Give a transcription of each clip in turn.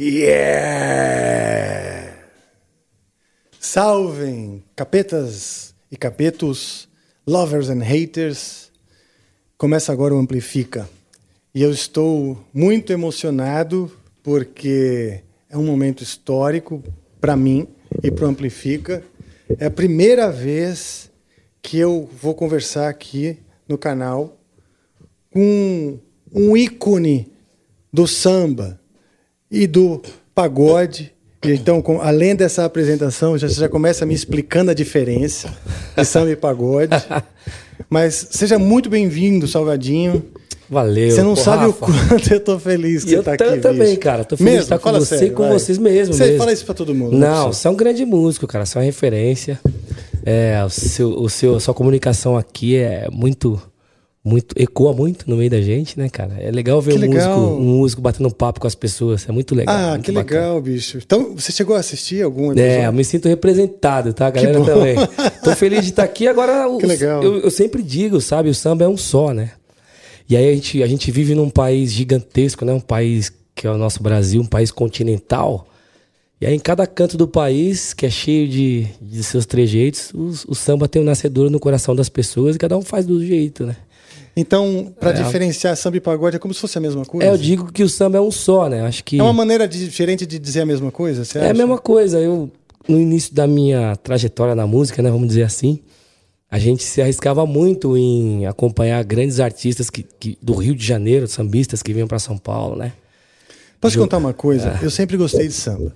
Yeah! Salvem, capetas e capetos, lovers and haters. Começa agora o Amplifica. E eu estou muito emocionado porque é um momento histórico para mim e para o Amplifica. É a primeira vez que eu vou conversar aqui no canal com um ícone do samba e do pagode. Então, com- além dessa apresentação, já, você já começa me explicando a diferença de samba e pagode. Mas seja muito bem-vindo, Salgadinho. Valeu. você não pô, sabe Rafa. o quanto eu tô feliz que E você eu tá aqui. também, bicho. cara. Tô feliz de Mesmo? estar com Fala você e sério, com vai. vocês mesmo. Você mesmo. fala isso pra todo mundo. Não, possível. você é um grande músico, cara. Você é uma referência. É, o seu, o seu, a sua comunicação aqui é muito, muito, ecoa muito no meio da gente, né, cara? É legal ver Que um legal. músico, um músico batendo papo com as pessoas. É muito legal. Ah, muito que bacana. legal, bicho. Então, você chegou a assistir algum É, eu episódio? me sinto representado, tá? A galera também. Tô feliz de estar aqui. Agora, Que os- legal. Eu, eu sempre digo, sabe? O samba é um só, né? E aí a gente, a gente vive num país gigantesco, né? Um país que é o nosso Brasil, um país continental. E aí em cada canto do país, que é cheio de, de seus trejeitos, os- o, samba tem um nascedor no coração das pessoas e cada um faz do jeito, né? Então, para É. diferenciar samba e pagode, é como se fosse a mesma coisa? É, eu digo que o samba é um só, né? Acho que É uma maneira diferente de dizer a mesma coisa? É acha? a mesma coisa. Eu, no início da minha trajetória na música, né, vamos dizer assim, a gente se arriscava muito em acompanhar grandes artistas que, que- do Rio de Janeiro, sambistas que vinham para São Paulo, né? Posso te contar uma coisa? É. Eu sempre gostei de samba.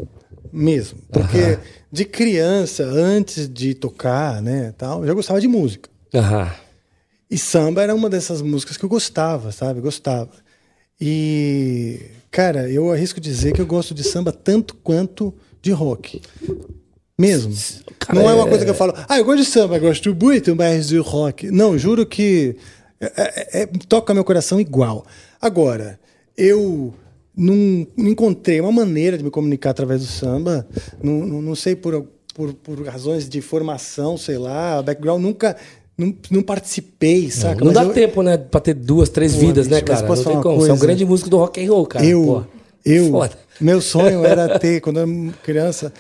Mesmo. Porque de criança, antes de tocar, né, tal, eu já gostava de música. Aham. E samba era uma dessas músicas que eu gostava, sabe? Gostava. E, cara, eu arrisco dizer que eu gosto de samba tanto quanto de rock. Mesmo. Cara, Não é uma é- coisa que eu falo, ah, eu gosto de samba, eu gosto muito mais de rock. Não, juro que é- é- é- toca meu coração igual. Agora, eu não, não encontrei uma maneira de me comunicar através do samba. Não, não, não sei por, por, por razões de formação, sei lá, background, nunca. Não, não participei, saca? Não Mas dá eu- tempo, né, pra ter duas, três Pô, vidas, né, bicho, mas cara? posso Não tem como. uma Você é um coisa? grande músico do rock and roll, cara. eu, Pô, eu, foda. meu sonho era ter, quando eu era criança,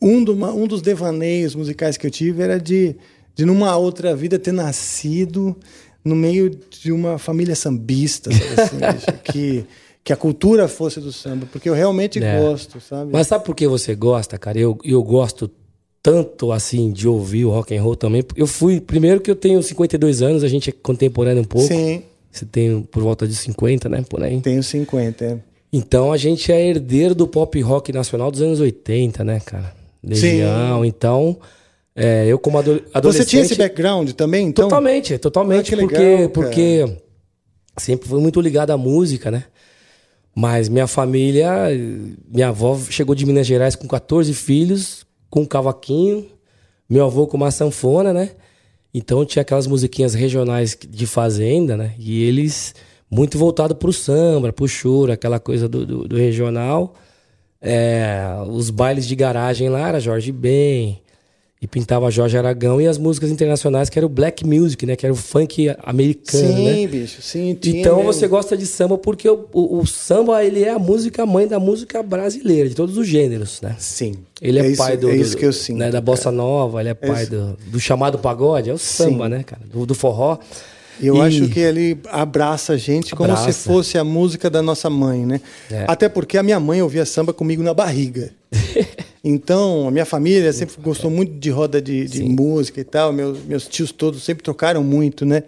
um, do- um dos devaneios musicais que eu tive era de, de numa outra vida ter nascido no meio de uma família sambista, sabe assim, bicho, que que a cultura fosse do samba, porque eu realmente É. gosto, sabe? Mas sabe por que você gosta, cara? Eu, eu gosto tanto assim de ouvir o rock and roll também. Eu fui, primeiro que eu tenho 52 anos, a gente é contemporâneo um pouco. Sim, Você tem por volta de 50, né? Por aí. tenho 50. é. Então a gente é herdeiro do pop rock nacional dos anos 80, né, cara? Legião. Então, é, eu como ado adolescente. Você tinha esse background também, então? Totalmente, totalmente. Ah, que porque, legal, porque sempre fui muito ligado à música, né? Mas minha família, minha avó chegou de Minas Gerais com 14 filhos, com um cavaquinho, meu avô com uma sanfona, né? Então tinha aquelas musiquinhas regionais de fazenda, né? E eles muito voltado pro samba, pro choro, aquela coisa do, do, do regional. É, os bailes de garagem lá era Jorge Ben, e pintava Jorge Aragão, e as músicas internacionais que era o black music, né? Que era o funk americano, Sim, né? bicho, sim. tinha Então mesmo. você gosta de samba porque o, o- o samba ele é a música mãe da música brasileira, de todos os gêneros, né? Sim. Ele é, isso, pai do, É isso do- que eu sinto. né, da bossa nova, ele é pai do, do chamado pagode, é o samba, né, cara? Do, do forró. E eu E- acho que ele abraça a gente como Abraça. se fosse a música da nossa mãe, né? É. Até porque a minha mãe ouvia samba comigo na barriga. Então, a minha família sempre gostou muito de roda de, de música e tal. Meus, meus tios todos sempre tocaram muito, né?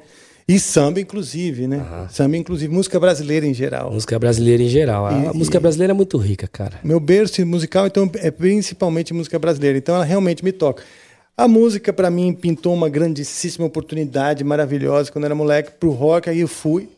E samba, inclusive, né? Samba, inclusive, música brasileira em geral. Música brasileira em geral. A, E- música brasileira é muito rica, cara. Meu berço musical, então, é principalmente música brasileira. Então, ela realmente me toca. A música, para mim, pintou uma grandíssima oportunidade maravilhosa quando eu era moleque pro rock, aí eu fui.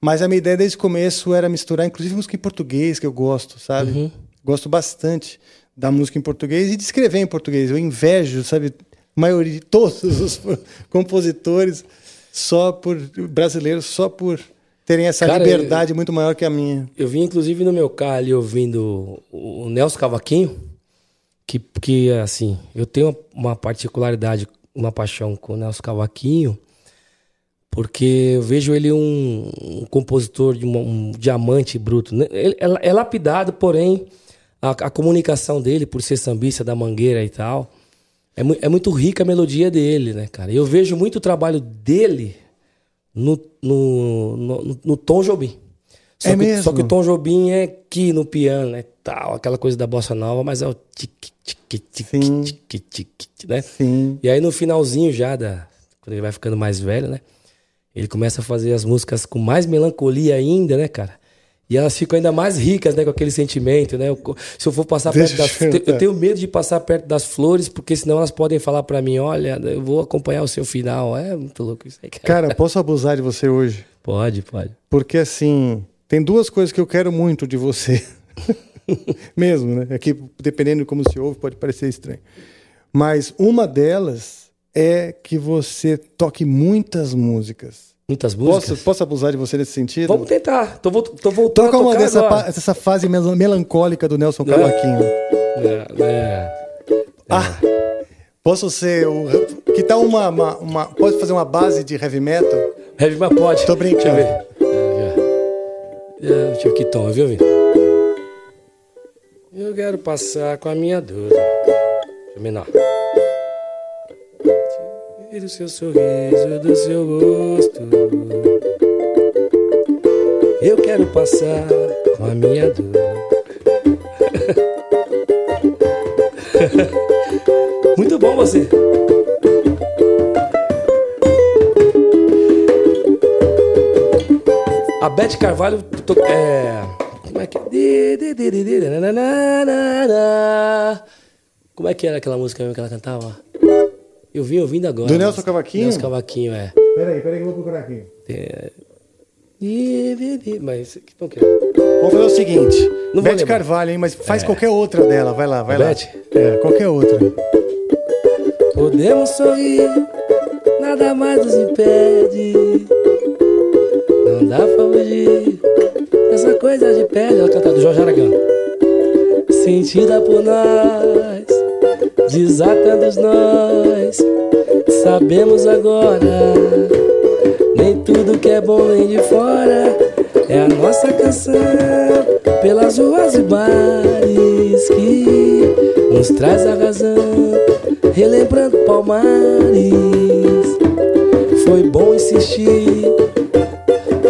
Mas a minha ideia desde o começo era misturar, inclusive, música em português, que eu gosto, sabe? Gosto bastante da música em português e de escrever em português. Eu invejo, sabe, a maioria de todos os compositores só por brasileiros, só por terem essa Cara, liberdade muito maior que a minha. Eu vim, inclusive, no meu carro ali ouvindo o Nelson Cavaquinho, que, que assim, eu tenho uma- particularidade, uma paixão com o Nelson Cavaquinho, porque eu vejo ele um, um compositor de uma- um diamante bruto. né? Ele é, é lapidado, porém, a, a comunicação dele, por ser sambista da Mangueira e tal, é, mu- é muito rica a melodia dele, né, cara? Eu vejo muito o trabalho dele no, no, no, no Tom Jobim. Só É que, mesmo? Só que o Tom Jobim é aqui no piano, né? Tal, aquela coisa da bossa nova, mas é o tic, tic, tic, Sim. tic, tic, tic, né? Sim. E aí no finalzinho já, da, quando ele vai ficando mais velho, né? Ele começa a fazer as músicas com mais melancolia ainda, né, cara? E elas ficam ainda mais ricas, né, com aquele sentimento, né? Eu se eu for passar Deixa perto eu das... Eu perguntar. tenho medo de passar perto das flores, porque senão elas podem falar pra mim, olha, eu vou acompanhar o seu final. É muito louco isso aí, cara. Cara, posso abusar de você hoje? Pode, pode. Porque assim, tem duas coisas que eu quero muito de você. Mesmo, né? Aqui, dependendo de como se ouve, pode parecer estranho. Mas uma delas é que você toque muitas músicas. Muitas músicas. Posso, posso abusar de você nesse sentido? Vamos tentar. Tô, tô voltando Toca a uma dessa, pa- essa fase mel- melancólica do Nelson Né? Cavaquinho. É, é. Ah, posso ser o. Que tal uma, uma, uma- Pode fazer uma base de heavy metal? Heavy, mas pode. Tô brincando. Deixa eu ver. É, já. É, deixa eu que tom, viu? Eu quero passar com a minha dor. Menor. Tire o seu sorriso do seu rosto. Eu quero passar com a minha dor. Muito bom você. A Beth Carvalho to- é. Como é que. Como é que era aquela música mesmo que ela cantava? Eu vim ouvindo agora. Do Nelson mas- Cavaquinho? Nelson Cavaquinho, é. Peraí, peraí que eu vou procurar aqui. É. Mas que tom que é? Vamos fazer o seguinte. Não lembrar. Carvalho, hein? Mas faz qualquer outra dela. Vai lá, vai lá. Beth? É, qualquer outra. Podemos sorrir, nada mais nos impede. Não dá pra fugir essa coisa de pele. Ela canta do Jorge Aragão. Sentida por nós, desatando os nós. Sabemos agora, nem tudo que é bom vem de fora. É a nossa canção pelas ruas e bares que nos traz a razão, relembrando Palmares. Foi bom insistir,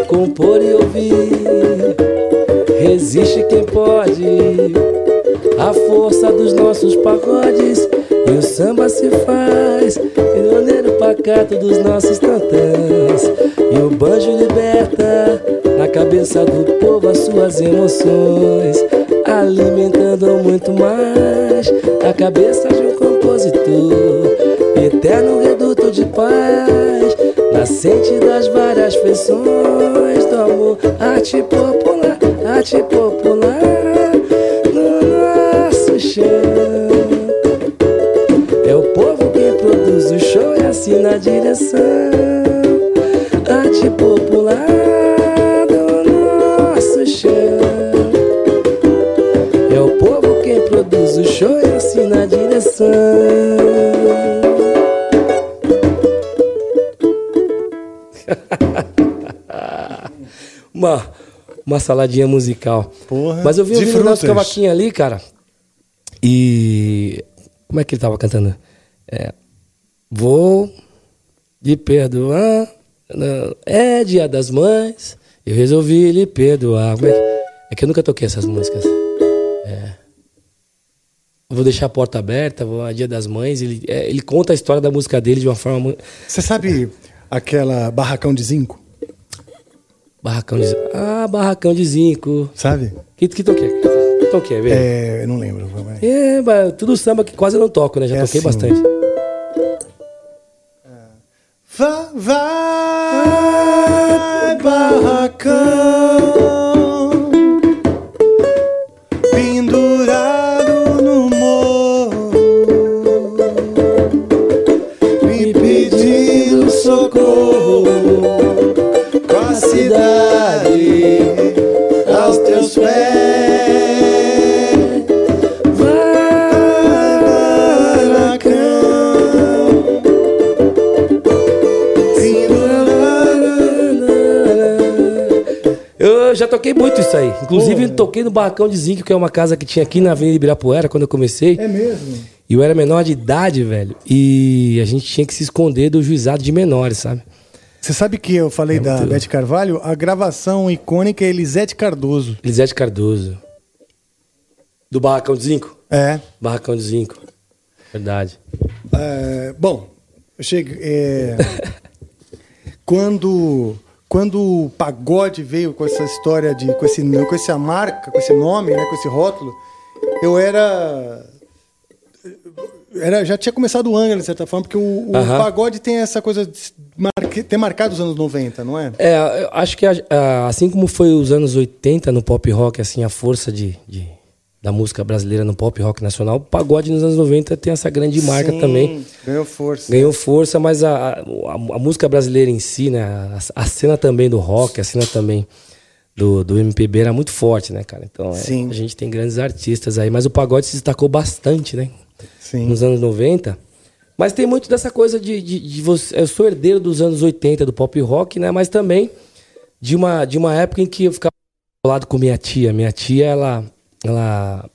compor e ouvir. Resiste quem pode, a força dos nossos pagodes. Se faz, pioneiro pacato dos nossos tantãs. E o banjo liberta na cabeça do povo as suas emoções, alimentando muito mais a cabeça de um compositor. Eterno reduto de paz, nascente das várias feições do amor, arte popular, arte popular e assina a direção. Arte popular do nosso chão. É o povo quem produz o show e assina a direção. uma, uma saladinha musical. Porra, Mas eu vi o frutas. Cavaquinho ali, cara. E. Como é que ele tava cantando? É, vou lhe perdoar. não, É dia das mães. Eu resolvi lhe perdoar. É, que, é que eu nunca toquei essas músicas. É. Vou deixar a porta aberta, vou a Dia das Mães. Ele, é, ele conta a história da música dele de uma forma muito. Você sabe aquela barracão de zinco? Barracão de Zinco. Ah, Barracão de Zinco. Sabe? Que, que tom que é, velho? É, eu não lembro. vai. É, mas tudo samba que quase eu não toco, né? Já É toquei assim. bastante. Vai, vai, barracão, pendurado no morro, me pedindo socorro, com a cidade toquei muito isso aí. Inclusive, toquei no Barracão de Zinco, que é uma casa que tinha aqui na Avenida Ibirapuera, quando eu comecei. É mesmo? E eu era menor de idade, velho. E a gente tinha que se esconder do juizado de menores, sabe? Você sabe que eu falei da muito- Beth Carvalho? A gravação icônica é Elisete Cardoso. Elisete Cardoso. Do Barracão de Zinco? É. Barracão de Zinco. Verdade. É, bom, eu cheguei. é, quando, quando o pagode veio com essa história de. com, esse, com essa marca, com esse nome, né, com esse rótulo, eu era. Era, já tinha começado o Angra, de certa forma, porque o, o Aham. pagode tem essa coisa de marque- ter marcado os anos 90, não é? É, eu acho que assim como foi os anos 80 no pop rock, assim, a força de, de- da música brasileira no pop rock nacional, o pagode nos anos 90 tem essa grande marca Sim, também. Ganhou força. Ganhou força, mas a, a, a música brasileira em si, né? A, a cena também do rock, a cena também do, do MPB era muito forte, né, cara? Então é, a gente tem grandes artistas aí, mas o pagode se destacou bastante, né? Sim. nos anos 90. Mas tem muito dessa coisa de, de, de você. Eu sou herdeiro dos anos 80 do pop rock, né? Mas também de uma, de uma época em que eu ficava lado com minha tia. Minha tia, ela, ela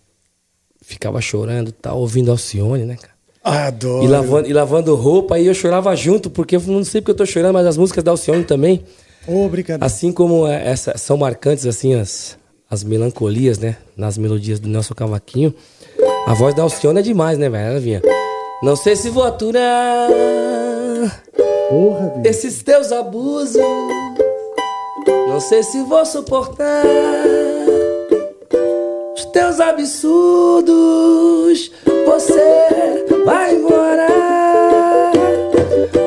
ficava chorando tal, ouvindo Alcione, né, cara? Adoro. E lavando, e lavando roupa, e eu chorava junto, porque eu não sei porque eu tô chorando, mas as músicas da Alcione também, Obrigado. assim como é, essa, são marcantes, assim, as, as melancolias, né? Nas melodias do Nelson Cavaquinho. A voz da Alcione é demais, né, velho? Ela vinha. Não sei se vou aturar Porra, bicho. esses teus abusos. Não sei se vou suportar teus absurdos. Você vai embora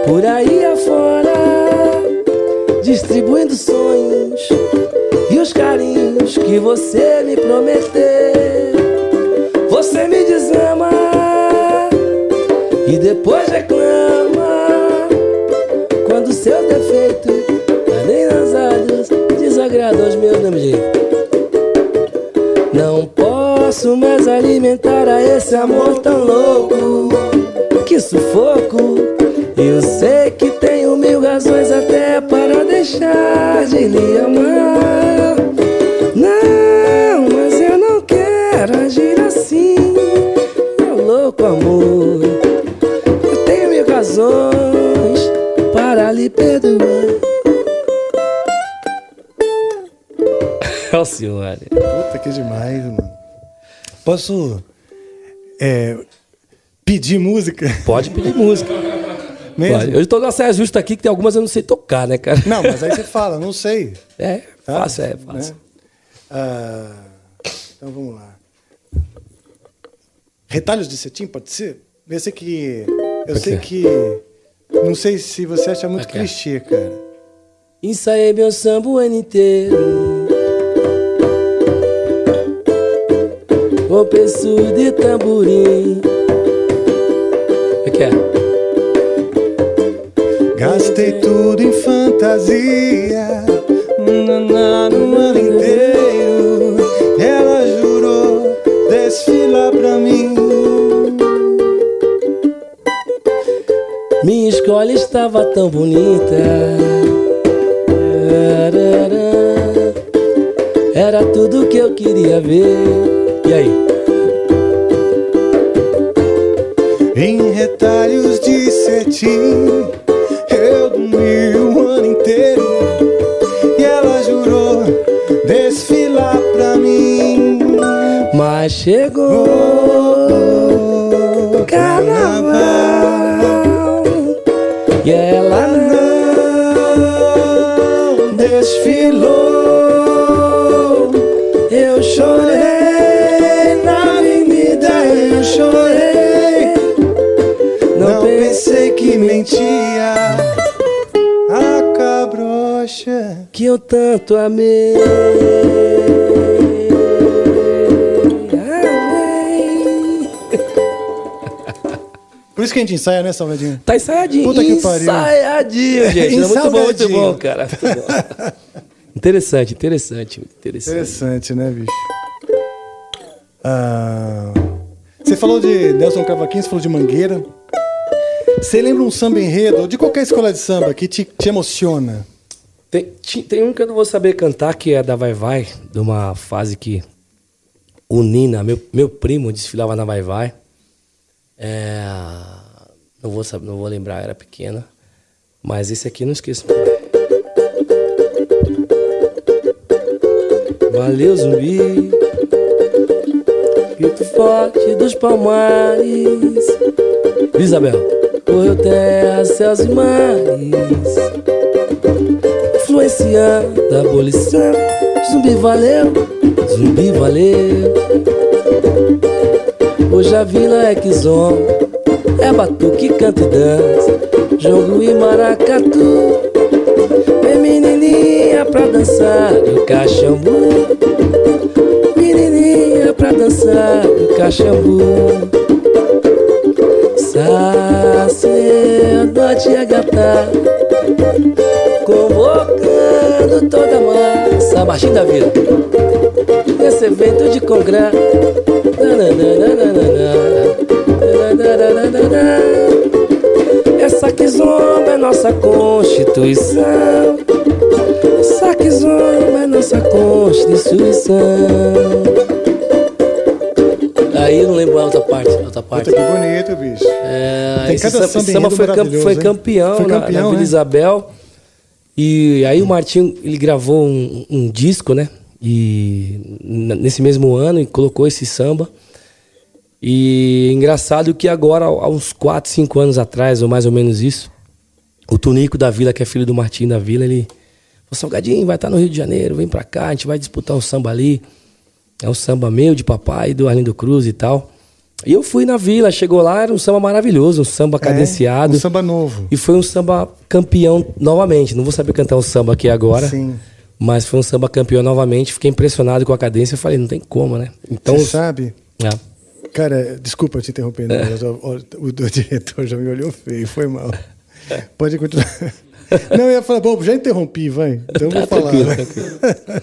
por aí afora, distribuindo sonhos e os carinhos que você me prometeu. Você me desama e depois reclama quando seus defeitos nem ousados desagradam os meus do mesmo jeito. Não posso mais alimentar a esse amor tão louco. Que sufoco! Eu sei que tenho mil razões até para deixar de lhe amar. Posso é, pedir música? Pode pedir música. Mesmo? Pode. Eu tô numa saia justa aqui que tem algumas eu não sei tocar, né, cara? Não, mas aí você fala, não sei. É, Tá? fácil, é fácil. Né? Ah, então vamos lá. Retalhos de cetim, pode ser? Eu sei que. Eu sei que. Não sei se você acha muito Ok. clichê, cara. Ensaiei meu samba o ano inteiro. Peço de tamborim. O que é? Gastei tudo em fantasia naná, no ano inteiro. Ela jurou desfilar pra mim. Minha escola estava tão bonita. Era tudo que eu queria ver. E aí? Em retalhos de cetim, eu dormi o ano inteiro. E ela jurou desfilar pra mim. Mas chegou o carnaval e ela não desfilou. Eu chorei. Que mentia a cabrocha. que eu tanto amei. Por isso que a gente ensaia, né, Salvadinho? Tá ensaiadinho. Puta que pariu. Ensaiadinho, gente. muito bom, muito bom, cara. Muito bom. interessante, interessante, interessante. Interessante, né, bicho? Ah, você falou de Nelson Cavaquinho, você falou de Mangueira. Você lembra um samba enredo, de qualquer escola de samba, que te, te emociona? Tem, tem um que eu não vou saber cantar, que é da Vai Vai, de uma fase que o Nina, meu, meu primo, desfilava na Vai Vai. É, não, vou saber, não vou lembrar, era pequena. Mas esse aqui não esqueço. Valeu, zumbi. Grito forte dos palmares. Isabel. Correu terra, céus e mares influenciando a abolição. Zumbi valeu, zumbi valeu. Hoje a vila é que é batuque, canta e dança, jogo e maracatu. Vem menininha pra dançar o cachambu. Menininha pra dançar o cachambu. Sacerdote a gata convocando toda a massa. Martim da Vila. Nesse evento de congresso. Essa que zomba é nossa constituição. Essa que zomba é nossa constituição. Aí eu não lembro a outra parte. A outra parte. Puta que bonito, bicho. É, Tem esse cada samba, samba foi, cam- maravilhoso, foi campeão, Foi na- campeão, na, Vila né? Isabel. E aí o Martinho, ele gravou um, um disco, né? E nesse mesmo ano, e colocou esse samba. E engraçado que agora, há uns 4, 5 anos atrás, ou mais ou menos isso, o Tunico da Vila, que é filho do Martinho da Vila, ele falou, Salgadinho, vai estar no Rio de Janeiro, vem pra cá, a gente vai disputar um samba ali. É um samba meu, de papai, do Arlindo Cruz e tal. E eu fui na Vila, chegou lá, era um samba maravilhoso, um samba cadenciado. É, um samba novo. E foi um samba campeão novamente. Não vou saber cantar um samba aqui agora. Sim. Mas foi um samba campeão novamente. Fiquei impressionado com a cadência. Eu falei, não tem como, né? Então. Você sabe? é. Cara, desculpa te interromper, né? mas o, o- o diretor já me olhou feio, foi mal. Pode continuar. Não, eu ia falar, bom, já interrompi, vai. Então eu vou Tá falar. tranquilo, vai.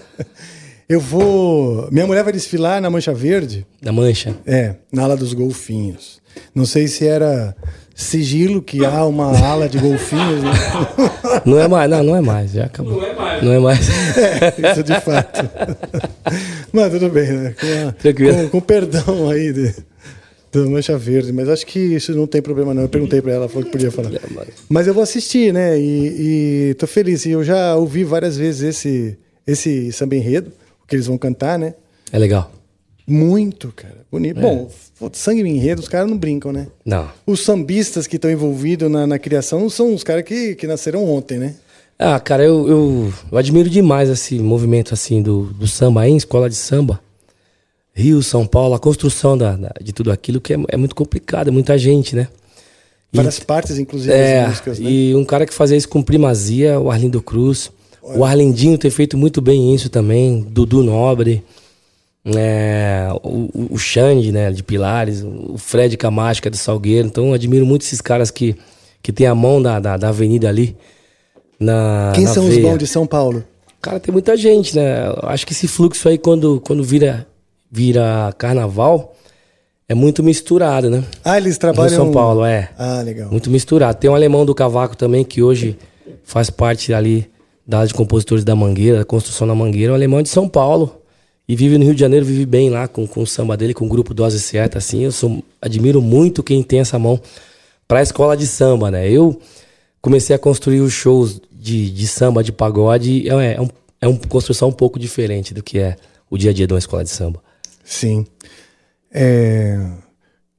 Eu vou. Minha mulher vai desfilar na Mancha Verde. Da mancha. É, na ala dos golfinhos. Não sei se era sigilo que há uma ala de golfinhos. Né? Não é mais, não, não é mais. Já acabou. Não é mais. Não é mais. É, isso de fato. Mas tudo bem, né? Com, a- Tranquilo. com, com perdão aí de, do Mancha Verde. Mas acho que isso não tem problema, não. Eu perguntei pra ela, ela falou que podia falar. Mas eu vou assistir, né? E, e tô feliz. E eu já ouvi várias vezes esse, esse samba enredo, que eles vão cantar, né? É legal. Muito, cara. Bonito. Bom, sangue e enredo, os caras não brincam, né? Não. Os sambistas que estão envolvidos na, na criação são os caras que, que nasceram ontem, né? Ah, cara, eu, eu, eu admiro demais esse movimento assim do, do samba em escola de samba. Rio, São Paulo, a construção da, da- de tudo aquilo que é, é muito complicado, é muita gente, né? E- Várias partes, inclusive, É, músicas, né? e um cara que fazia isso com primazia, o Arlindo Cruz. O Arlindinho tem feito muito bem isso também, Dudu Nobre, é, o, o- Xande, né, de Pilares, o Fred Camacho, que é do Salgueiro. Então eu admiro muito esses caras que, que tem a mão da, da, da avenida ali. Na, Quem na são os veia. bons de São Paulo? Cara, tem muita gente, né? Acho que esse fluxo aí, quando, quando vira, vira carnaval, é muito misturado, né? Ah, eles trabalham... São Paulo, é. Ah, legal. Muito misturado. Tem um alemão do cavaco também, que hoje faz parte ali da área de compositores da Mangueira, da construção da Mangueira. Um alemão de São Paulo. E vive no Rio de Janeiro, vive bem lá com, com o samba dele, com o grupo Dose Certa, assim. Eu sou, admiro muito quem tem essa mão pra escola de samba, né? Eu comecei a construir os shows de, de samba, de pagode. É, é, um, é uma construção um pouco diferente do que é o dia a dia de uma escola de samba. Sim. É,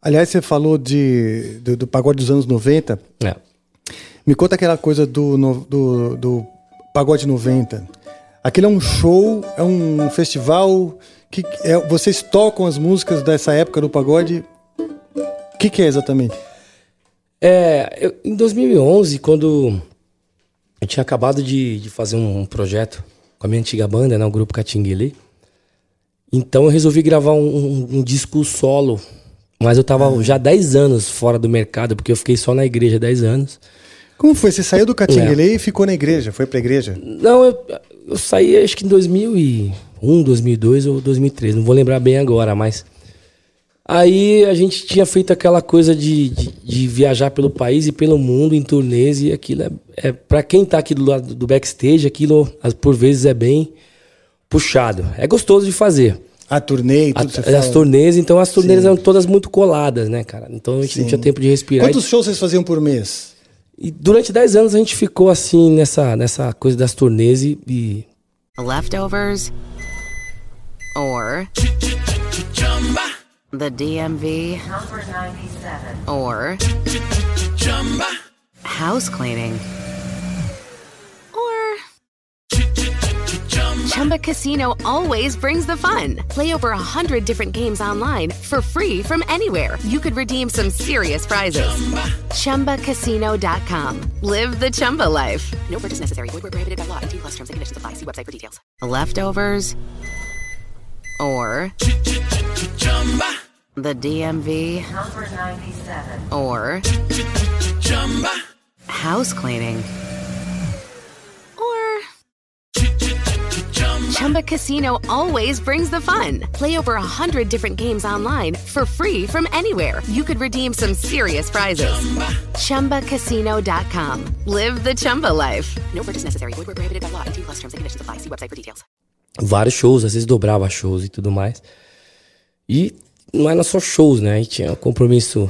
Aliás, você falou de, do, do pagode dos anos 90. É. Me conta aquela coisa do, no- do, do pagode 90. Aquele é um show, é um festival que é, vocês tocam as músicas dessa época do pagode. O que, que é exatamente? É, eu, em 2011, quando eu tinha acabado de, de fazer um, projeto com a minha antiga banda, né, o grupo Catinguele, então eu resolvi gravar um, um, um disco solo. Mas eu tava ah. já 10 anos fora do mercado, porque eu fiquei só na igreja 10 anos. Como foi? Você saiu do Catinguele é. e ficou na igreja? Foi pra igreja? Não, eu, eu saí acho que em 2001, 2002 ou 2003, não vou lembrar bem agora, mas... Aí a gente tinha feito aquela coisa de, de, de viajar pelo país e pelo mundo em turnês e aquilo é, é para quem tá aqui do lado do backstage, aquilo por vezes é bem puxado. É gostoso de fazer. A turnê e tudo a, As turnês, então as turnês Sim. eram todas muito coladas, né, cara? Então a gente Sim. não tinha tempo de respirar. Quantos shows vocês faziam por mês? E durante 10 anos a gente ficou assim nessa, nessa coisa das turnês e. e... Leftovers or the DMV or house cleaning. Chumba Casino always brings the fun. Play over a hundred different games online for free from anywhere. You could redeem some serious prizes. Chumba. ChumbaCasino.com. Live the Chumba life. No purchase necessary. Void prohibited by law. T plus terms and conditions apply. See website for details. Leftovers or the DMV number ninety-seven or house cleaning. Chumba Casino always brings the fun. Play over a hundred different games online for free from anywhere. You could redeem some serious prizes. Chumba. ChumbaCasino.com. Live the Chumba life. No purchase necessary. Void prohibited by law. T plus terms and conditions apply. See website for details. Vários shows, às vezes dobrava shows e tudo mais. E não era só shows, né? A gente tinha um compromisso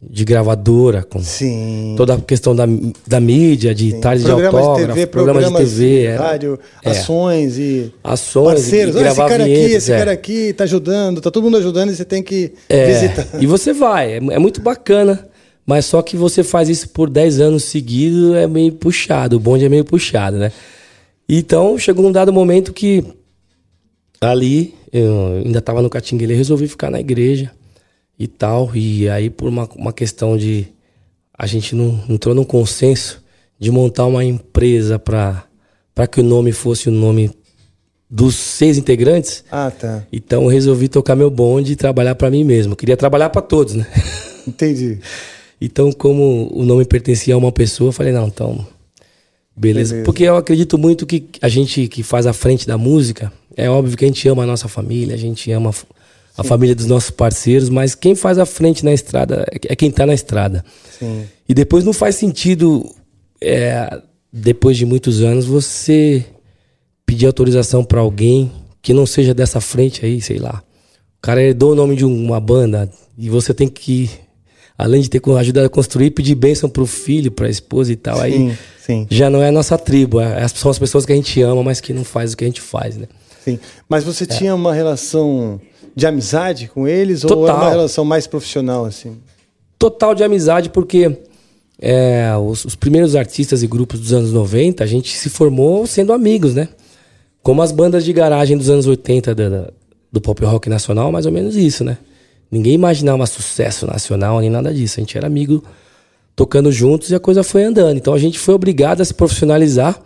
de gravadora, com Sim. toda a questão da, da mídia, de Sim. tarde de autógrafo, de TV, programas, programas de TV, era, rádio, é. ações e ações parceiros. E, e esse cara aqui, esse é. cara aqui tá ajudando, tá todo mundo ajudando e você tem que é. visitar. E você vai, é, é, muito bacana, mas só que você faz isso por 10 anos seguidos é meio puxado, o bonde é meio puxado, né? Então chegou um dado momento que ali eu ainda estava no Catinguele, resolvi ficar na igreja e tal. E aí, por uma, uma questão de. A gente não entrou num consenso de montar uma empresa para que o nome fosse o nome dos seis integrantes. Ah, tá. Então eu resolvi tocar meu bonde e trabalhar para mim mesmo. Eu queria trabalhar para todos, né? Entendi. então, como o nome pertencia a uma pessoa, eu falei, não, então. Beleza. beleza. Porque eu acredito muito que a gente que faz a frente da música, é óbvio que a gente ama a nossa família, a gente ama a família dos nossos parceiros, mas quem faz a frente na estrada é quem está na estrada. Sim. E depois não faz sentido, é, depois de muitos anos, você pedir autorização para alguém que não seja dessa frente aí, sei lá. O cara herdou o nome de uma banda e você tem que, além de ter ajudado a construir, pedir bênção pro filho, pra esposa e tal. Sim, aí sim. já não é a nossa tribo. É, são as pessoas que a gente ama, mas que não faz o que a gente faz, né? Sim. Mas você é. tinha uma relação de amizade com eles Total. ou era uma relação mais profissional assim? Total de amizade porque é, os, os, primeiros artistas e grupos dos anos 90 a gente se formou sendo amigos, né? Como as bandas de garagem dos anos 80 da, do pop rock nacional, mais ou menos isso, né? Ninguém imaginava sucesso nacional nem nada disso. A gente era amigo tocando juntos e a coisa foi andando. Então a gente foi obrigado a se profissionalizar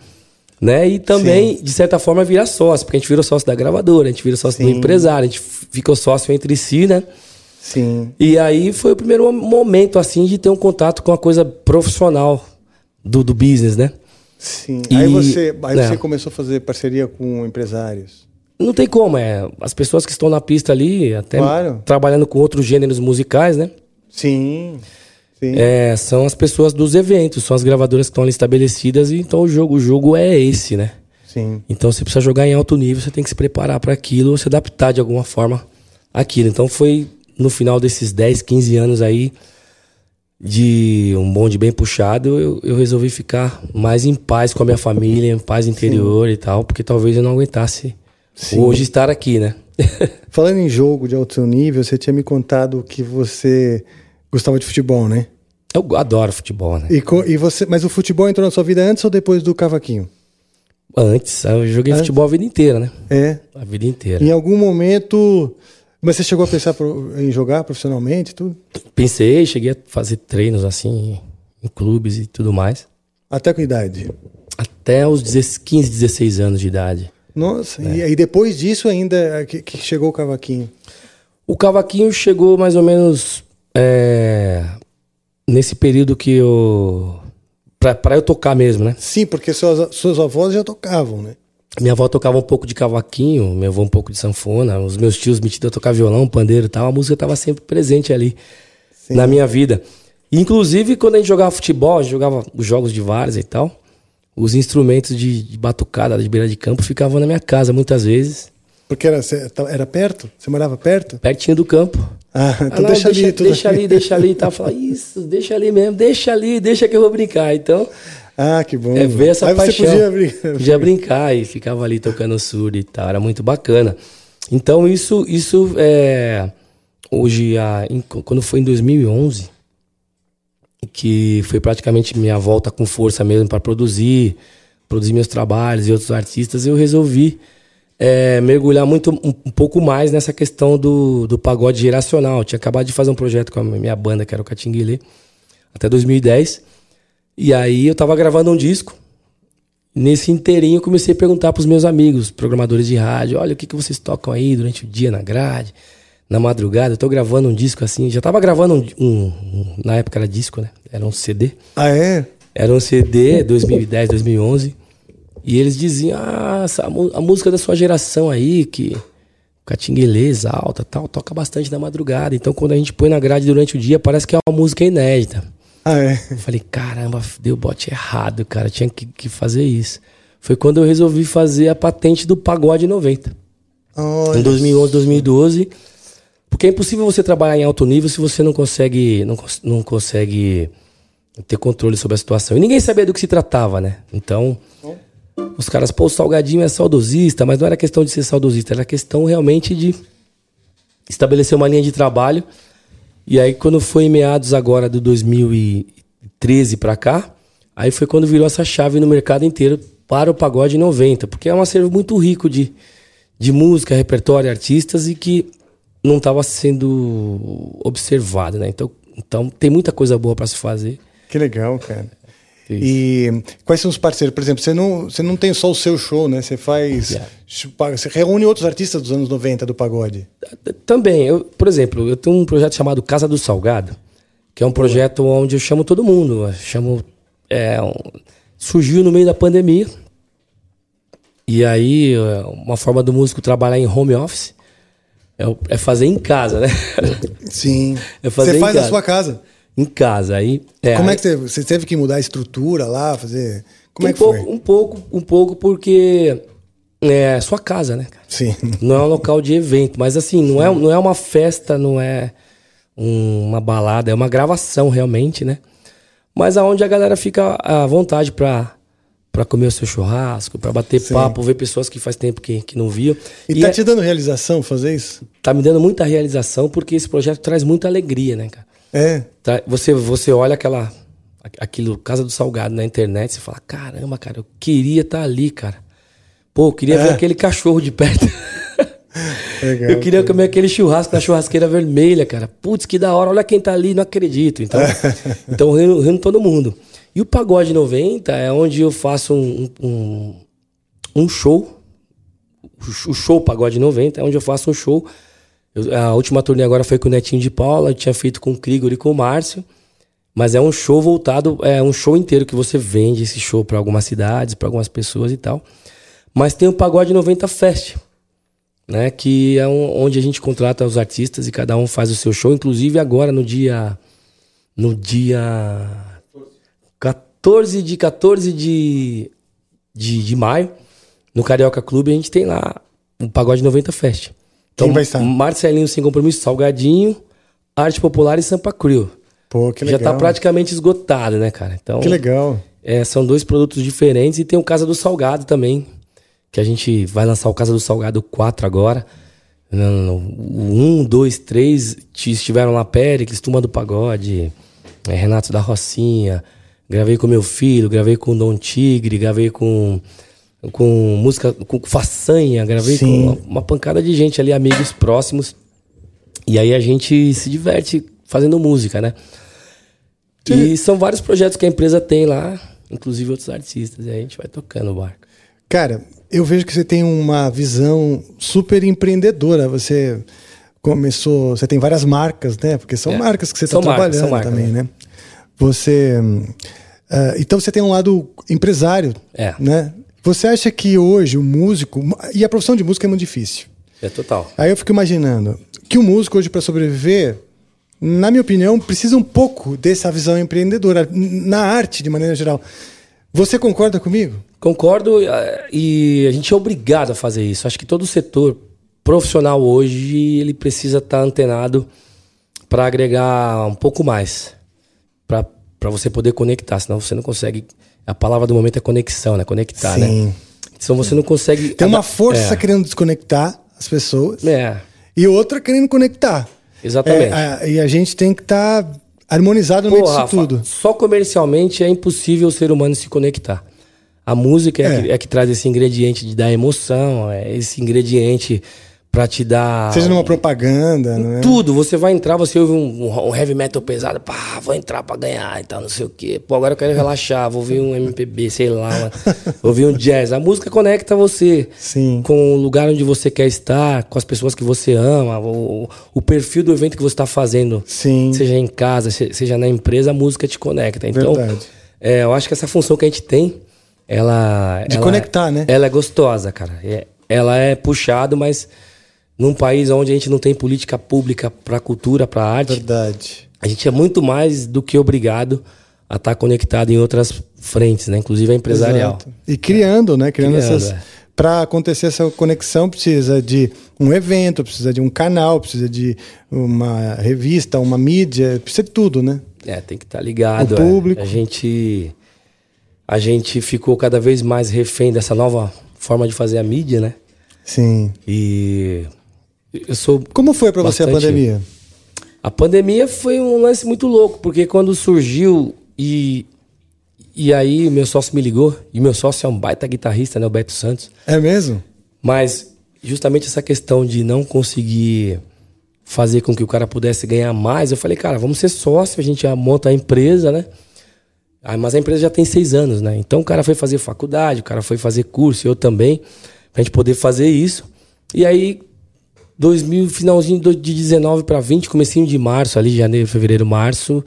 né? E também, Sim. de certa forma, virar sócio, porque a gente virou sócio da gravadora, a gente virou sócio Sim. do empresário, a gente ficou sócio entre si, né? Sim. E aí foi o primeiro momento, assim, de ter um contato com a coisa profissional do, do business, né? Sim. E, aí você, aí né? você começou a fazer parceria com empresários. Não tem como, é. As pessoas que estão na pista ali, até claro. trabalhando com outros gêneros musicais, né? Sim. É, são as pessoas dos eventos, são as gravadoras que estão ali estabelecidas, e então o jogo, o jogo é esse, né? Sim. Então você precisa jogar em alto nível, você tem que se preparar para aquilo, se adaptar de alguma forma àquilo. Então foi no final desses 10, 15 anos aí de um bonde bem puxado, eu, eu resolvi ficar mais em paz com a minha família, em paz interior Sim. e tal, porque talvez eu não aguentasse Sim. hoje estar aqui, né? Falando em jogo de alto nível, você tinha me contado que você gostava de futebol, né? Eu adoro futebol, né? E, e você, mas o futebol entrou na sua vida antes ou depois do cavaquinho? Antes, eu joguei futebol a vida inteira, né? É. A vida inteira. Em algum momento. Mas você chegou a pensar em jogar profissionalmente e tudo? Pensei, cheguei a fazer treinos assim, em clubes e tudo mais. Até com idade. Até os 16 15, 16 anos de idade. Nossa, É. e aí depois disso ainda é que, que chegou o cavaquinho. O cavaquinho chegou mais ou menos é, nesse período que eu. Pra, pra eu tocar mesmo, né? Sim, porque suas, suas avós já tocavam, né? Minha avó tocava um pouco de cavaquinho, meu avô um pouco de sanfona, os meus tios me tinham a tocar violão, pandeiro e tal, a música estava sempre presente ali na minha vida. Inclusive, quando a gente jogava futebol, a gente jogava os jogos de várzea e tal, os instrumentos de, de batucada, de beira de campo, ficavam na minha casa muitas vezes, Porque era, tá- era perto? Você morava perto? pertinho do campo. Ah, Ah, então não, deixa, ali tudo. deixa ali, deixa ali e tal. Fala, isso, deixa ali mesmo, deixa ali, deixa que eu vou brincar. Então, Ah, que bom. é ver essa Aí paixão. você podia brincar. Podia brincar e ficava ali tocando surdo e tal, era muito bacana. Então isso, isso é, hoje, a, em- quando foi em 2011, que foi praticamente minha volta com força mesmo para produzir, produzir meus trabalhos e outros artistas, eu resolvi é, mergulhar muito um, um pouco mais nessa questão do, do pagode geracional. Eu tinha acabado de fazer um projeto com a minha banda, que era o Catinguele, até 2010. E aí eu tava gravando um disco. Nesse inteirinho eu comecei a perguntar pros meus amigos, programadores de rádio, olha o que, que vocês tocam aí durante o dia na grade, na madrugada. Eu tô gravando um disco assim, já tava gravando um, um- um- na época era disco, né? Era um CD. Ah, é? Era um CD 2010, 2011. E eles diziam, ah, essa, a música da sua geração aí, que catinguelês, alta tal, toca bastante na madrugada. Então quando a gente põe na grade durante o dia, parece que é uma música inédita. Ah, é. Eu falei, caramba, deu bote errado, cara. Tinha que, que fazer isso. Foi quando eu resolvi fazer a patente do Pagode 90. Olha. Em 2011, 2012. Porque é impossível você trabalhar em alto nível se você não consegue, não, não consegue ter controle sobre a situação. E ninguém sabia do que se tratava, né? Então, os caras, pô, o Salgadinho é saudosista, mas não era questão de ser saudosista, era questão realmente de estabelecer uma linha de trabalho. E aí, quando foi em meados agora do 2013 pra cá, aí foi quando virou essa chave no mercado inteiro para o pagode 90, porque é um acervo muito rico de, de música, repertório, artistas e que não estava sendo observado, né? Então, então tem muita coisa boa para se fazer. Que legal, cara. E quais são os parceiros? Por exemplo, você não, você não tem só o seu show, né? Você faz. Yeah. Você reúne outros artistas dos anos 90 do pagode. Também, eu, por exemplo, eu tenho um projeto chamado Casa do Salgado, que é um projeto onde eu chamo todo mundo. eu chamo, é, surgiu no meio da pandemia. E aí, é, uma forma do músico trabalhar em home office é, é fazer em casa, né? Sim. É fazer você faz na casa. sua casa. Em casa. Aí, é, Como é que você, você teve que mudar a estrutura lá, fazer. Como um é que pouco, foi? Um pouco, um pouco porque é sua casa, né? cara? Sim. Não é um local de evento, mas assim, não é, não é uma festa, não é um- uma balada, é uma gravação realmente, né? Mas aonde a galera fica à vontade pra, pra comer o seu churrasco, pra bater papo, ver pessoas que faz tempo que, que não viam. E, E, tá é- te dando realização fazer isso? tá me dando muita realização porque esse projeto traz muita alegria, né, cara? É. Tá- Você, você olha aquela, aquilo, Casa do Salgado na internet, você fala, caramba, cara, eu queria estar ali, cara. Pô, eu queria É. ver aquele cachorro de perto. Legal. eu queria comer aquele churrasco na churrasqueira vermelha, cara. Putz, que da hora, olha quem tá ali, não acredito. Então, então rindo, rindo todo mundo. E o Pagode 90 é onde eu faço um, um, um show. O show Pagode 90 é onde eu faço um show. Eu- a última turnê agora foi com o Netinho de Paula, eu tinha feito com o Krigor e com o Márcio. Mas é um show voltado, é um show inteiro que você vende esse show para algumas cidades, para algumas pessoas e tal. Mas tem o Pagode 90 Fest, né? Que é um- onde a gente contrata os artistas e cada um faz o seu show. Inclusive agora no dia. No dia. 14 de 14 de, de, de maio, no Carioca Clube, a gente tem lá o Pagode 90 Fest. Então, Quem vai estar? Marcelinho Sem Compromisso, Salgadinho, Arte Popular e Sampa Crio. Pô, que Já legal. tá praticamente esgotado, né, cara? Então, Que legal. é, são dois produtos diferentes e tem o Casa do Salgado também, que a gente vai lançar o Casa do Salgado 4 agora. Não, não, não. O 1, 2, 3 estiveram lá Péricles, Turma do Pagode, é, Renato da Rocinha. Gravei com meu filho, gravei com o Dom Tigre, gravei com com música, com façanha, gravei Sim. com uma, uma pancada de gente ali, amigos próximos. E aí a gente se diverte fazendo música, né? E são vários projetos que a empresa tem lá, inclusive outros artistas, e a gente vai tocando o barco. Cara, eu vejo que você tem uma visão super empreendedora. Você começou, você tem várias marcas, né? Porque são É. marcas que você está trabalhando marcas, também, né? né? Você, ah, então você tem um lado empresário, É. né? Você acha que hoje o músico e a profissão de músico é muito difícil? É total. Aí eu fico imaginando que o músico hoje para sobreviver, na minha opinião, precisa um pouco dessa visão empreendedora na arte de maneira geral. Você concorda comigo? Concordo, eh, e a gente é obrigado a fazer isso. Acho que todo setor profissional hoje ele precisa estar antenado para agregar um pouco mais, para você poder conectar, senão você não consegue. A palavra do momento é conexão, né? Conectar, né? Sim. Então você não consegue. Tem uma força é, querendo desconectar as pessoas é, e outra querendo conectar. exatamente. É, a- e a gente tem que estar harmonizado no meio Pô, disso Rafa, tudo. só comercialmente é impossível o ser humano se conectar. A música é, É. Que, é que traz esse ingrediente de dar emoção, é esse ingrediente pra te dar. Seja numa propaganda, não é? Tudo, você vai entrar, você ouve um, um heavy metal pesado, pá, vou entrar pra ganhar e tal, não sei o quê. Pô, agora eu quero relaxar, vou ouvir um MPB, sei lá, vou ouvir um jazz. A música conecta você Sim. com o lugar onde você quer estar, com as pessoas que você ama, o, o perfil do evento que você está fazendo. Sim. Seja em casa, se- seja na empresa, a música te conecta. Então, Verdade. é, eu acho que essa função que a gente tem, ela. De ela- conectar, né? Ela é gostosa, cara. É- ela é puxado, mas num país onde a gente não tem política pública para cultura, para arte, Verdade. a gente é muito mais do que obrigado a estar conectado em outras frentes, né? Inclusive a empresarial. Exato. E criando, né? Criando, Criando, essas. é. Para acontecer essa conexão, precisa de um evento, precisa de um canal, precisa de uma revista, uma mídia, precisa de tudo, né? É, tem que estar ligado. O é. público. A gente a gente ficou cada vez mais refém dessa nova forma de fazer a mídia, né? Sim. E eu sou Como foi para você a pandemia? A pandemia foi um lance muito louco, porque quando surgiu e e aí meu sócio me ligou, e meu sócio é um baita guitarrista, né, o Beto Santos. É mesmo? Mas justamente essa questão de não conseguir fazer com que o cara pudesse ganhar mais, eu falei, cara, vamos ser sócio, a gente monta a empresa, né? Ah, mas a empresa já tem seis anos, né? Então o cara foi fazer faculdade, o cara foi fazer curso, eu também, pra gente poder fazer isso. E aí, 2000, finalzinho de 19 para 20, comecinho de março, ali, janeiro, fevereiro, março,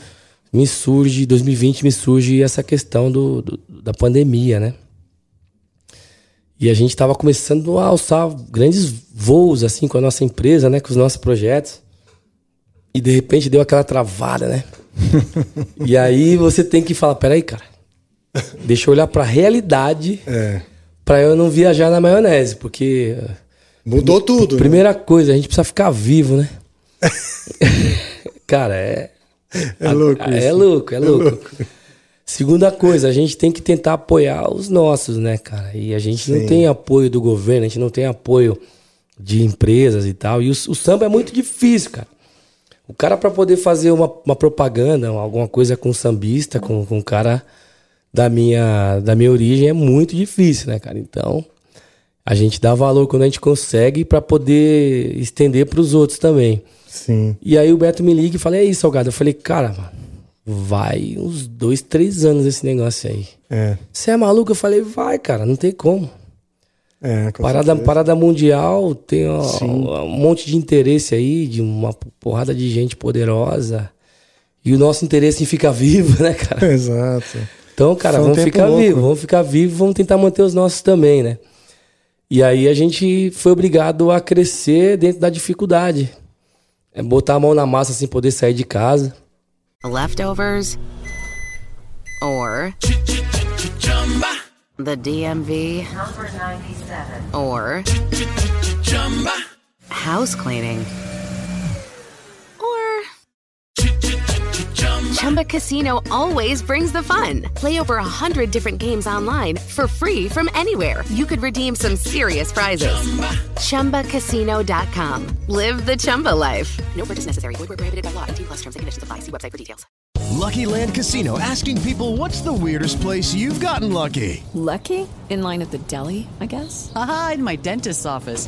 me surge, 2020 me surge essa questão do, do- da pandemia, né? E a gente estava começando a alçar grandes voos assim com a nossa empresa, né, com os nossos projetos. E de repente deu aquela travada, né? e aí você tem que falar, peraí, cara. Deixa eu olhar para a realidade É. para eu não viajar na maionese, porque Mudou tudo. né? primeira coisa, a gente precisa ficar vivo, né? cara, é É louco é isso. louco, é louco. Segunda coisa, a gente tem que tentar apoiar os nossos, né, cara? E a gente Sim. não tem apoio do governo, a gente não tem apoio de empresas e tal. E o, o samba é muito difícil, cara. O cara, para poder fazer uma, uma propaganda, alguma coisa com sambista, com, com um cara da minha, da minha origem, é muito difícil, né, cara? Então, a gente dá valor quando a gente consegue para poder estender para os outros também. Sim. E aí o Beto me liga e fala, e aí, Salgado? Eu falei, cara, mano, vai uns dois, três anos esse negócio aí. É. Você é maluco? Eu falei, vai, cara, não tem como. É, com Parada, certeza. parada mundial, tem ó, um monte de interesse aí, de uma porrada de gente poderosa. E o nosso interesse em ficar vivo, né, cara? Exato. Então, cara, Foi um vamos ficar louco. vivos, vamos ficar vivos, vamos tentar manter os nossos também, né? E aí a gente foi obrigado a crescer dentro da dificuldade. É botar a mão na massa sem poder sair de casa. Leftovers or the DMV Number 97. or house cleaning Chumba Casino always brings the fun. Play over a hundred different games online for free from anywhere. You could redeem some serious prizes. Chumba. ChumbaCasino.com. Live the Chumba life. No purchase necessary. Void where prohibited by law. T plus terms and conditions apply. See website for details. Lucky Land Casino asking people what's the weirdest place you've gotten lucky? Lucky? In line at the deli, I guess? Aha, in my dentist's office.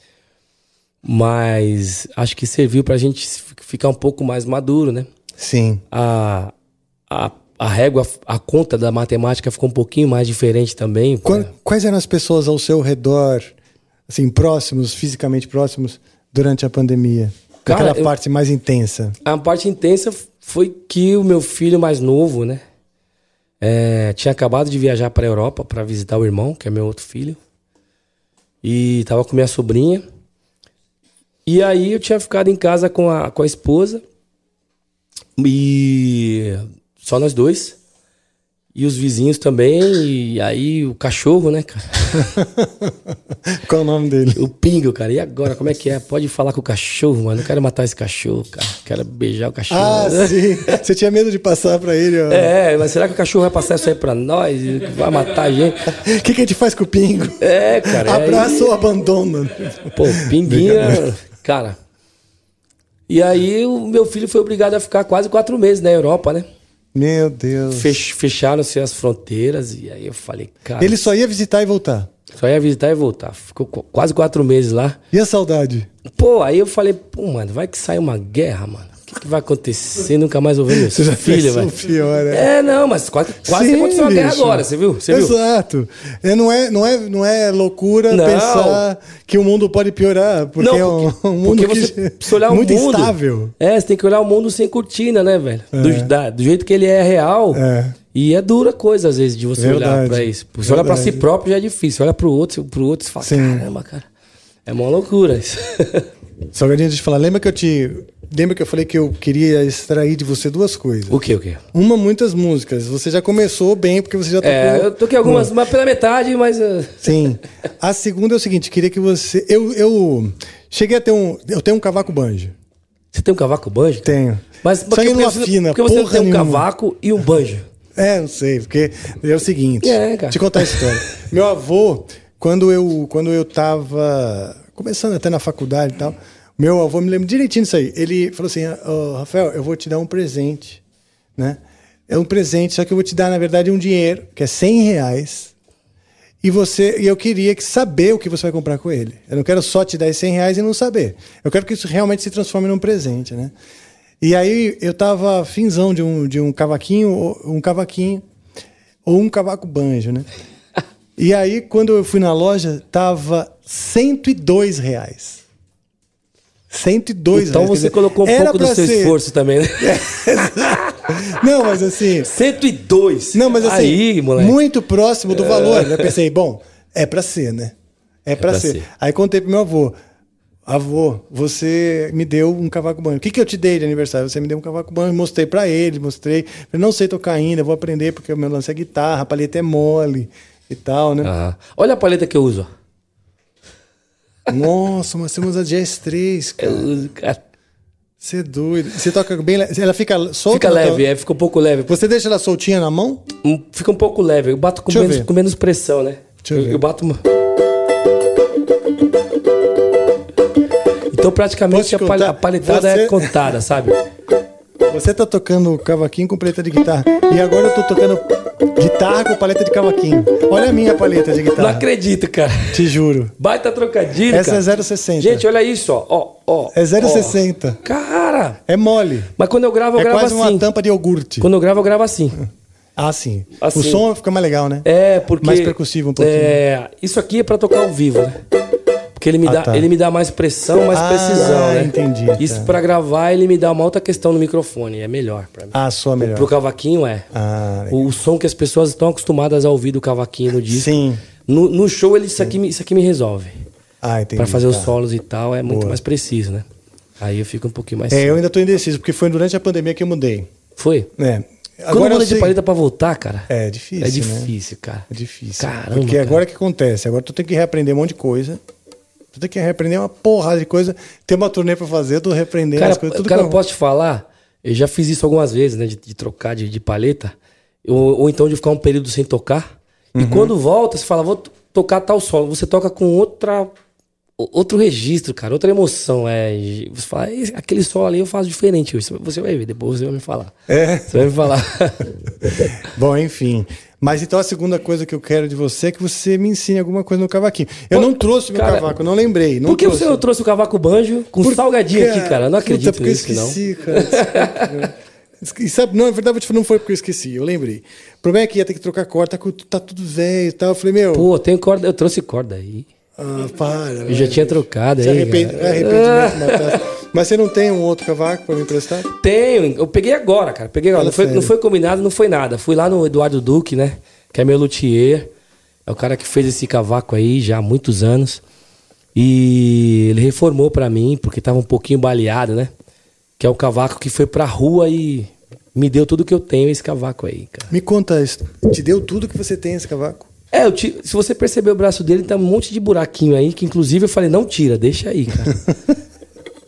Mas acho que serviu pra gente ficar um pouco mais maduro, né? Sim. A, a, a régua, a conta da matemática ficou um pouquinho mais diferente também. Qua- Quais eram as pessoas ao seu redor, assim, próximos, fisicamente próximos, durante a pandemia? Cara, Aquela eu- parte mais intensa. A parte intensa foi que o meu filho mais novo, né? é, tinha acabado de viajar para a Europa para visitar o irmão, que é meu outro filho. E tava com minha sobrinha. E aí eu tinha ficado em casa com a, com a esposa. E só nós dois. E os vizinhos também. E aí o cachorro, né, cara? Qual o nome dele? O Pingo, cara. E agora, como é que é? Pode falar com o cachorro, mano. Não quero matar esse cachorro, cara. Quero beijar o cachorro. Ah, sim. Você tinha medo de passar pra ele, ó. É, mas será que o cachorro vai passar isso aí pra nós? Vai matar a gente? O que, que a gente faz com o pingo? É, cara. é Abraça ou abandona? Pô, pinguinha. Cara. E aí o meu filho foi obrigado a ficar quase quatro meses na Europa, né? Meu Deus. Fech- Fecharam-se as fronteiras e aí eu falei, cara. Ele só ia visitar e voltar. só ia visitar e voltar. Ficou qu- quase quatro meses lá. E a saudade? Pô, aí eu falei, pô, mano, vai que sai uma guerra, mano. O que, que vai acontecer? Nunca mais ouvi meu Você já velho. pior, né? É, não, mas quase, quase Sim, aconteceu uma guerra agora, você viu? Você viu? Exato. É, não, é, não, é, não é loucura Não. pensar que o mundo pode piorar, porque Não, é um, um mundo porque que você precisa olhar o muito mundo. instável. É, você tem que olhar o mundo sem cortina, né, velho? Do, da- do jeito que ele é real. É. E é dura coisa, às vezes, de você olhar Verdade. pra isso. Você olha pra si Verdade. próprio já é difícil. Você olha pro outro, pro outro e fala, Sim. caramba, cara. É uma loucura isso. Salgadinho, deixa eu te falar. Lembra que eu te. Lembra que eu falei que eu queria extrair de você duas coisas? o quê, o quê? Uma, muitas músicas. Você já começou bem, porque você já tocou. É, eu toquei algumas, mas pela metade, mas... uh, Sim. A segunda é o seguinte, queria que você. Eu, eu cheguei a ter um. Eu tenho um cavaco banjo. Você tem um cavaco banjo? Tenho. Mas Só por que que não você, afina, por que você tem um nenhuma. cavaco e um banjo? É, não sei, porque é o seguinte. É, cara. Te contar a história. Meu avô, quando eu, quando eu tava começando até na faculdade e tal, meu avô me lembra direitinho disso aí. Ele falou assim: "Ô, Rafael, eu vou te dar um presente, né? É um presente, só que eu vou te dar, na verdade, um dinheiro, que é 100 reais. E você, e eu queria que saber o que você vai comprar com ele. Eu não quero só te dar esses 100 reais e não saber. Eu quero que isso realmente se transforme num presente, né? E aí eu tava finzão de um, de um cavaquinho, um cavaquinho ou um cavaco banjo, né? E aí quando eu fui na loja tava 102 reais. 102 Então reais. quer você dizer, colocou um pouco do seu ser- esforço também, né? Não, mas assim, 102! Não, mas assim, Aí, moleque. muito próximo do valor. Eu pensei, bom, é pra ser, né? É pra, pra ser. ser. Aí contei pro meu avô. Avô, você me deu um cavaco banjo. O que, que eu te dei de aniversário? Você me deu um cavaco banjo. Mostrei pra ele, mostrei. Falei, não sei tocar ainda, vou aprender porque o meu lance é guitarra, a palheta é mole e tal, né? Aham. Olha a paleta que eu uso. Nossa, mas temos a Jazz 3, Eu cara. uso, cara. Você é doido. Você toca bem. le- Ela fica solta? Fica leve, tua- é, fica um pouco leve. Você deixa ela soltinha na mão? Um- Fica um pouco leve. Eu bato com, Deixa menos, com menos pressão, né? Deixa eu eu, ver. eu bato uma. Então praticamente a, Posso te pal- contar? a paletada Você- é contada, sabe? Você tá tocando cavaquinho com paleta de guitarra. E agora eu tô tocando guitarra com paleta de cavaquinho. Olha a minha paleta de Não guitarra. acredito, cara. Te juro. Baita trocadilho, Essa cara. é 0,60. Gente, olha isso, ó. ó, ó É 0,60. ó. Cara! É mole. Mas quando eu gravo, eu É gravo quase assim. uma tampa de iogurte. Quando eu gravo, eu gravo assim. Ah, sim. Assim. O som fica mais legal, né? É, porque. Mais percussivo um pouquinho. É, isso aqui é pra tocar ao vivo, né? Porque ele me, Ah, dá, tá. ele me dá mais pressão, mais Ah, precisão, né? entendi, Isso tá. pra gravar, ele me dá uma outra questão no microfone. É melhor pra mim. Ah, soa melhor. Pro cavaquinho é. Ah, legal. o som que as pessoas estão acostumadas a ouvir do cavaquinho no disco. Sim. No, no show, ele, isso, aqui, me- isso aqui me resolve. Ah, entendi. Pra fazer os tá. solos e tal, é muito Boa. mais preciso, né? Aí eu fico um pouquinho mais. É, eu ainda tô indeciso, porque foi durante a pandemia que eu mudei. Foi? É. Quando Agora eu muda de sei- paleta pra voltar, cara. É difícil, É né? difícil, cara. É difícil. Caramba, Porque cara. agora o que acontece? Agora tu tem que reaprender um monte de coisa. Tu tem que reaprender uma porrada de coisa. Tem uma turnê pra fazer, tu reaprendendo Cara, as coisas. Tudo cara eu posso te falar, eu já fiz isso algumas vezes, né? De, de trocar de, de paleta. Ou, ou então de ficar um período sem tocar. Uhum. E quando volta, você fala, vou tocar tal solo. Você toca com outra. Outro registro, cara, outra emoção. É, você fala, "Esse- aquele solo ali eu faço diferente. Você vai ver, depois você vai me falar. É. Você vai me falar. Bom, enfim. Mas então a segunda coisa que eu quero de você é que você me ensine alguma coisa no cavaquinho. Eu Pô, não trouxe meu cara, cavaco, eu não lembrei. Não Por que trouxe. você não trouxe o cavaco banjo com Por- salgadinho aqui, cara? Não puta, acredito eu nisso, não. esqueci, cara. Desculpa. E sabe, não, na verdade, vou te falar, não foi porque eu esqueci, eu lembrei. O problema é que ia ter que trocar corda, tá, tá tudo velho e tal. Eu falei, meu. Pô, tem corda, eu trouxe corda aí. Ah, para. Eu já tinha trocado aí. arrepende, cara. arrependimento matasse. Mas você não tem um outro cavaco pra me emprestar? Tenho, eu peguei agora, cara. Peguei agora. Não foi, não foi combinado, não foi nada. Fui lá no Eduardo Duque, né? Que é meu luthier. É o cara que fez esse cavaco aí já há muitos anos. E ele reformou pra mim, porque tava um pouquinho baleado, né? Que é o cavaco que foi pra rua e me deu tudo que eu tenho, esse cavaco aí, cara. Me conta isso. Te deu tudo que você tem esse cavaco? É, eu ti- se você perceber o braço dele, tem um monte de buraquinho aí, que inclusive eu falei, não tira, deixa aí, cara.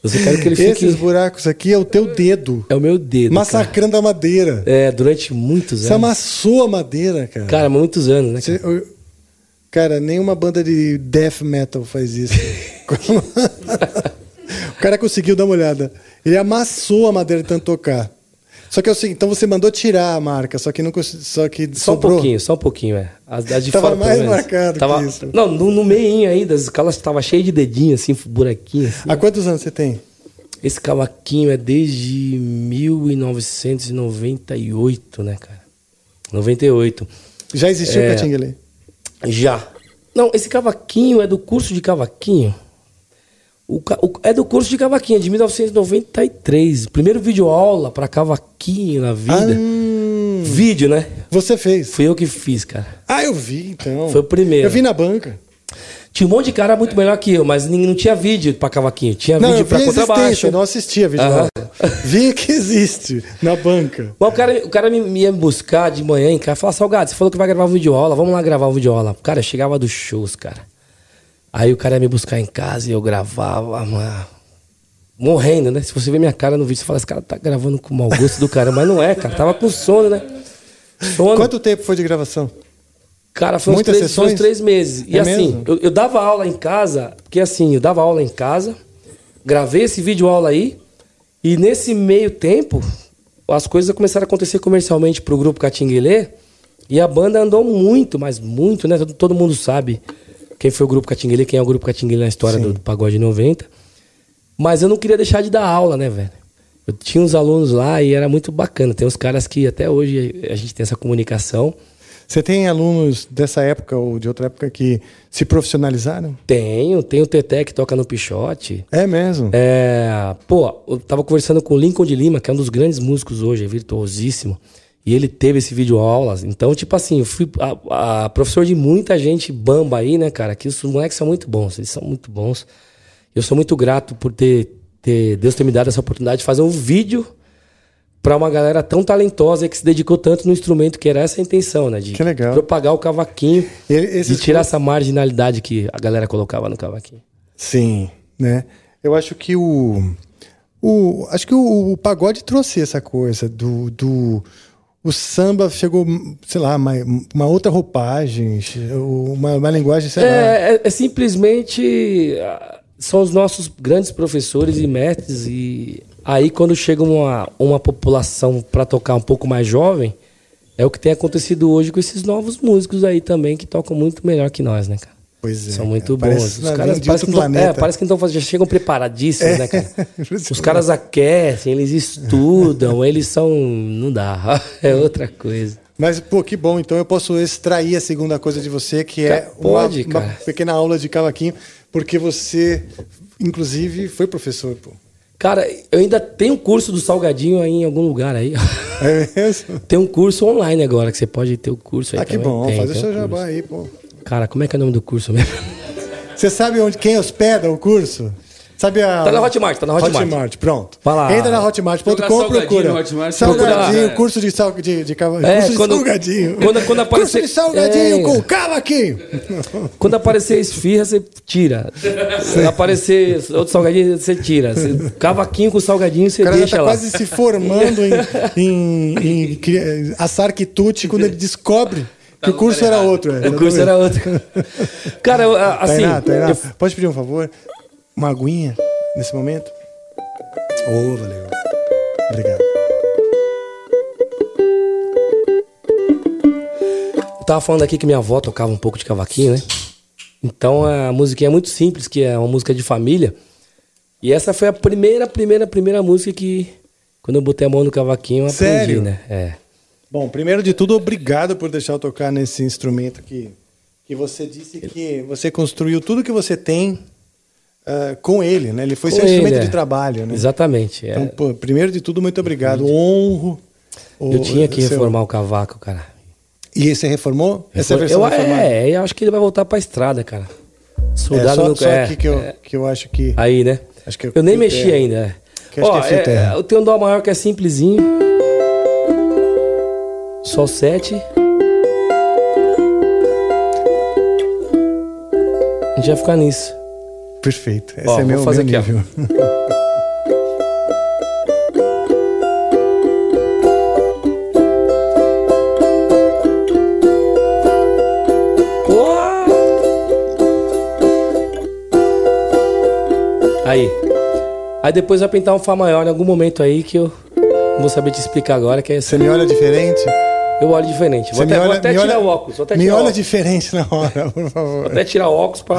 eu só quero que ele fique. Esses buracos aqui é o teu dedo. É o meu dedo. cara. Massacrando a madeira. É, durante muitos Você anos. amassou a madeira, cara. Cara, muitos anos, né? Você- eu- cara, nenhuma banda de death metal faz isso. o cara conseguiu dar uma olhada. Ele amassou a madeira de tanto tocar. Só que é o seguinte, então você mandou tirar a marca, só que não só que Só um sobrou. pouquinho, só um pouquinho, é. As, as de Tava fora, mais marcado que tava, isso. Não, no, no meinho ainda, as escalas tava cheio de dedinho, assim, buraquinho. Assim. Há quantos anos você tem? Esse cavaquinho é desde 1998, né, cara? 98. Já existiu o É. Catinguele? Já. Não, esse cavaquinho é do curso de cavaquinho. O, o- é do curso de cavaquinho, é de 1993. Primeiro vídeo aula pra cavaquinho na vida. Ah, Vídeo, né? você fez. Fui eu que fiz, cara. Ah, eu vi, então. Foi o primeiro. Eu vi na banca. Tinha um monte de cara muito melhor que eu, mas ninguém- não tinha vídeo pra cavaquinho. Tinha Não, vídeo pra contrabaixo. eu não assistia vídeo aula. Vi que existe na banca. Mas o cara, o cara me, me ia me buscar de manhã em casa e falava, Salgado, você falou que vai gravar um vídeo aula, vamos lá gravar vídeo aula. Cara, eu chegava dos shows, cara. Aí o cara ia me buscar em casa e eu gravava, mano, morrendo, né? Se você ver minha cara no vídeo, você fala, esse cara tá gravando com mau gosto do cara. Mas não é, cara. Tava com sono, né? Sono. Quanto tempo foi de gravação? Cara, foi uns, três, foi uns três meses. E É assim, eu, eu dava aula em casa, porque assim, eu dava aula em casa, gravei esse vídeo aula aí, e nesse meio tempo, as coisas começaram a acontecer comercialmente pro grupo Catinguelê, e a banda andou muito, mas muito, né? Todo, todo mundo sabe quem foi o grupo Catinguelê, quem é o grupo Catinguelê na história do, do Pagode 90. Mas eu não queria deixar de dar aula, né, velho? Eu tinha uns alunos lá e era muito bacana. Tem uns caras que até hoje a gente tem essa comunicação. Você tem alunos dessa época ou de outra época que se profissionalizaram? Tenho, tem o Teté que toca no Pichote. É mesmo? É, pô, eu tava conversando com o Lincoln de Lima, que é um dos grandes músicos hoje, é virtuosíssimo. E ele teve esse vídeo aulas. Então, tipo assim, eu fui a, a professor de muita gente bamba aí, né, cara? Que os moleques são muito bons, eles são muito bons. Eu sou muito grato por ter, ter Deus ter me dado essa oportunidade de fazer um vídeo pra uma galera tão talentosa e que se dedicou tanto no instrumento, que era essa a intenção, né? De propagar o cavaquinho, Ele- de tirar essa marginalidade que a galera colocava no cavaquinho. Sim, né? Eu acho que o, o acho que o, o pagode trouxe essa coisa do, do o samba chegou, sei lá, uma, uma outra roupagem, uma, uma linguagem, sei lá. É, é- é simplesmente. ah, São os nossos grandes professores e mestres. E aí, quando chega uma, uma população para tocar um pouco mais jovem, é o que tem acontecido hoje com esses novos músicos aí também, que tocam muito melhor que nós, né, cara? Pois é. São muito cara. bons. Parece Os caras de parece que, tão, é, parece que então já chegam preparadíssimos, É. né, cara? Os caras aquecem, eles estudam, eles são. Não dá. É outra coisa. Mas, pô, que bom. Então eu posso extrair a segunda coisa de você, que é uma, pode, uma cara. pequena aula de cavaquinho, porque você, inclusive, foi professor, pô. Cara, eu ainda tenho curso do Salgadinho aí em algum lugar aí. É mesmo? Tem um curso online agora, que você pode ter o curso aí Ah, que também. bom. Tem, Faz o seu um jabá aí, pô. Cara, como é que é o nome do curso mesmo? Você sabe onde quem hospeda o curso? Sabe a. Tá na Hotmart, tá na Hotmart. Hotmart, pronto. Vai lá. Entra na hotmart.com, procura. Hotmart, salgadinho, procura lá. curso de, sal, de, de cava- É, curso quando- de salgadinho. quando- quando aparecer- Curso de salgadinho É. com cavaquinho. Quando aparecer esfirra, você tira. Se aparecer outro salgadinho, você tira. Você- cavaquinho com salgadinho, você O cara já deixa tá lá. quase se formando em, em, em cri- assar quitute quando ele descobre que o curso era outro. é. O curso era outro. Cara, eu, assim. Tainá, Tainá, eu- pode pedir um favor? Uma aguinha nesse momento? Oh, valeu. Obrigado. Eu tava falando aqui que minha avó tocava um pouco de cavaquinho, né? Então a musiquinha é muito simples, que é uma música de família. E essa foi a primeira, primeira, primeira música que, quando eu botei a mão no cavaquinho, eu aprendi, Sério? né? É. Bom, primeiro de tudo, obrigado por deixar eu tocar nesse instrumento que, que você disse que você construiu tudo que você tem ah, com ele, né? Ele foi Com seu instrumento ele, é. de trabalho, né? Exatamente. é. Então, pô, primeiro de tudo, muito obrigado. Honro. o- eu tinha que o seu- reformar o cavaco, cara. E você reformou? Essa é a eu, versão reformada? é, eu acho que ele vai voltar pra estrada, cara. É, Soldado só, no só é, aqui que eu, é. que eu acho que... Aí, né? Acho que é eu nem mexi ainda. é. Que acho Ó, que é terra. eu tenho um dó maior que é simplesinho. Sol 7. A gente vai ficar nisso. Perfeito. Esse Ó, é meu, fazer meu aqui, ó. nível. Porra! Aí. Aí depois vai pintar um Fá maior em algum momento aí que eu não vou saber te explicar agora, que é Você me olha diferente? Eu olho diferente. Vou Você até, olha, vou até tirar olha- o óculos. Vou até me tirar olha óculos. diferente na hora, por favor. Vou até tirar o óculos pra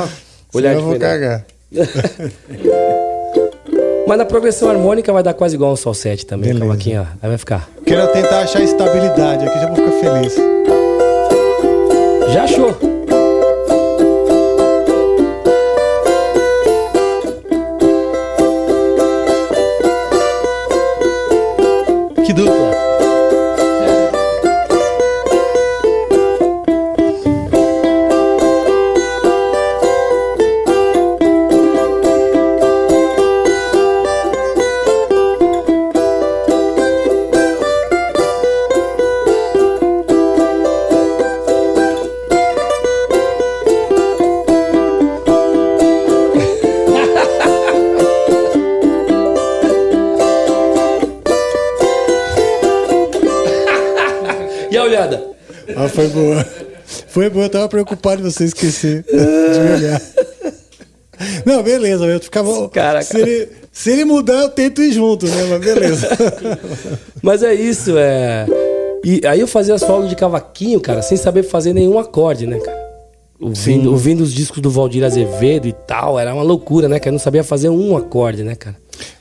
olhar Senão eu vou diferente. cagar. Mas na progressão harmônica vai dar quase igual um sol 7 também, Beleza. cavaquinho, ó. Aí vai ficar. Quero tentar achar estabilidade aqui, já vou ficar feliz. Já achou? Que dupla. Foi boa. Foi boa, eu tava preocupado de você esquecer de me olhar. Não, beleza, eu ficava. Cara, se, ele, se ele mudar, eu tento ir junto, né? Mas beleza. Mas é isso, é. E aí eu fazia solo de cavaquinho, cara, sem saber fazer nenhum acorde, né, cara? Ouvindo, ouvindo os discos do Valdir Azevedo e tal, era uma loucura, né, cara? Eu não sabia fazer um acorde, né, cara?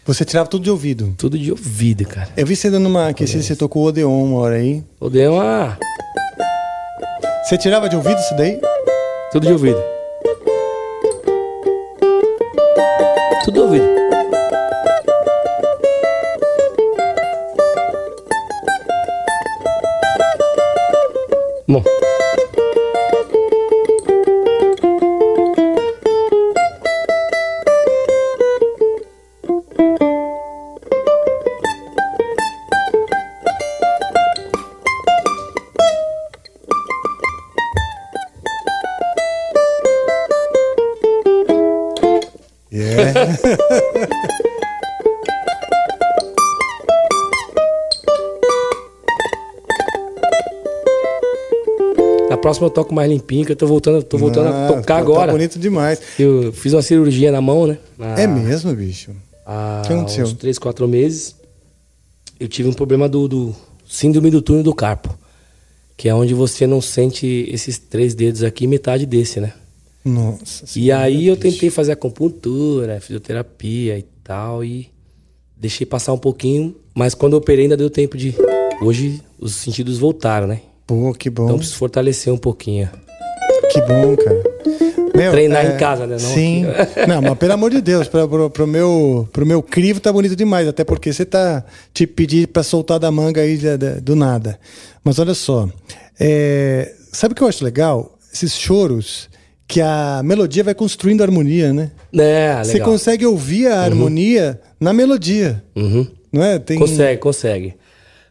Você tirava tudo de ouvido. Tudo de ouvido, cara. Eu vi você dando uma. Que você tocou o Odeon uma hora aí. Dei uma. Você tirava de ouvido isso daí? Tudo de ouvido. Tudo de ouvido. Eu toco mais limpinho, que eu tô voltando, tô voltando Ah, a tocar tá- agora. Tá bonito demais. Eu fiz uma cirurgia na mão, né? Na- É mesmo, bicho? Há que aconteceu? uns 3, 4 meses. Eu tive um problema do, do síndrome do túnel do carpo. Que é onde você não sente esses três dedos aqui, metade desse, né? Nossa. E aí eu tentei fazer acupuntura, fisioterapia e tal, e deixei passar um pouquinho, mas quando eu operei ainda deu tempo de. Hoje os sentidos voltaram, né? Pô, que bom. Então preciso fortalecer um pouquinho. Que bom, cara. Meu, Treinar em casa, né? Não sim. aqui. Não, mas pelo amor de Deus, pra, pro, pro meu, pro meu crivo tá bonito demais. Até porque você tá te pedir pra soltar da manga aí da- da- do nada. Mas olha só. é, sabe o que eu acho legal? Esses choros que a melodia vai construindo a harmonia, né? É, legal. Você consegue ouvir a harmonia na melodia. Uhum. Não é? Tem... Consegue, consegue.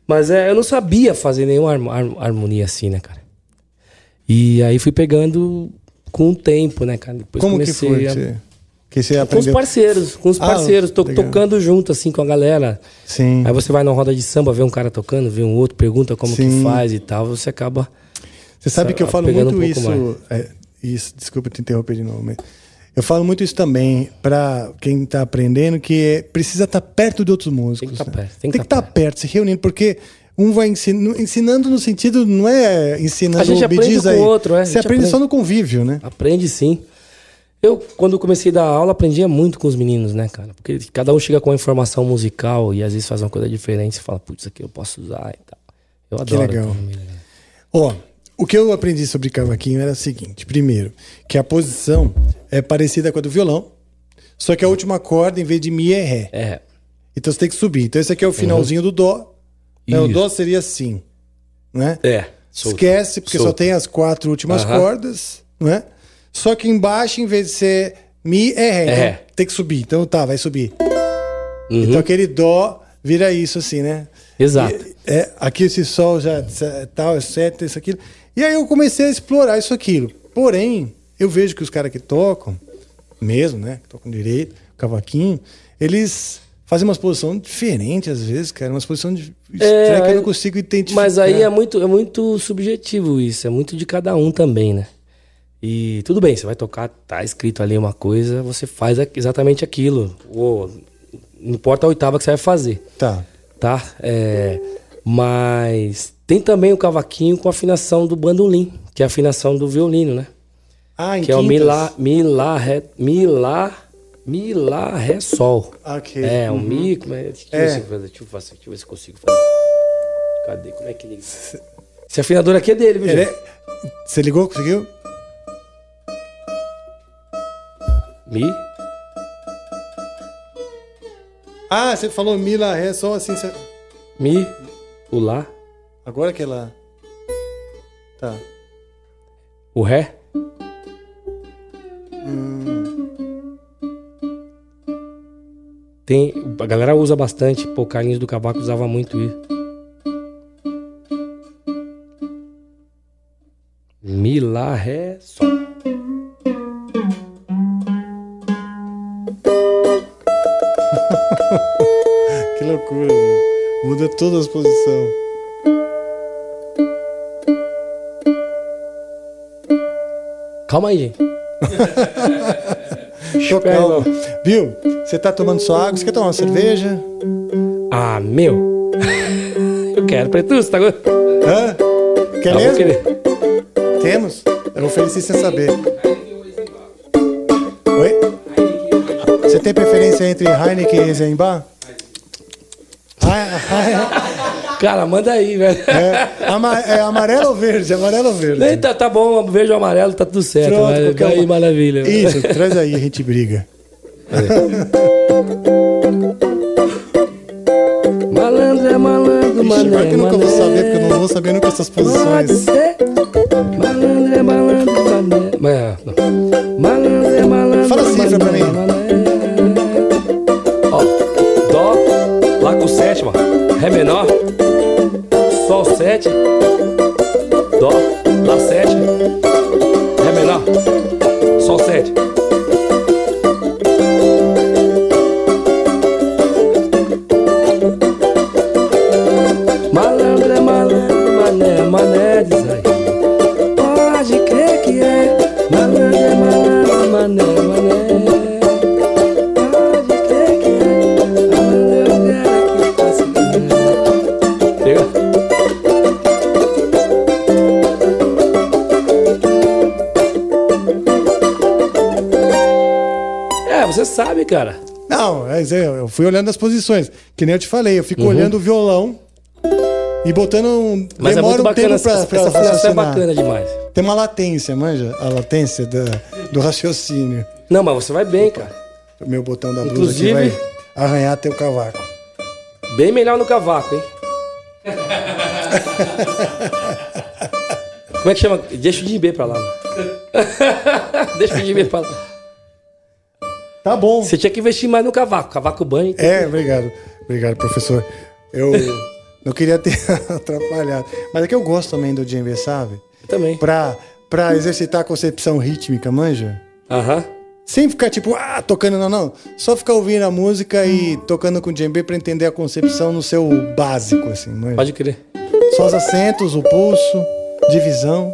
Mas é, eu não sabia fazer nenhuma har- har- harmonia assim, né, cara? E aí fui pegando com o tempo, né, cara? Depois Como que foi? a- Que que você Com os aprendeu? parceiros, com os Ah, parceiros, to- legal. tocando junto, assim, com a galera. Sim. Aí você vai na roda de samba, vê um cara tocando, vê um outro, pergunta como que Sim. faz e tal, você acaba. Você sabe que eu falo muito um isso, é, isso. Desculpa te interromper de novo, mas eu falo muito isso também para quem está aprendendo, que é, precisa estar perto de outros músicos. Tem que tá né? perto, tem que que tá estar perto, se reunindo, porque um vai ensinando, ensinando no sentido, não é ensinando A gente aprende com o outro, é, Você gente aprende só aprende. no convívio, né? Aprende sim. Eu, quando comecei a dar aula, aprendia muito com os meninos, né, cara? Porque cada um chega com uma informação musical e às vezes faz uma coisa diferente e fala, putz, isso aqui eu posso usar e tal. Eu Que adoro. legal. também, né? Ó, o que eu aprendi sobre cavaquinho era o seguinte: primeiro, que a posição é parecida com a do violão, só que a última corda, em vez de mi, é ré. É. Então você tem que subir. Então esse aqui é o finalzinho do dó. Né? O dó seria assim, né? É. solto. Esquece, porque só Solto. tem as quatro últimas Aham. cordas, né? Só que embaixo, em vez de ser mi, é ré. É Então, tem que subir. Então tá, vai subir. Uhum. Então aquele dó vira isso assim, né? Exato. E- é, aqui esse sol já é tal, é seta, isso, aquilo. E aí eu comecei a explorar isso, aquilo. Porém, eu vejo que os caras que tocam, mesmo, né? Que tocam direito, cavaquinho, eles fazem umas posições diferentes às vezes, cara. Umas posições de... estranhas que eu não consigo identificar. Mas aí é muito, é muito subjetivo isso, é muito de cada um também, né? E tudo bem, você vai tocar, tá escrito ali uma coisa, você faz exatamente aquilo. Ou, não importa a oitava que você vai fazer, Tá. tá? É, mas tem também o cavaquinho com a afinação do bandolim, que é a afinação do violino, né? Ah, em que é o mi lá, mi lá, ré, mi lá, mi lá, ré, sol. Ok. É, o Uhum. mi, como é? Deixa eu, É. eu fazer, deixa, eu fazer, deixa eu ver se consigo fazer. Cadê? Como é que liga? Esse afinador aqui é dele, viu, Ele gente? é- Você ligou? Conseguiu? Mi? Ah, você falou mi, lá, ré, só assim. Você... Mi, o lá, Agora que ela... Tá. o ré. Tem, a galera usa bastante, pô, Carlinhos do Cavaco usava muito isso. Mi, lá, ré, sol. Que loucura, mano. Muda todas as posições. Calma aí, gente. Tô calmo. Viu? Você tá tomando sua água? Você quer tomar uma cerveja? Ah, meu. Eu quero, Preto, você tá gostando? Hã? Quer vou mesmo? Temos? Eu ofereci sem saber. Oi? Você tem preferência entre Heineken e Eisenbahn? Ah, Cara, manda aí, velho. É, ama- é amarelo ou verde? Amarelo ou verde? Nem tá, tá bom, vejo amarelo, tá tudo certo. Pronto, mas, qualquer maravilha. Isso, traz aí, a gente briga. Malandro é malandro, Ixi, mané, vai que eu nunca vou mané. saber, porque eu não vou saber nunca essas posições. Malandro é malandro, mané. Malandro é malandro. Fala cifra pra mim. Com sétima, Ré menor, Sol 7, Dó, Lá 7, É, você sabe, cara. Não, é, aí, eu fui olhando as posições. Que nem eu te falei, eu fico Uhum. olhando o violão e botando um. Mas é demora muito um bacana, tempo pra, essa, pra essa afinação é bacana demais. Tem uma latência, manja? A latência da- do raciocínio. Não, mas você vai bem, cara. O meu botão da blusa Inclusive- aqui vai arranhar teu cavaco. Bem melhor no cavaco, hein? Como é que chama? Deixa o Jim B pra lá, mano. Deixa o djembe pra lá. Tá bom. Você tinha que investir mais no cavaco. Cavaco banho. É, obrigado. Obrigado, professor. Eu não queria ter atrapalhado. Mas é que eu gosto também do djembe, sabe? Eu também. Pra, pra exercitar a concepção rítmica, manja? Aham. Sem ficar tipo, ah, tocando, não, não. Só ficar ouvindo a música e tocando com djembe pra entender a concepção no seu básico, assim, manja? Pode crer. Só os acentos, o pulso, divisão.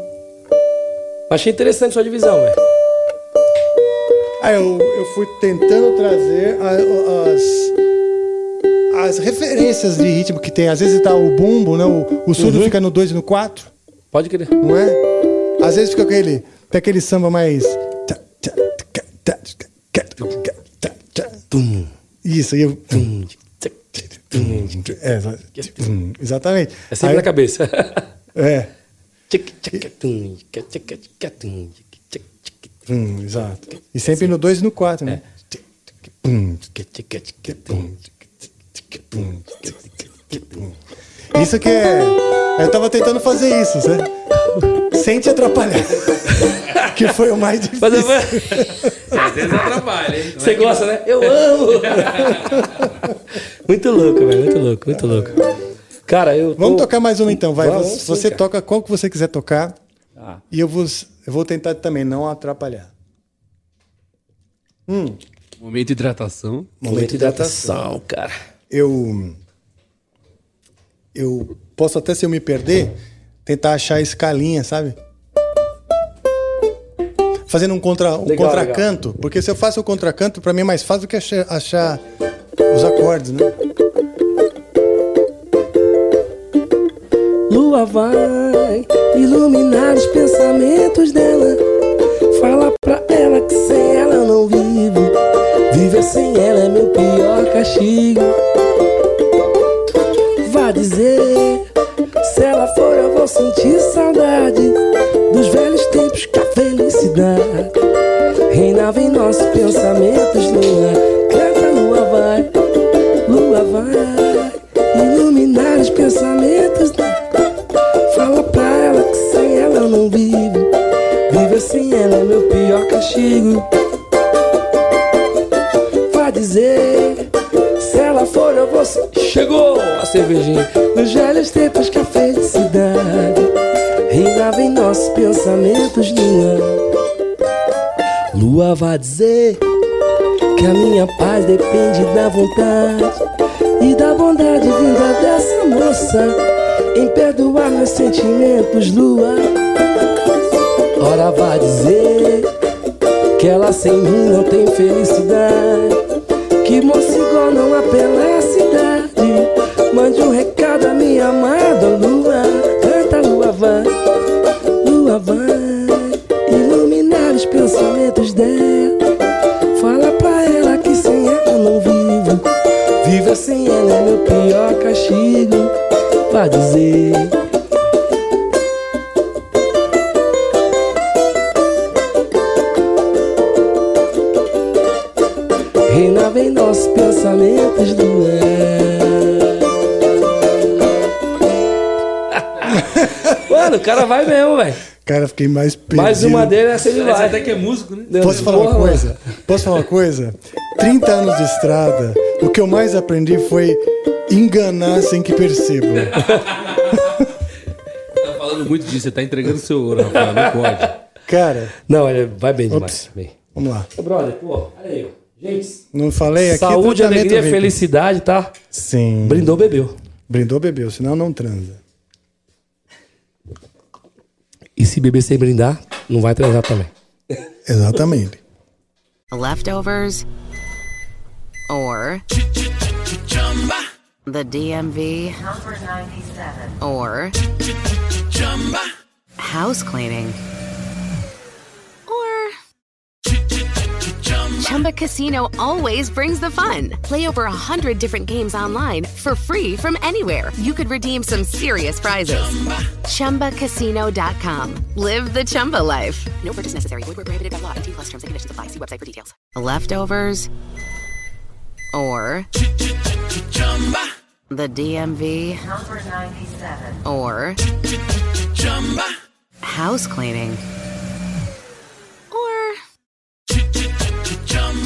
Achei interessante sua divisão, velho. Aí eu, eu fui tentando trazer a- as, as referências de ritmo que tem. Às vezes tá o bumbo, né? O, o surdo fica no 2 e no 4, Pode crer. não é? Às vezes fica aquele. Tem aquele samba mais. Isso, e eu. É, exa- exatamente. É sempre Aí- na cabeça. É. Hum, exato. E sempre no 2 e no 4, né? tum. Isso que é. Eu tava tentando fazer isso, né? Sem te atrapalhar. que foi o mais difícil. Mas eu... Às vezes atrapalha, hein? Não Você é que- gosta, né? Eu amo! muito louco, velho. Muito louco, muito louco. Cara, eu. tô- Vamos tocar mais uma então, vai. Vamos, você sim, toca qual que você quiser tocar. E eu vou, eu vou tentar também não atrapalhar. Momento de hidratação. Momento de hidratação, cara. Eu. Eu posso até, se eu me perder, tentar achar a escalinha, sabe? Fazendo um, contra, um Legal, contracanto. Porque se eu faço o contracanto, pra mim é mais fácil do que achar, achar os acordes, né? Lua vai iluminar os pensamentos dela. Fala pra ela que sem ela eu não vivo. Viver sem ela é meu pior castigo. Vá dizer, se ela for eu vou sentir saudade dos velhos tempos que a felicidade reinava em nossos pensamentos. Lua, canta, lua vai, lua vai iluminar os pensamentos. Castigo. Vai dizer, se ela for eu vou. Chegou a cervejinha. Nos velhos tempos que a felicidade reinava em nossos pensamentos, lua. Lua vai dizer que a minha paz depende da vontade e da bondade vinda dessa moça em perdoar meus sentimentos, lua. Ora vai dizer que ela sem mim não tem felicidade, que moça igual não há pela cidade. Mande um recado à minha amada lua, canta lua vai, lua vai iluminar os pensamentos dela. Fala pra ela que sem ela não vivo. Viver sem ela é meu pior castigo. Vai dizer. Nossos pensamentos do Mano, o cara vai mesmo, velho. Cara, fiquei mais perdido. Mais uma dele, essa ele vai. até que é músico, né? Posso falar uma Porra, coisa? Posso falar uma coisa? 30 anos de estrada, o que eu mais aprendi foi enganar sem que percebam. Tá falando muito disso, você tá entregando seu ouro, Rafael, não pode. Cara, Não, ele vai bem demais. Ops. Bem. vamos lá. Ô, brother, pô, olha aí, ó. Gente, Não falei aqui. saúde, alegria, VIP. felicidade, tá? Sim. Brindou, bebeu. Brindou, bebeu, senão não transa. E se beber sem brindar, não vai transar também. Exatamente. Leftovers or the DMV Number 97. or house cleaning Chumba Casino always brings the fun. Play over a hundred different games online for free from anywhere. You could redeem some serious prizes. Chumba. ChumbaCasino.com. Live the Chumba life. No purchase necessary. Void where prohibited by law. T plus terms and conditions apply. See website for details. Leftovers or chumba the DMV Number 97. or Chumba. house cleaning.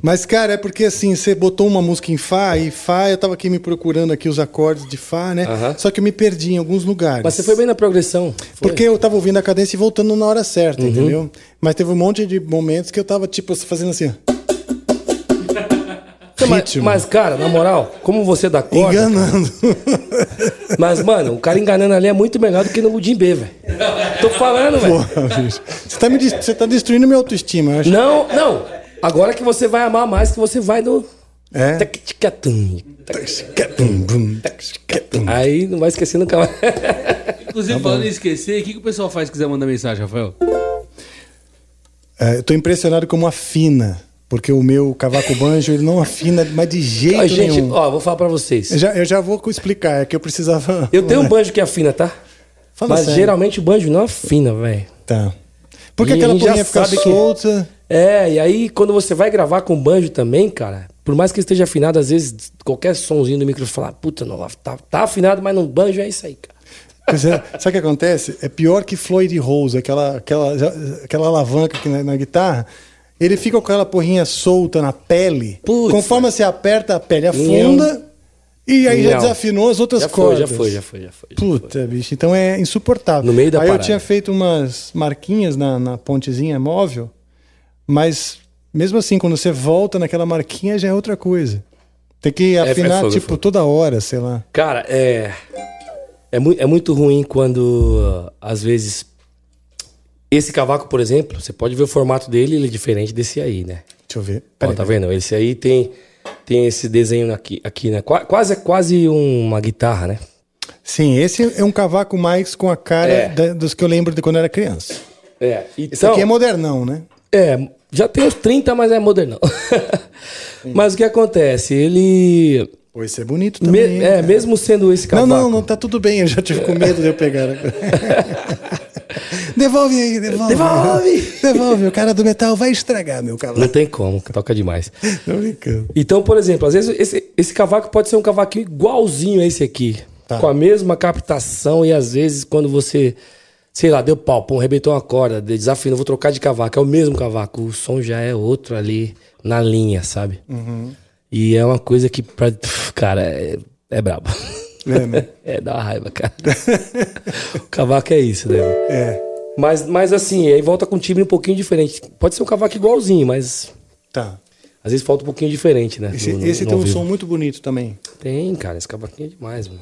Mas, cara, é porque assim, você botou uma música em Fá, e Fá, eu tava aqui me procurando aqui os acordes de Fá, né? Só que eu me perdi em alguns lugares. Mas você foi bem na progressão. Foi. Porque eu tava ouvindo a cadência e voltando na hora Uhum. certa, entendeu? Mas teve um monte de momentos que eu tava, tipo, fazendo assim. Mas, mas, cara, na moral, como você dá corda. Enganando. Mas, mano, o cara enganando ali é muito melhor do que no Mudimbê, velho. Tô falando, velho. Você tá, me você tá destruindo minha autoestima, eu acho. Não, não. Agora que você vai amar mais, que você vai no. É? Aí não vai esquecer nunca mais. Inclusive, falando em esquecer, o que, que o pessoal faz se quiser mandar mensagem, Rafael? É, eu tô impressionado como afina. Porque o meu cavaco banjo, ele não afina, mas de jeito gente, nenhum. ó, vou falar pra vocês. Eu já, eu já vou explicar, é que eu precisava... Eu tenho um banjo que afina, tá? Fala Mas sério. geralmente o banjo não afina, velho. Tá. Porque E aquela porrinha fica sabe que- solta... É, e aí quando você vai gravar com banjo também, cara, por mais que esteja afinado, às vezes qualquer sonzinho do microfone fala, puta, não, tá, tá afinado, mas no banjo é isso aí, cara. Pois é, sabe o que acontece? É pior que Floyd Rose, aquela, aquela, aquela alavanca aqui na, na guitarra. Ele fica com aquela porrinha solta na pele. Putz. Conforme você aperta, a pele afunda. E aí já desafinou as outras Já foi, cordas. já foi, já foi, já foi. já Puta, bicho. Então é insuportável. No meio da Aí eu parada. tinha feito umas marquinhas na, na pontezinha móvel. Mas mesmo assim, quando você volta naquela marquinha, já é outra coisa. Tem que é afinar, fogo, é tipo, toda hora, sei lá. Cara, é. É, mu é muito ruim quando, às vezes. Esse cavaco, por exemplo, você pode ver o formato dele, ele é diferente desse aí, né? Deixa eu ver. Ó, Peraí, tá vendo? Esse aí tem, tem esse desenho aqui, aqui né? Qua- Quase, quase uma guitarra, né? Sim, esse é um cavaco mais com a cara É. da- dos que eu lembro de quando eu era criança. É. Esse Então, aqui é modernão, né? É, já tem uns 30, mas é modernão. mas o que acontece? Ele. Pô, esse é bonito me- também. hein, é, mesmo sendo esse Não, cavaco. não, não, tá tudo bem. Eu já tive com medo de eu pegar. devolve aí, devolve. Devolve! Devolve, o cara do metal vai estragar meu Não cavaco. tem como, toca demais. Tô brincando. Então, por exemplo, às vezes esse, esse cavaco pode ser um cavaquinho igualzinho a esse aqui. Tá. Com a mesma captação e às vezes quando você, sei lá, deu pau, pum, arrebentou uma corda, desafinou, vou trocar de cavaco, é o mesmo cavaco, o som já é outro ali na linha, sabe? Uhum. E é uma coisa que, pra, cara, é, é brabo. É, né? É, dá uma raiva, cara. o cavaco é isso, né? É, Mas, mas assim, aí volta com um timbre um pouquinho diferente. Pode ser um cavaco igualzinho, mas tá. às vezes falta um pouquinho diferente, né? Esse, no- no- esse no tem um som muito bonito também. Tem, cara, esse cavaquinho é demais, mano.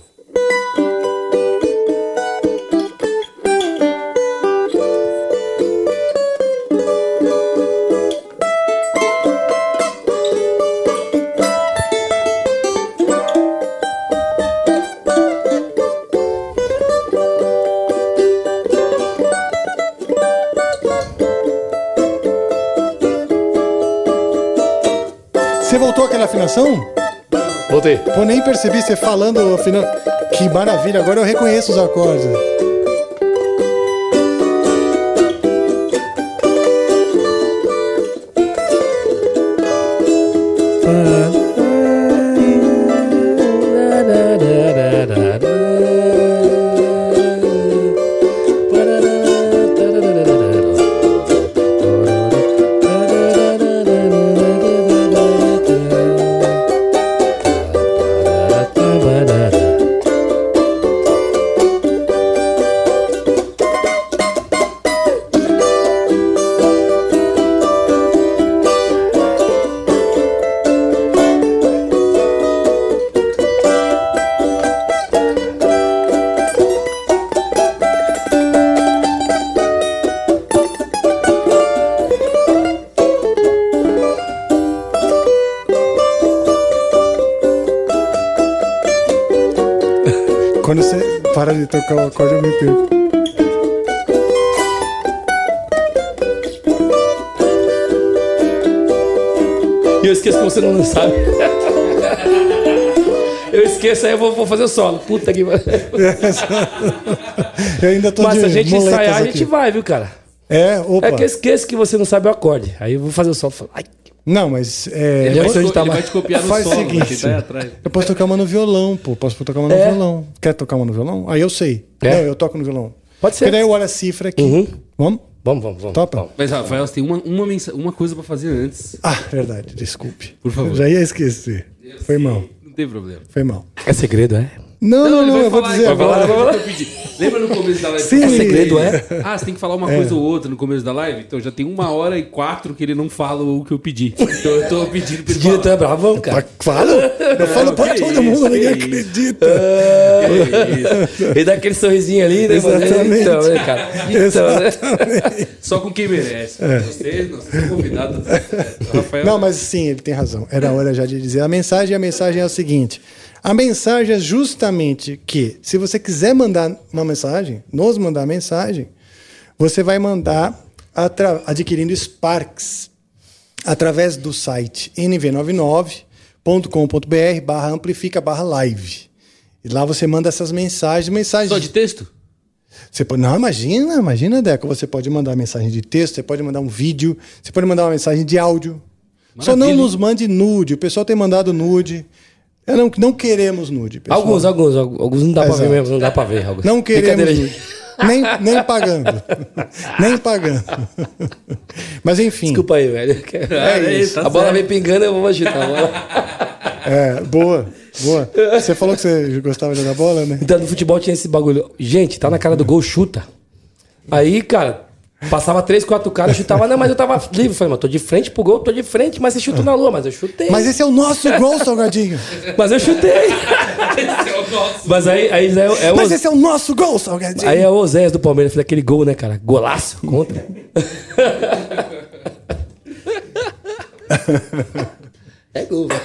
Afinação? Voltei. Pô, nem percebi você falando afinal. Que maravilha, agora eu reconheço os acordes. Tocar o acorde, eu me perco. E eu esqueço que você não sabe. Eu esqueço, aí eu vou, vou fazer o solo. Puta que. Eu ainda tô Mas de se a gente ensaiar, a aqui. gente vai, viu, cara? É, opa. É que eu esqueço que você não sabe o acorde. Aí eu vou fazer o solo falo, ai, Não, mas é, Ele vai Ele tá vai te copiar no Faz o solo, seguinte. atrás. eu posso tocar uma no violão, pô. Posso tocar uma no É. violão. Quer tocar uma no violão? Aí eu sei. É. Não, eu toco no violão. Pode ser. Porque daí eu olho a cifra aqui. Uhum. Vamos? Vamos, vamos, vamos. Topa? vamos. Mas, Rafael, você tem uma, uma, mensa- uma coisa pra fazer antes. Ah, verdade, desculpe. Por favor. Já ia esquecer. Foi mal, Não tem problema. foi mal. É segredo, é? Não, não, não, vai eu vou falar, dizer vai agora. falar, eu pedi. Lembra no começo da live? Sim. É segredo, é? Ah, você tem que falar uma coisa ou outra no começo da live? Então já tem uma hora e quatro que ele não fala o que eu pedi. Então eu tô pedindo pra ele falar. diretor é bravão, cara. Falo? Eu falo pra todo isso, mundo, ninguém isso. acredita. Ele dá aquele sorrisinho ali, né? Exatamente. Então, né, cara? Então, né? Só com quem merece. Vocês, não, vocês são convidados. O Rafael, Não, mas sim, ele tem razão. Era hora já de dizer a mensagem. E a mensagem é a seguinte: a mensagem é justamente que, se você quiser mandar uma mensagem, nos mandar mensagem, você vai mandar adquirindo Sparks através do site nv99.com.br barra amplifica barra live. E lá você manda essas mensagens, mensagens só de texto? você pode, não, imagina, imagina, Deco. Você pode mandar mensagem de texto, você pode mandar um vídeo, você pode mandar uma mensagem de áudio. Só não Maravilha. nos mande nude. O pessoal tem mandado nude. Eu não, não queremos nude, pessoal. Alguns, alguns, alguns não dá pra ver mesmo, não dá pra ver. Alguns. Não queremos nude. Nem, nem pagando. nem pagando. Mas enfim. Desculpa aí, velho. É isso. a bola vem pingando, eu vou agitar a bola. É, boa, boa. Você falou que você gostava de jogar bola, né? Então, no futebol tinha esse bagulho. Gente, tá na cara do gol, chuta. Aí, cara, passava três, quatro caras, eu chutava. Não, mas eu tava livre. Falei, mas tô de frente pro gol, tô de frente, mas você chuta na lua. Mas eu chutei. Mas esse é o nosso gol, Salgadinho. Mas eu chutei. mas aí, aí é, é o... Mas esse é o nosso gol, Salgadinho. Aí é o Oséias do Palmeiras, fez aquele gol, né, cara? Golaço contra. é gol, velho.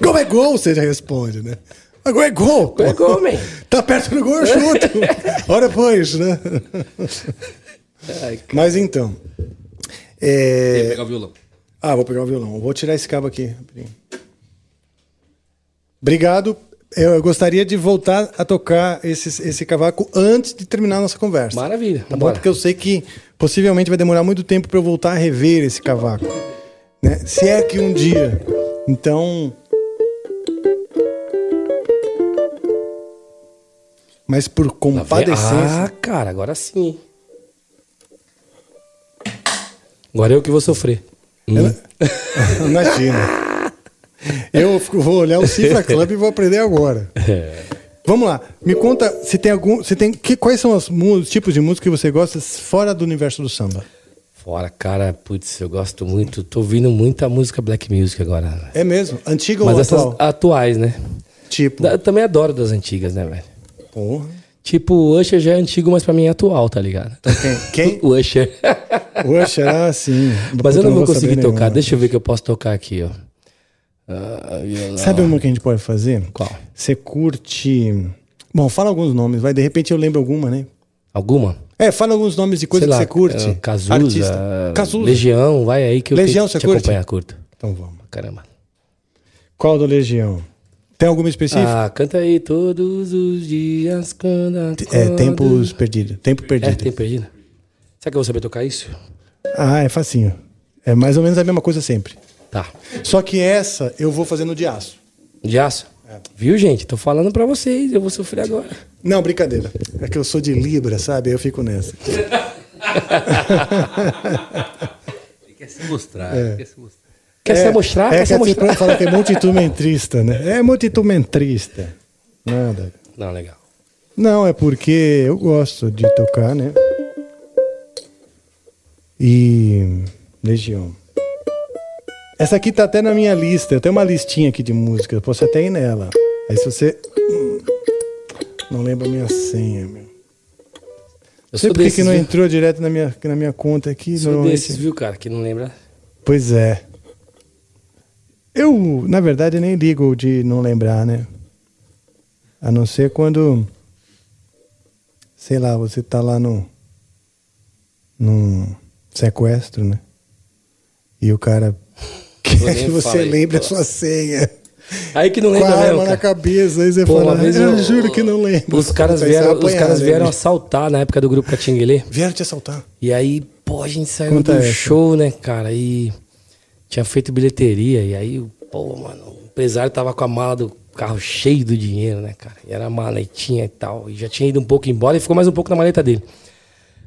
Gol é gol, você já responde, né? Mas Gol é gol. pô. É gol, man. Tá perto do gol, eu chuto. Ora, pois, né? Ai, Mas então. É... pegar o violão. Ah, vou pegar o violão. Vou tirar esse cabo aqui. Obrigado. Eu gostaria de voltar a tocar esse, esse cavaco antes de terminar a nossa conversa. Maravilha, Tá bom? Porque eu sei que possivelmente vai demorar muito tempo para eu voltar a rever esse cavaco. Né? Se é que um dia. Então. Mas por compadecência. Ah, cara, agora sim. Agora eu que vou sofrer. Hum. Imagina. Eu vou olhar o Cifra Club e vou aprender agora. Vamos lá. Me conta se tem algum. Se tem, que, quais são os, tipos de música que você gosta fora do universo do samba? Fora, cara, putz, eu gosto muito. Tô ouvindo muita música black music agora. É mesmo? Antiga Mas ou essas atual? atuais, né? Tipo. Da- também adoro das antigas, né, velho? Porra. Tipo, o Usher já é antigo, mas pra mim é atual, tá ligado? Quem? O Usher. Poxa, ah, sim. mas eu não vou saber conseguir tocar. nenhuma. Deixa eu ver o que eu posso tocar aqui, ó. Violão. Sabe uma que a gente pode fazer? Qual? Você curte. Bom, fala alguns nomes, vai. De repente eu lembro alguma, né? Alguma? É, fala alguns nomes de coisa que você curte. eh, Cazuza, Artista. Cazuza. Legião, vai aí que eu Legião, você te curte? acompanhar, curto. Então vamos. Caramba. Qual do Legião? Tem alguma específica? Ah, canta aí todos os dias quando é, tempos perdidos. Tempo perdido. É, tempo perdido. Será que eu vou saber tocar isso? Ah, é facinho. É mais ou menos a mesma coisa sempre. Tá. Só que essa eu vou fazendo de aço. De aço? É. Viu, gente? Tô falando pra vocês, eu vou sofrer agora. Não, brincadeira. É que eu sou de Libra, sabe? Eu fico nessa. Ele quer se mostrar. É. ele Quer se mostrar. Quer se mostrar? É Quer que se mostrar? fala que é multitumentrista, né? É multitumentrista. Nada. Não, legal. Não, é porque eu gosto de tocar, né? E. Legião. Essa aqui tá até na minha lista. Eu tenho uma listinha aqui de música. Eu posso até ir nela. Aí se você. Hum, Não lembra a minha senha, meu. Eu sei por que desses, que não viu? entrou direto na minha, na minha conta aqui. Sou normalmente- desses, viu, cara, que não lembra. Pois é. Eu, na verdade, nem ligo de não lembrar, né? A não ser quando. Sei lá, você tá lá no. num sequestro, né? E o cara quer que você lembre a sua senha. Aí que não lembra a mesmo, arma na cara. cabeça, aí você Pô, fala, eu, eu- juro que não lembro. Os caras vieram, vai os apanhar, caras né, vieram assaltar na época do grupo Catinguelê. Vieram te assaltar. E aí, pô, a gente saiu Conta do essa. show, né, cara? E tinha feito bilheteria. E aí, pô, mano, o empresário tava com a mala do carro cheio do dinheiro, né, cara? E era maletinha e tal. E já tinha ido um pouco embora e ficou mais um pouco na maleta dele.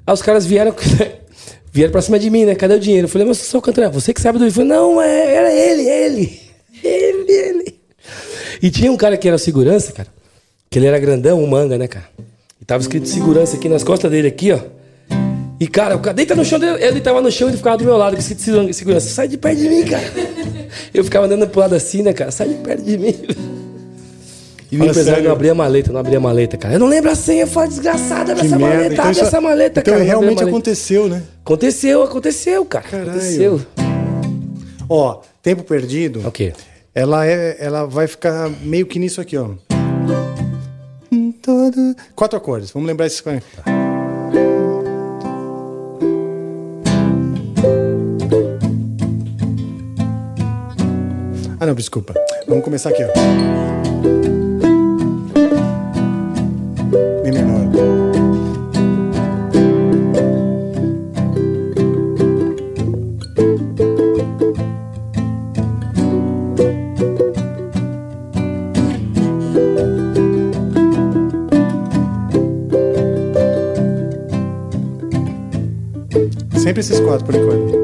Aí os caras vieram, vieram pra cima de mim, né? Cadê o dinheiro? Eu falei, mas sou cantor, você que sabe do. Falou, não, é, era ele, ele. Ele, ele. E tinha um cara que era o segurança, cara. Que ele era grandão, um manga, né, cara? E tava escrito segurança aqui nas costas dele, aqui, ó. E, cara, o cara deita no chão, ele tava no chão e ele ficava do meu lado, com segurança-. Sai de perto de mim, cara. Eu ficava andando pro lado assim, né, cara? Sai de perto de mim. E o empresário não abria a maleta, não abria a maleta, cara. Eu não lembro a senha, fala desgraçada, essa merda. maleta, Então, abre isso- essa maleta, então cara. a realmente aconteceu, né? Aconteceu, aconteceu, cara. Caralho. Aconteceu. Ó, tempo perdido. Ok. Ela é, ela vai ficar meio que nisso aqui, ó. Todo- Quatro acordes. Vamos lembrar esses. Ah, não, desculpa. Vamos começar aqui, ó. Mi menor. Sempre esses quatro por enquanto.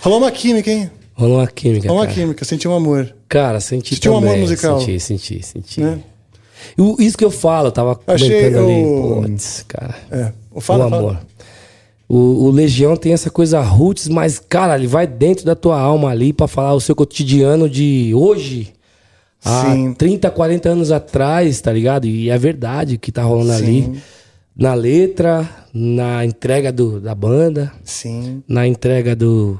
Rolou uma química, hein? Rolou uma química. Rolou uma cara. química, senti um amor. Cara, senti Sentiu um amor musical. Senti, senti, senti. Né? O- Isso que eu falo, eu tava Achei comentando ali. o- Putz, cara. É. Fala, o fala. amor. O, o Legião tem essa coisa roots, mas, cara, ele vai dentro da tua alma ali pra falar o seu cotidiano de hoje. Há Sim. 30, 40 anos atrás, tá ligado? E é verdade o que tá rolando Sim. ali. Na letra, na entrega do, da banda, Sim. na entrega do,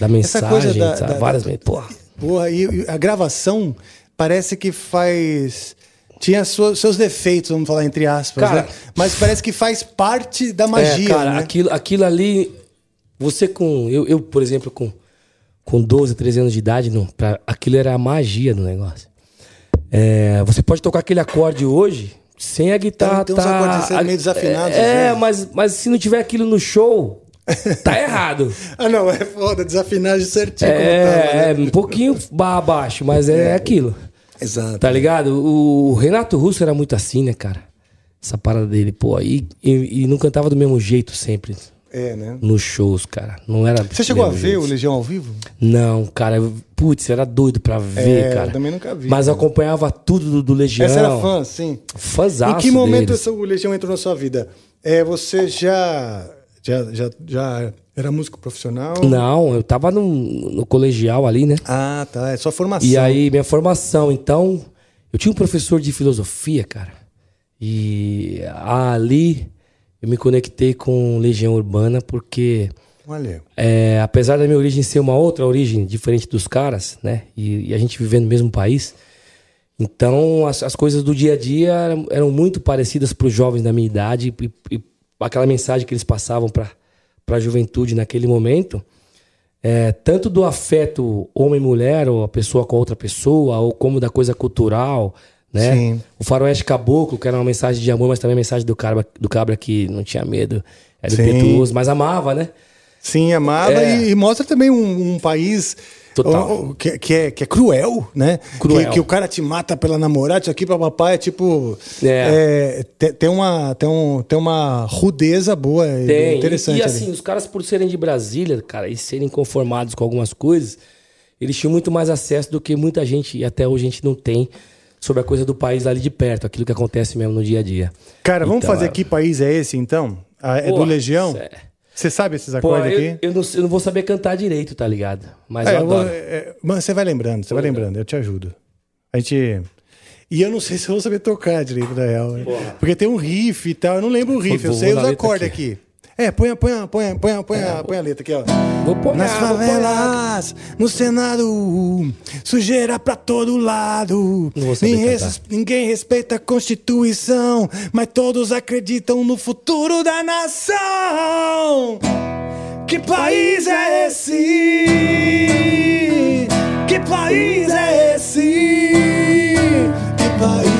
da mensagem, da- sabe? da- várias da- vezes. Porra. Porra, e, e a gravação parece que faz. Tinha sua- seus defeitos, vamos falar entre aspas, Cara- né? Mas parece que faz parte da magia, É, cara, né? aquilo, aquilo ali, você com. Eu, eu, por exemplo, com, com 12, 13 anos de idade, não, pra, aquilo era a magia do negócio. É, você pode tocar aquele acorde hoje sem a guitarra. Tem- tem uns tá, acordes a- meio desafinados, É, né? mas, mas se não tiver aquilo no show, tá errado. Ah, não, é foda, desafinagem certinho como tava, É, né? é um pouquinho ba- abaixo, mas é, aquilo. Exato. Tá ligado? O, o Renato Russo era muito assim, né, cara? Essa parada dele, pô. E, e, e não cantava do mesmo jeito sempre. É, né? Nos shows, cara. Não era. Você chegou a ver jeito. o Legião ao vivo? Não, cara. Putz, era doido pra ver, É, cara. eu também nunca vi, Mas cara. acompanhava tudo do, do Legião. Essa era fã, sim. Fãzaço Em que momento deles. o Legião entrou na sua vida? É, você já, já, já, já era músico profissional? Não, eu tava no, no colegial ali, né? Ah, tá. É sua formação. E aí, minha formação, então, eu tinha um professor de filosofia, cara. E ali eu me conectei com Legião Urbana porque, é, apesar da minha origem ser uma outra origem diferente dos caras, né? E, e a gente vivendo no mesmo país, então as, as coisas do dia a dia eram, eram muito parecidas para os jovens da minha idade e, e aquela mensagem que eles passavam para a juventude naquele momento. É, tanto do afeto homem-mulher, ou a pessoa com a outra pessoa, ou como da coisa cultural, né? Sim. O faroeste caboclo, que era uma mensagem de amor, mas também a mensagem do cabra, do cabra que não tinha medo, era Sim. impetuoso, mas amava, né? Sim, amava É. e, e mostra também um, um país Total. que, que é, que é cruel, né? Cruel. Que, que o cara te mata pela namorada, isso aqui pra papai é tipo. É. é, tem, uma, tem, um, tem uma rudeza boa e Tem. interessante. E, e ali. assim, os caras, por serem de Brasília, cara, e serem conformados com algumas coisas, eles tinham muito mais acesso do que muita gente, e até hoje a gente não tem, sobre a coisa do país ali de perto, aquilo que acontece mesmo no dia a dia. Cara, vamos Então, fazer é- que país é esse então? Ah, é do Pô, Legião? é. Você sabe esses Pô, acordes eu, aqui? eu não, eu não vou saber cantar direito, tá ligado? Mas É, eu eu vou- adoro. é, mas você vai lembrando, você vai lembrando, eu te ajudo. A gente. E eu não sei se eu vou saber tocar direito da real. né? Porque tem um riff e tal. Eu não lembro o riff, eu Vou- sei os acordes aqui. É, põe, a- põe, a- põe, a- põe, a- põe, a- põe a letra aqui, ó. Vou pôr Nas favelas, no Senado, sujeira pra todo lado. Ninguém, res- ninguém respeita a Constituição, mas todos acreditam no futuro da nação. Que país é esse? Que país é esse? Que país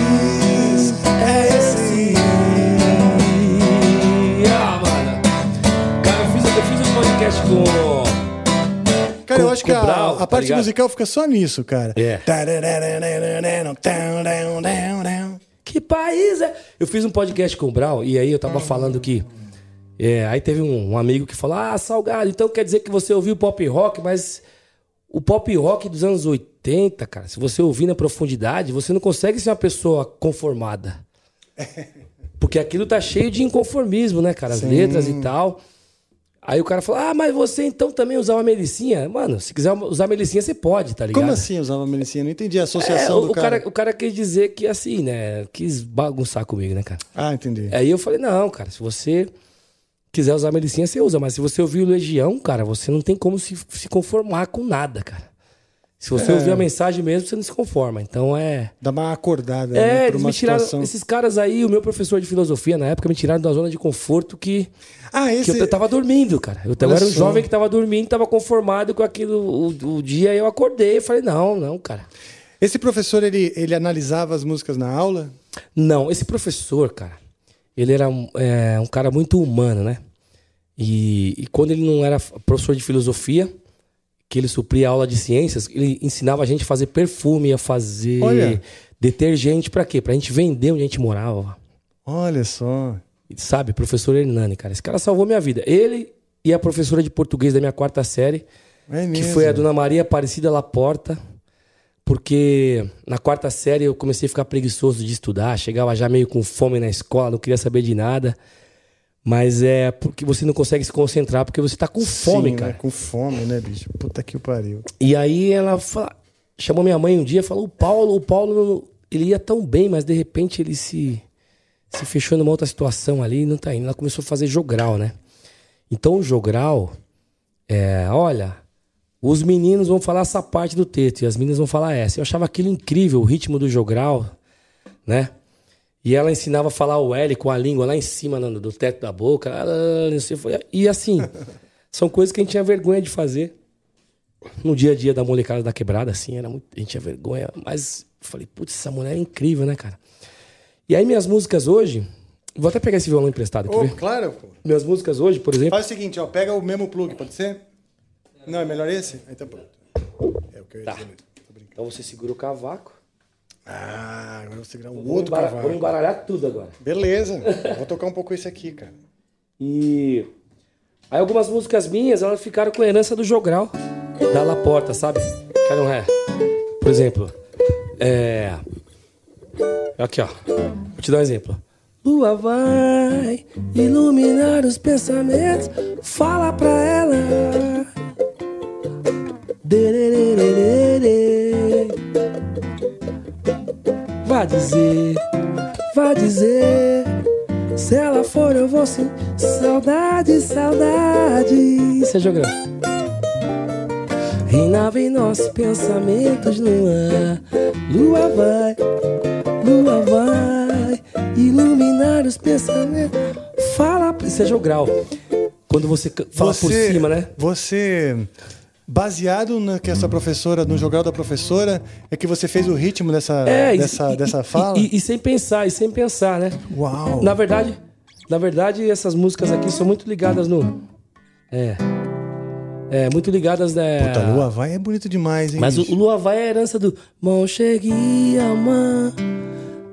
podcast com. Cara, eu acho que a, Brau, a tá parte musical fica só nisso, cara. É. Que país é? Eu fiz um podcast com o Brau e aí eu tava falando que. é, aí teve um, um amigo que falou: Ah, Salgado, então quer dizer que você ouviu pop rock, mas o pop rock dos anos 80, cara, se você ouvir na profundidade, você não consegue ser uma pessoa conformada. Porque aquilo tá cheio de inconformismo, né, cara? As Sim. letras e tal. Aí o cara falou: Ah, mas você então também usava melicinha? Mano, se quiser usar melicinha, você pode, tá ligado? Como assim usava medicina? Não entendi a É, associação o, do o cara. cara. O cara quis dizer que assim, né? Quis bagunçar comigo, né, cara? Ah, entendi. Aí eu falei, não, cara, se você quiser usar medicina, você usa. Mas se você ouvir o Legião, cara, você não tem como se, se conformar com nada, cara. Se você É. ouvir a mensagem mesmo, você não se conforma. Então é. Dá uma acordada É, né, eles me tiraram. situação. Esses caras aí, o meu professor de filosofia na época, me tiraram da zona de conforto que, Ah, que esse... eu tava dormindo, cara. Eu, eu era um jovem que tava dormindo, tava conformado com aquilo o, o dia, eu acordei e falei, não, não, cara. esse professor, ele, ele analisava as músicas na aula? Não, esse professor, cara, ele era um, é, um cara muito humano, né? E, e quando ele não era professor de filosofia, que ele supria aula de ciências, ele ensinava a gente a fazer perfume, a fazer Olha. detergente pra quê? Pra gente vender onde a gente morava. Olha só. Sabe, professor Hernani, cara. Esse cara salvou minha vida. Ele e a professora de português da minha quarta série É que foi a Dona Maria Aparecida Laporta, porque na quarta série eu comecei a ficar preguiçoso de estudar, chegava já meio com fome na escola, não queria saber de nada. Mas é porque você não consegue se concentrar porque você tá com fome, Sim, cara. Né? Com fome, né, bicho? Puta que pariu. E aí ela fala- chamou minha mãe um dia e falou: o Paulo, o Paulo, ele ia tão bem, mas de repente ele se, se fechou numa outra situação ali e não tá indo. Ela começou a fazer jogral, né? Então o jogral, é, olha, os meninos vão falar essa parte do texto e as meninas vão falar essa. Eu achava aquilo incrível, o ritmo do jogral, né? E ela ensinava a falar o L com a língua lá em cima no- do teto da boca. ah, não sei, foi- E assim, são coisas que a gente tinha vergonha de fazer no dia a dia da molecada da quebrada, assim, era muito, a gente tinha vergonha, mas eu falei, putz, essa mulher é incrível, né, cara? E aí minhas músicas hoje, vou até pegar esse violão emprestado aqui, ver? claro, pô. Minhas músicas hoje, por exemplo, Faz o seguinte, ó. Pega o mesmo plug, pode ser? Não, é melhor esse? Aí tá pronto. É o que eu ia Tá. dizer mesmo. Então você segura o cavaco, Ah, agora vou segurar o vou, outro cavalo. vou embaralhar tudo agora. Beleza. Vou tocar um pouco esse aqui, cara. E aí algumas músicas minhas, elas ficaram com a herança do jogral, da Laporta, sabe? Quer um ré? Por exemplo, é... Aqui, ó. Vou te dar um exemplo. Lua vai iluminar os pensamentos, fala pra ela. Dererererere. Vá dizer, vá dizer. Se ela for, eu vou sim. Saudade, saudade. Você jogou? Reinava em nossos pensamentos no ar. Lua vai, lua vai iluminar os pensamentos. Fala, pra- isso é jogral. Quando você fala por cima, né? Você, baseado na que essa professora, no jogral da professora, é que você fez o ritmo dessa, É, e- dessa, e, dessa e- fala? E, e sem pensar, e sem pensar, né? Uau! Na verdade, na verdade, essas músicas aqui são muito ligadas no. É. É, muito ligadas, né? Puta, Lua vai é bonito demais, hein? Mas o, bicho? o Lua vai é a herança do Mão cheguei a mão.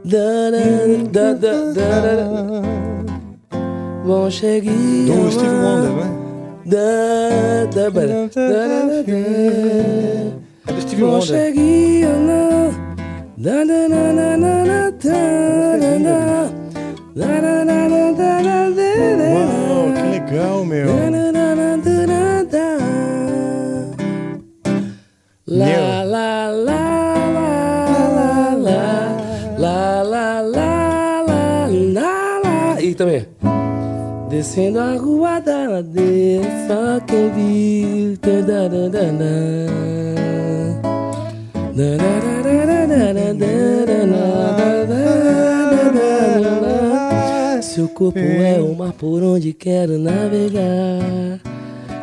Da, da, da, da, da, da. Mão cheguei a Do Steve mão. Wonder, não é do Steve Wonder. Consegui dá não? Uau, que legal, meu. Descendo a rua da ladeira, só quem viu. Seu corpo é o mar por onde quero navegar.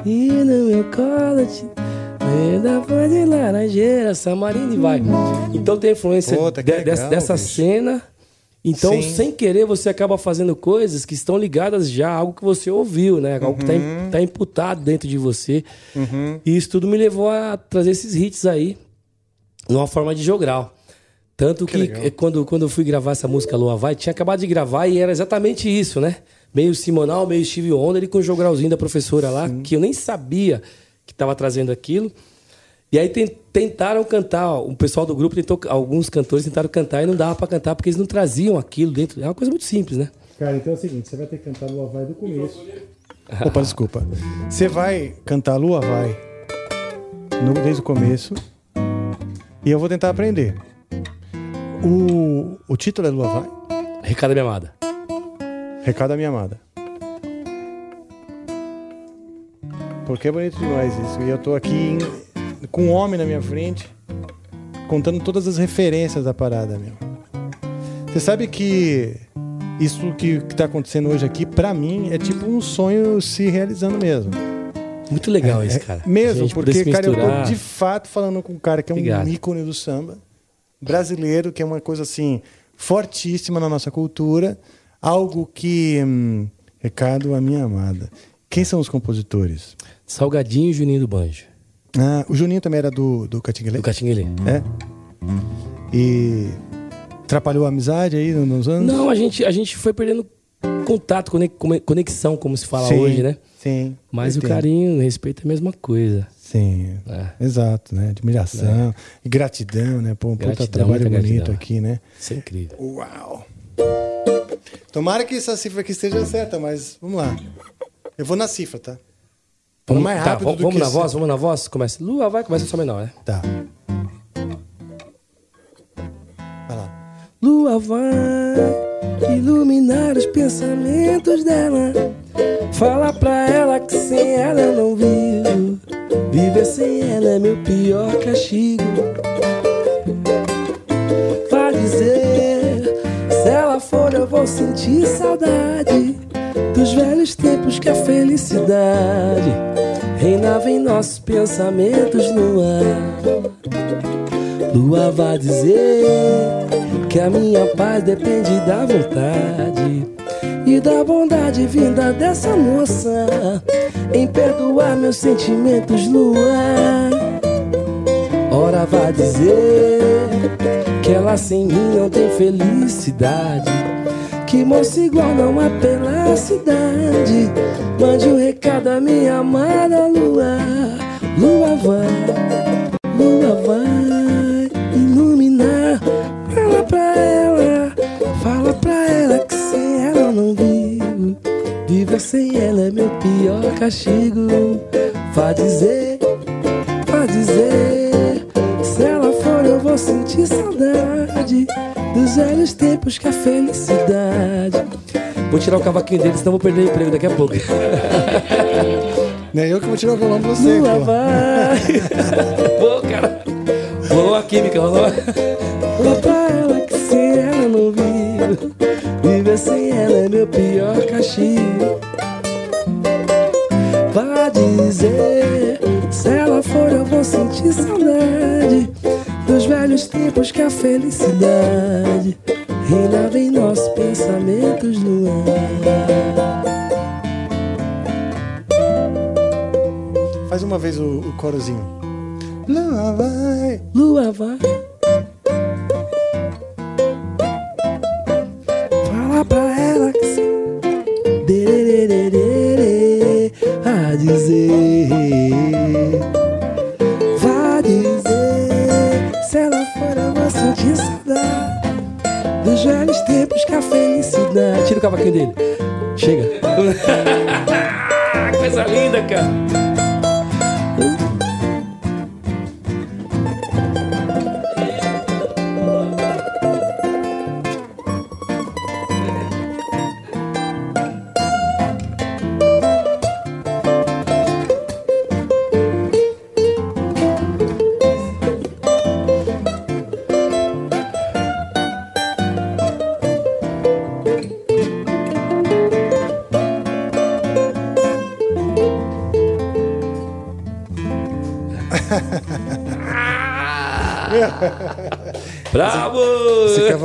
E no meu colo te da de laranjeira, Samarina e vai. Então tem influência Pô, tá de, legal, dessa, dessa cena então, Sim. sem querer, você acaba fazendo coisas que estão ligadas já a algo que você ouviu, né? Algo que tá, Uhum. im- tá imputado dentro de você. E isso tudo me levou a trazer esses hits aí numa forma de jogral. Tanto que, legal. eh, quando, quando eu fui gravar essa música Lua Vai, tinha acabado de gravar e era exatamente isso, né? Meio Simonal, meio Steve Wonder e com o jogralzinho da professora lá, que eu nem sabia que estava trazendo aquilo. E aí ten- tentaram cantar, ó, o pessoal do grupo tentou, alguns cantores tentaram cantar e não dava para cantar porque eles não traziam aquilo dentro. É uma coisa muito simples, né? Cara, então é o seguinte, você vai ter que cantar Lua Vai do começo. Opa, desculpa. Você vai cantar Lua Vai no- desde o começo e eu vou tentar aprender. O, o título é Lua Vai? Recado da minha amada. Recado da minha amada. Porque é bonito demais isso. E eu tô aqui em- com um homem na minha frente, contando todas as referências da parada, meu. Você sabe que isso que, que tá acontecendo hoje aqui, pra mim, é tipo um sonho se realizando mesmo. Muito legal isso, cara. A Mesmo, porque, cara, eu tô de fato falando com um cara que é um Obrigado. ícone do samba, brasileiro, que é uma coisa assim, fortíssima na nossa cultura, algo que. hum, recado à minha amada. Quem são os compositores? Salgadinho e Juninho do Banjo. Ah, o Juninho também era do, do Catinguele? Do Catinguele. É? E atrapalhou a amizade aí nos anos? Não, a gente, a gente foi perdendo contato, conexão, como se fala Sim, hoje, né? Sim. Mas o carinho, o respeito é a mesma coisa. Sim, exato, né? Admiração e gratidão, né? Pô, um puta Gratidão, trabalho muita bonito gratidão. aqui, né? Isso é incrível. Uau! Tomara que essa cifra aqui esteja certa, mas vamos lá. Eu vou na cifra, tá? Vamos mais tá, rápido vamos, do vamos que na esse- voz, vamos na voz. Começa. Lua vai, começa só menor, né? Tá. Vai lá. Lua vai iluminar os pensamentos dela. Fala pra ela que sem ela eu não vivo. Viver sem ela é meu pior castigo. Vai dizer, se ela for eu vou sentir saudade dos velhos tempos que a felicidade reinava em nossos pensamentos no ar. Lua vai dizer que a minha paz depende da vontade e da bondade vinda dessa moça em perdoar meus sentimentos, Lua. Ora vai dizer que ela sem mim não tem felicidade. Que moça igual não há pela cidade. Mande um recado à minha amada Lua. Lua vai, Lua vai iluminar. Fala pra ela, fala pra ela que sem ela não vivo. Viver sem ela é meu pior castigo. Vai dizer, vai dizer. Eu vou sentir saudade dos velhos tempos que a felicidade. Vou tirar o cavaquinho dele, senão vou perder o emprego daqui a pouco. É eu que vou tirar o violão pra você, Lua pô. vai. Pô, cara. Rolou a química, rolou. Fala pra ela que sem ela não vivo. Viver sem ela é meu pior castigo. Vai dizer, se ela for eu vou sentir saudade dos velhos tempos que a felicidade reinava em nossos pensamentos no ar. Faz uma vez o, o corozinho. Lua vai. Lua vai. Fala pra ela que se... Dererererê, a dizer. Cavaquinho dele. Chega. Coisa linda, cara.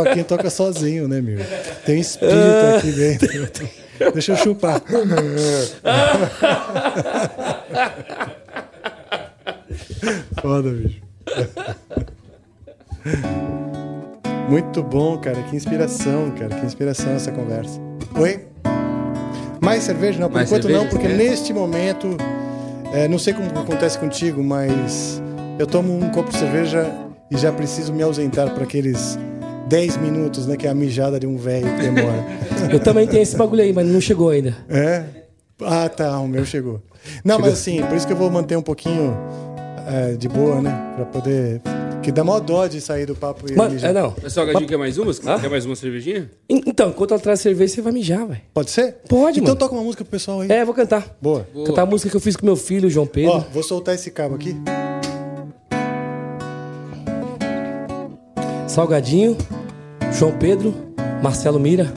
Cavaquinho toca sozinho, né, meu? Tem espírito aqui dentro. Deixa eu chupar. Foda, bicho. Muito bom, cara. Que inspiração, cara. Que inspiração essa conversa. Oi? Mais cerveja? Não, por Mais enquanto cerveja, não, porque quer? neste momento, é, não sei como acontece contigo, mas eu tomo um copo de cerveja e já preciso me ausentar para aqueles 10 minutos, né? Que é a mijada de um velho que demora. Eu também tenho esse bagulho aí, mas não chegou ainda. É? Ah, tá. O meu chegou. Não, mas assim, por isso que eu vou manter um pouquinho é, de boa, né? Pra poder. Que dá mó dó de sair do papo e Mano, mijar. é não. Pessoal, Gadinho, quer mais uma? Quer mais uma cervejinha? En- Então, enquanto ela traz cerveja, você vai mijar, velho. Pode ser? Pode, então mano. toca uma música pro pessoal aí. É, vou cantar. Boa. Cantar a música que eu fiz com meu filho, João Pedro. Ó, vou soltar esse cabo aqui. Salgadinho, João Pedro, Marcelo Mira.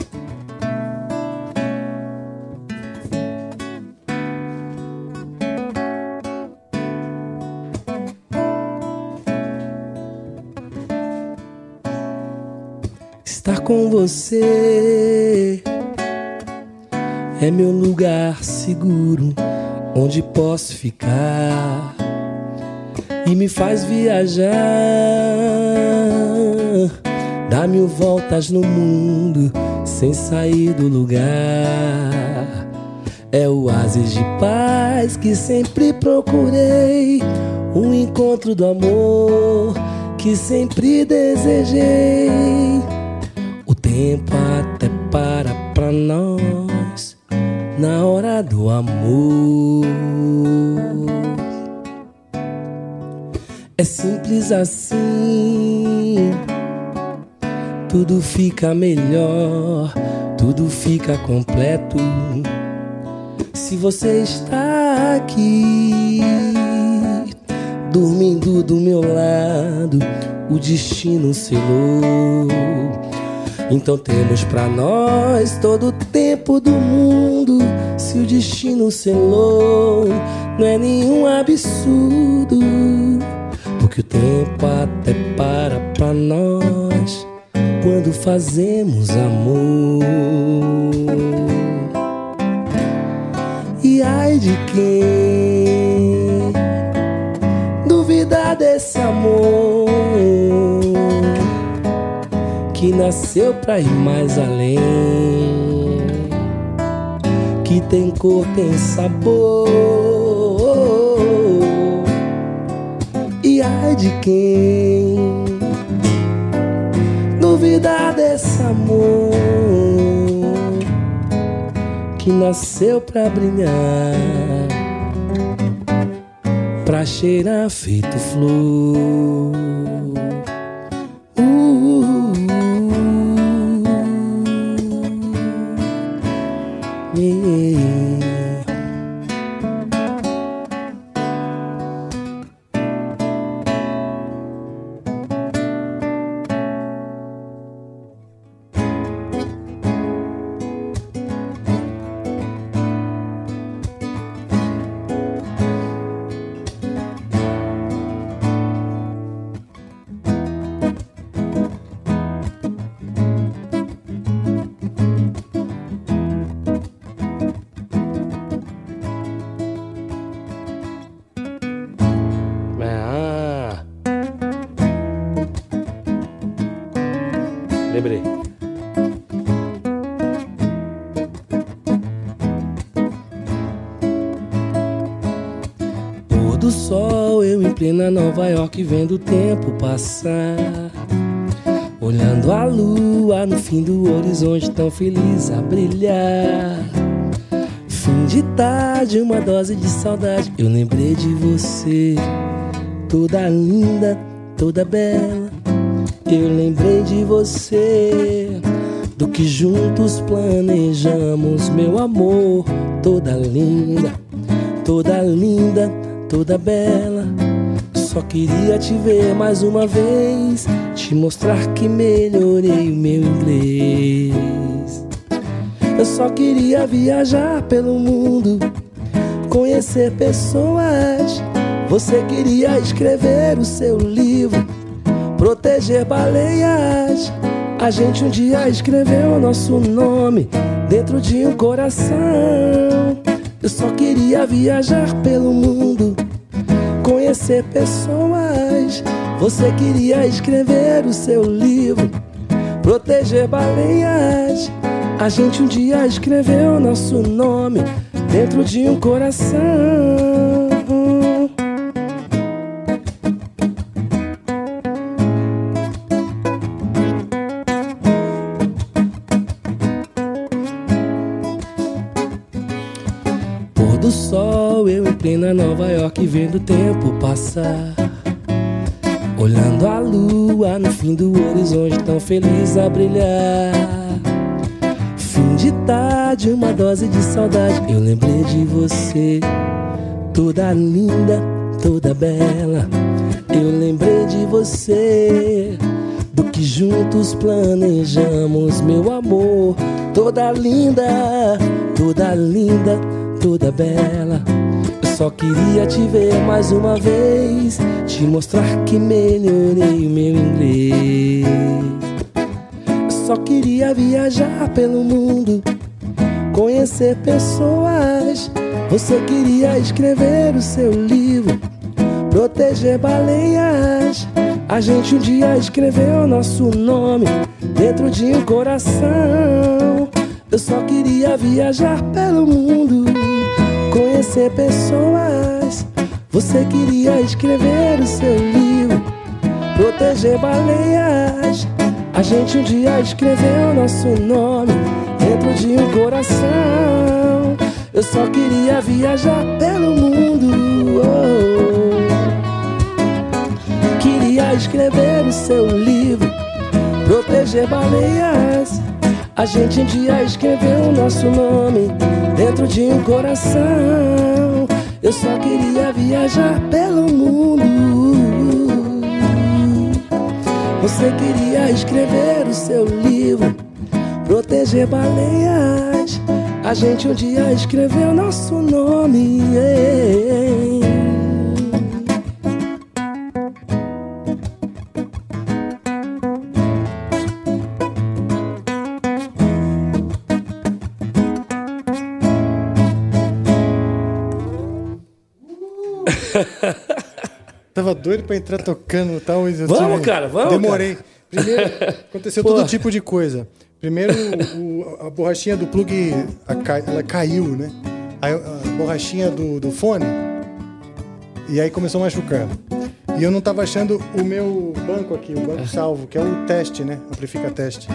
Estar com você é meu lugar seguro, onde posso ficar e me faz viajar. Dá mil voltas no mundo sem sair do lugar. É o oásis de paz que sempre procurei. Um encontro do amor que sempre desejei. O tempo até para pra nós na hora do amor. É simples assim. Tudo fica melhor, tudo fica completo. Se você está aqui, dormindo do meu lado, o destino selou. Então temos pra nós todo o tempo do mundo. Se o destino selou, não é nenhum absurdo. Porque o tempo até para pra nós quando fazemos amor. E ai de quem duvidar desse amor que nasceu pra ir mais além, que tem cor, tem sabor. E ai de quem duvidar desse amor que nasceu pra brilhar, pra cheirar feito flor. Plena Nova York, vendo o tempo passar. Olhando a lua no fim do horizonte, tão feliz a brilhar. Fim de tarde, uma dose de saudade. Eu lembrei de você, toda linda, toda bela. Eu lembrei de você, do que juntos planejamos, meu amor. Toda linda, toda linda, toda bela. Só queria te ver mais uma vez, te mostrar que melhorei o meu inglês. Eu só queria viajar pelo mundo, conhecer pessoas. Você queria escrever o seu livro, proteger baleias. A gente um dia escreveu o nosso nome dentro de um coração. Eu só queria viajar pelo mundo, conhecer pessoas. Você queria escrever o seu livro, proteger baleias. A gente um dia escreveu nosso nome dentro de um coração. Vendo o tempo passar. Olhando a lua no fim do horizonte, tão feliz a brilhar. Fim de tarde, uma dose de saudade. Eu lembrei de você, toda linda, toda bela. Eu lembrei de você, do que juntos planejamos, meu amor. Toda linda, toda linda, toda bela. Eu só queria te ver mais uma vez, te mostrar que melhorei o meu inglês. Eu só queria viajar pelo mundo, conhecer pessoas. Você queria escrever o seu livro, proteger baleias. A gente um dia escreveu nosso nome dentro de um coração. Eu só queria viajar pelo mundo. Conhecer pessoas. Você queria escrever o seu livro, proteger baleias. A gente um dia escreveu nosso nome dentro de um coração. Eu só queria viajar pelo mundo. oh. Queria escrever o seu livro, proteger baleias. A gente um dia escreveu nosso nome dentro de um coração. Eu só queria viajar pelo mundo. Você queria escrever o seu livro, proteger baleias. A gente um dia escreveu nosso nome. yeah. Tava doido pra entrar tocando tal. Vamos, cara, vamos, Demorei. Primeiro, aconteceu todo tipo de coisa. Primeiro, o- a borrachinha do plug a ca- ela caiu, né? Aí, a borrachinha do, do fone. E aí começou a machucar. E eu não tava achando o meu banco aqui, o banco salvo, que é o teste, né? Amplifica teste.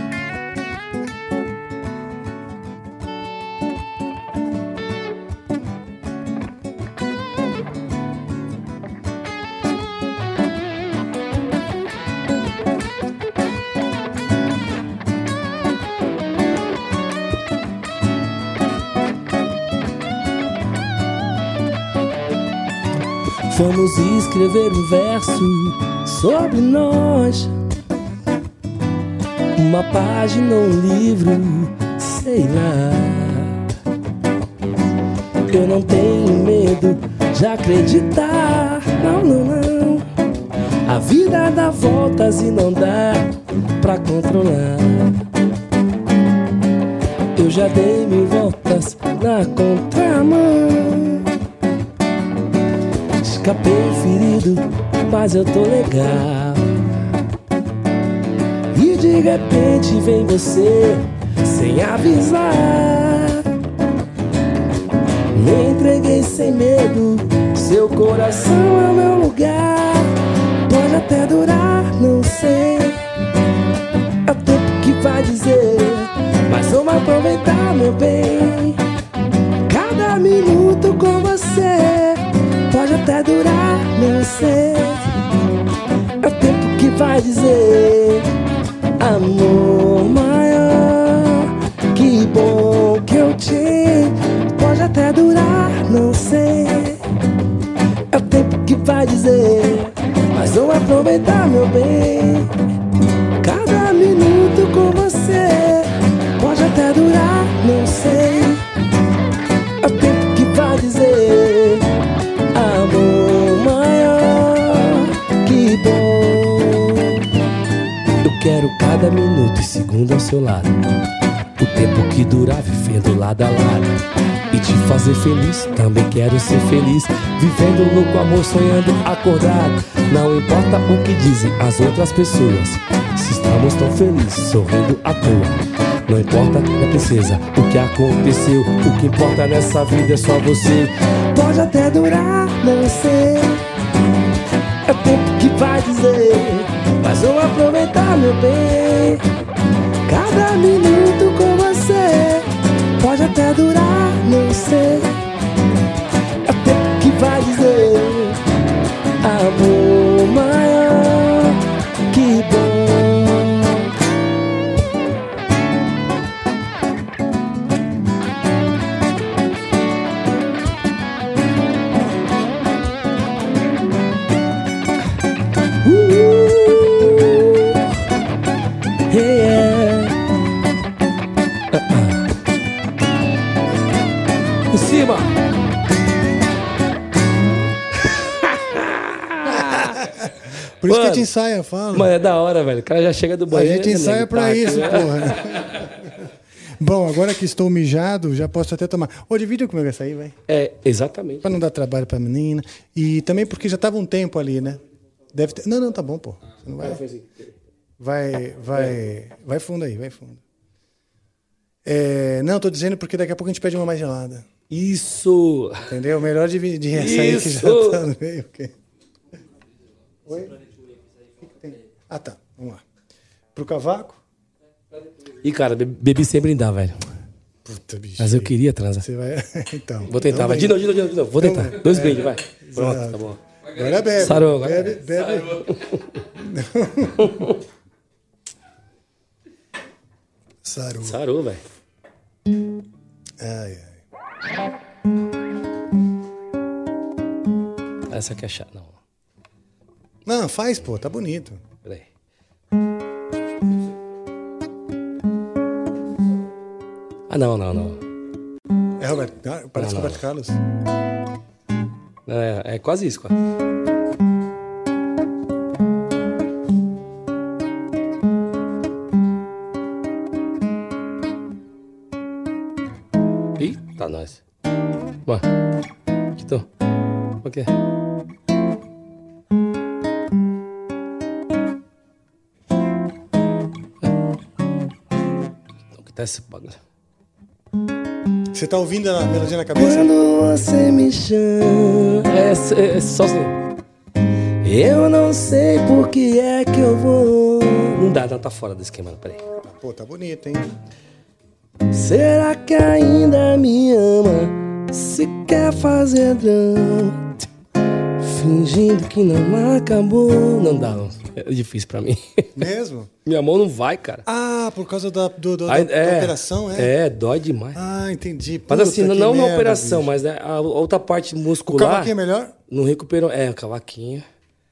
Vamos escrever um verso sobre nós. Uma página, um livro, sei lá. Eu não tenho medo de acreditar. Não, não, não. A vida dá voltas e não dá pra controlar. Eu já dei mil voltas na contramão. Escapei ferido, mas eu tô legal. E de repente vem você, sem avisar. Me entreguei sem medo, seu coração é o meu lugar. Pode até durar, não sei. É o tempo que vai dizer, mas vamos aproveitar, meu bem. Cada minuto com você pode até durar, não sei. É o tempo que vai dizer, amor maior. Que bom que eu te pode até durar, não sei. É o tempo que vai dizer, mas vamos aproveitar, meu bem. Cada minuto e segundo ao seu lado. O tempo que durar vivendo lado a lado. E te fazer feliz, também quero ser feliz. Vivendo louco amor, sonhando acordado. Não importa o que dizem as outras pessoas. Se estamos tão felizes, sorrindo à toa. Não importa, minha princesa, o que aconteceu. O que importa nessa vida é só você. Pode até durar, não sei. É o tempo que vai dizer. Mas vou aproveitar, meu bem. Cada minuto com você. Pode até durar, não sei. É o que vai dizer. Amor maior, que a Mano. gente ensaia, falo. Mas é da hora, velho. O cara já chega do A banheiro. gente né, ensaia pra Tá, isso, né? porra. Bom, agora que estou mijado, já posso até tomar. Ô, divide comigo essa aí, vai. É, exatamente. Pra não dar trabalho pra menina. E também porque já tava um tempo ali, né? Deve ter... Não, não, tá bom, pô. Você não vai... Vai, vai, vai fundo aí, vai fundo. É, não, tô dizendo porque daqui a pouco a gente pede uma mais gelada. Isso! Entendeu? Melhor de, de essa aí que já Isso. tá no meio. ok. Oi? O que que tem? Ah, tá. Vamos lá. Pro cavaco? E, cara, be- bebi sem brindar, velho. Puta, bicho. Mas eu queria transar. Você vai. então. Vou tentar, então vai. De novo, de novo, de novo. Vou Então, tentar. Dois é, brindes, vai. Pronto, exato. tá bom. Agora bebe. Sarou, agora. Bebe, bebe. Sarou. Sarou, velho. Ai, ai. Essa aqui é chata. Não, Não, faz, pô, tá bonito. Peraí. Ah, não, não, não. É Roberto, ah, parece Não, não. Roberto Carlos. É, é quase isso, quase. Eita, nós. Bom, tô. O quê? Você tá ouvindo a melodia na cabeça? Quando você me chama. É, é só assim. Eu não sei por que é que eu vou. Não dá, não, tá fora do esquema, peraí. Pô, tá bonito, hein? Será que ainda me ama? Se quer fazer drama? Fingindo que não acabou. Não dá, não. É difícil pra mim. Mesmo? Minha mão não vai, cara. Ah, por causa da, do, do- Aí, da, da operação, é? É, dói demais. Ah, entendi. Mas Puta, assim, que não na merda, operação, bicho. mas né, a outra parte O muscular. cavaquinho é melhor? Não recuperou. É, o cavaquinho.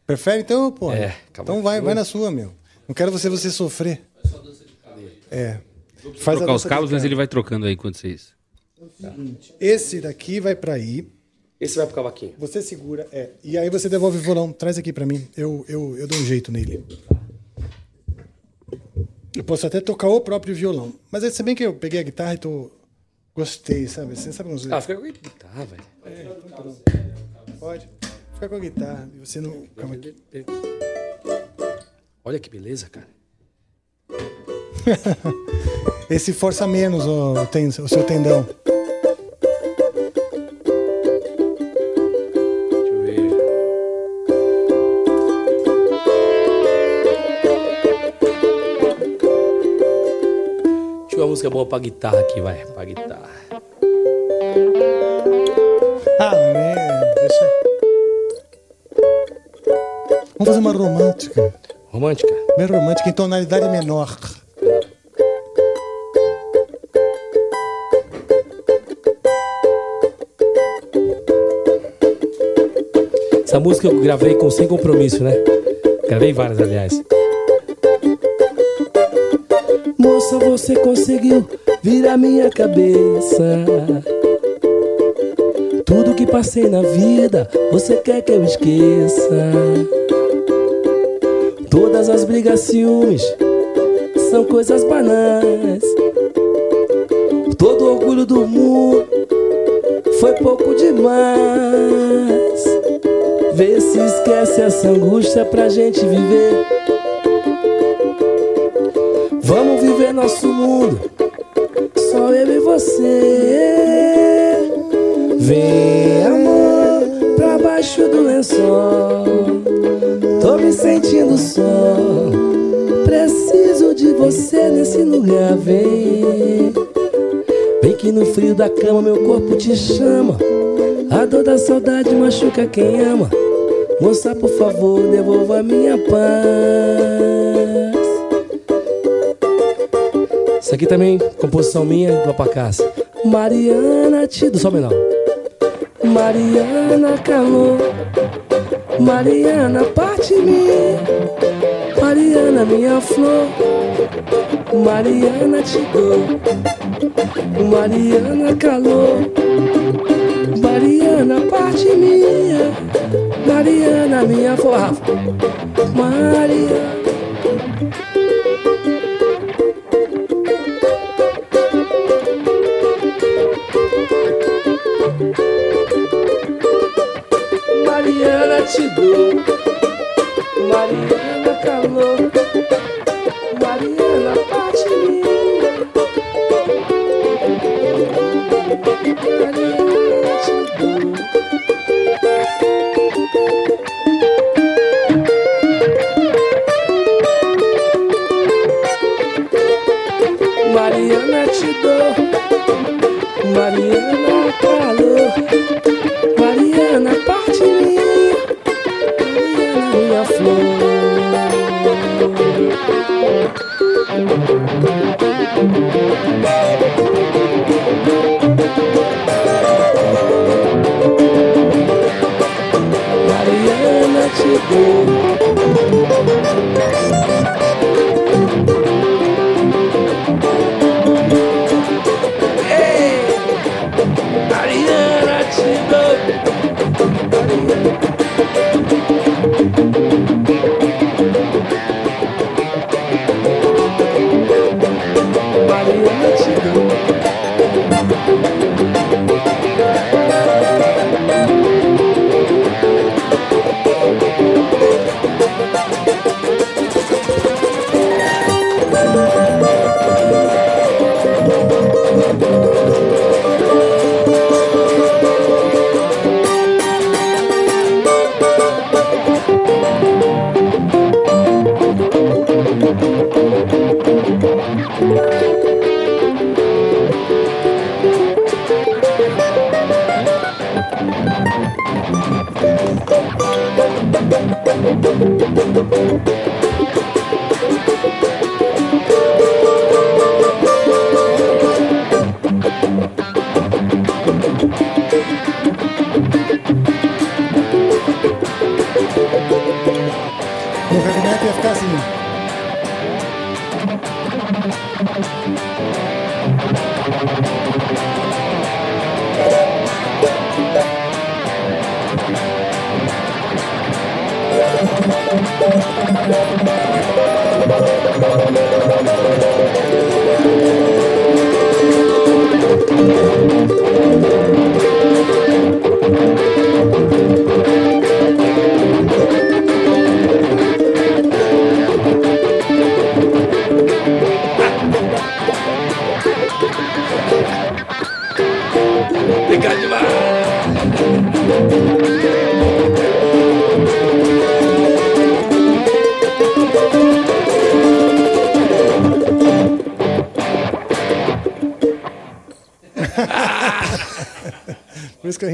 Prefere então, pô? É, Então vai, vai na sua, meu. Não quero você você sofrer. É. Faz a trocar os dança cabos, de mas ele vai trocando aí enquanto vocês. Esse daqui vai pra aí. Esse vai pro cavaquinho. Você segura, é. E aí você devolve o violão. Traz aqui pra mim. Eu, eu, eu dou um jeito nele. Eu posso até tocar o próprio violão. Mas é, se bem que eu peguei a guitarra e tô. Gostei, sabe? Você sabe uns. Ah, fica com a guitarra, velho. Pode. Fica com a guitarra. E você não. Calma aqui. Olha que beleza, cara. Esse força menos o, o seu tendão. Música boa pra guitarra aqui, vai. Pra guitarra. Ah, né? Deixa. Vamos fazer uma romântica. Romântica? Bem romântica, em tonalidade menor. Essa música eu gravei com Sem Compromisso, né? Gravei várias, aliás. Moça, você conseguiu virar minha cabeça. Tudo que passei na vida, você quer que eu esqueça. Todas as brigas, ciúmes, são coisas banais. Todo orgulho do mundo foi pouco demais. Vê se esquece essa angústia pra gente viver. Viver nosso mundo, só eu e você. Vem, amor, pra baixo do lençol. Tô me sentindo só. Preciso de você nesse lugar, vem. Vem que no frio da cama meu corpo te chama. A dor da saudade machuca quem ama. Moça, por favor, devolva minha paz. Isso aqui também, composição minha do Apacassa. Mariana, te do sol menor. Mariana, calor. Mariana, parte mim. Mariana, minha flor. Mariana, te dou. Mariana, calor. Mariana, parte minha. Mariana, minha flor. Mariana,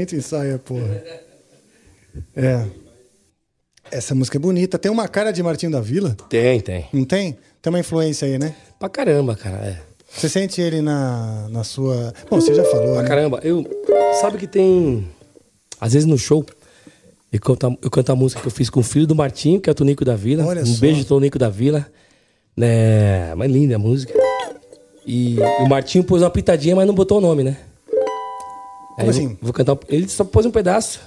gente ensaia, porra. É. Essa música é bonita. Tem uma cara de Martinho da Vila? Tem, tem. Não tem? Tem uma influência aí, né? Pra caramba, cara. É. Você sente ele na, na sua. Bom, você já falou, Pra né? caramba. Eu, sabe que tem. Às vezes no show, eu canto, a- eu canto a música que eu fiz com o filho do Martinho, que é o Tonico da Vila. Olha um só. beijo, Tonico da Vila. Né? Mas linda a música. E o Martinho pôs uma pitadinha, mas não botou o nome, né? Como eu vou- assim? Vou, cantar. Ele só pôs um pedaço.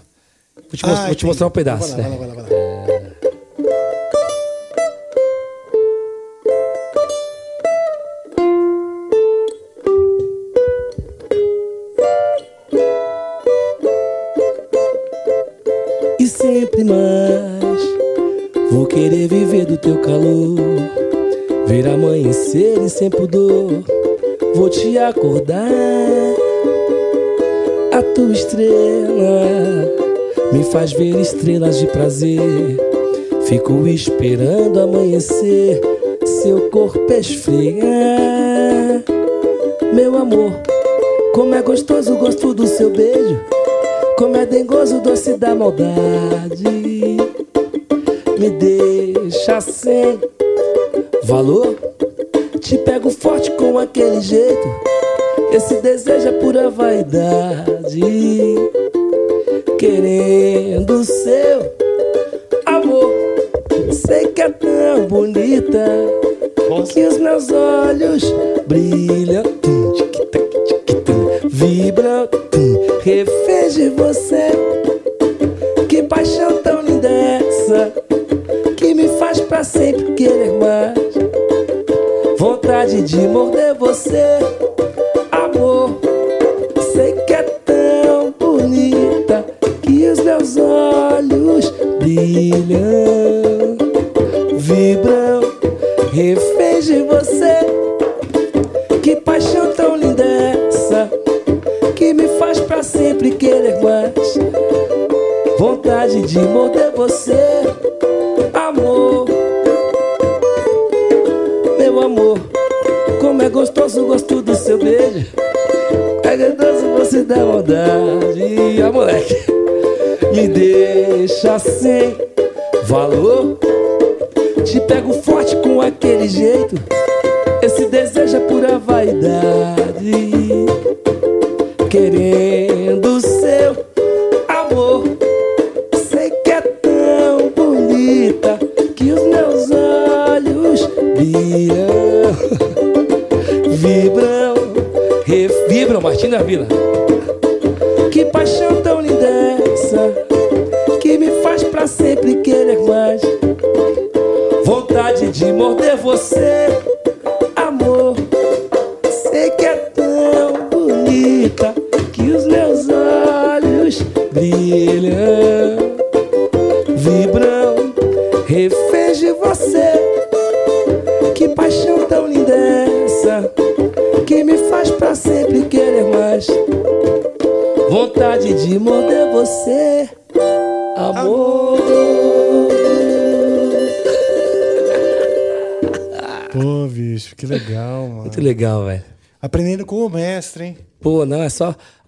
Vou te, Ah, vou te mostrar um pedaço, Vai lá, né? vai lá, vai lá, tua estrela me faz ver estrelas de prazer. Fico esperando amanhecer, seu corpo esfriar. Meu amor, como é gostoso o gosto do seu beijo. Como é dengoso o doce da maldade Me deixa sem valor Te pego forte com aquele jeito Esse desejo é pura vaidade. Querendo seu amor. Sei que é tão bonita. Que os meus olhos brilham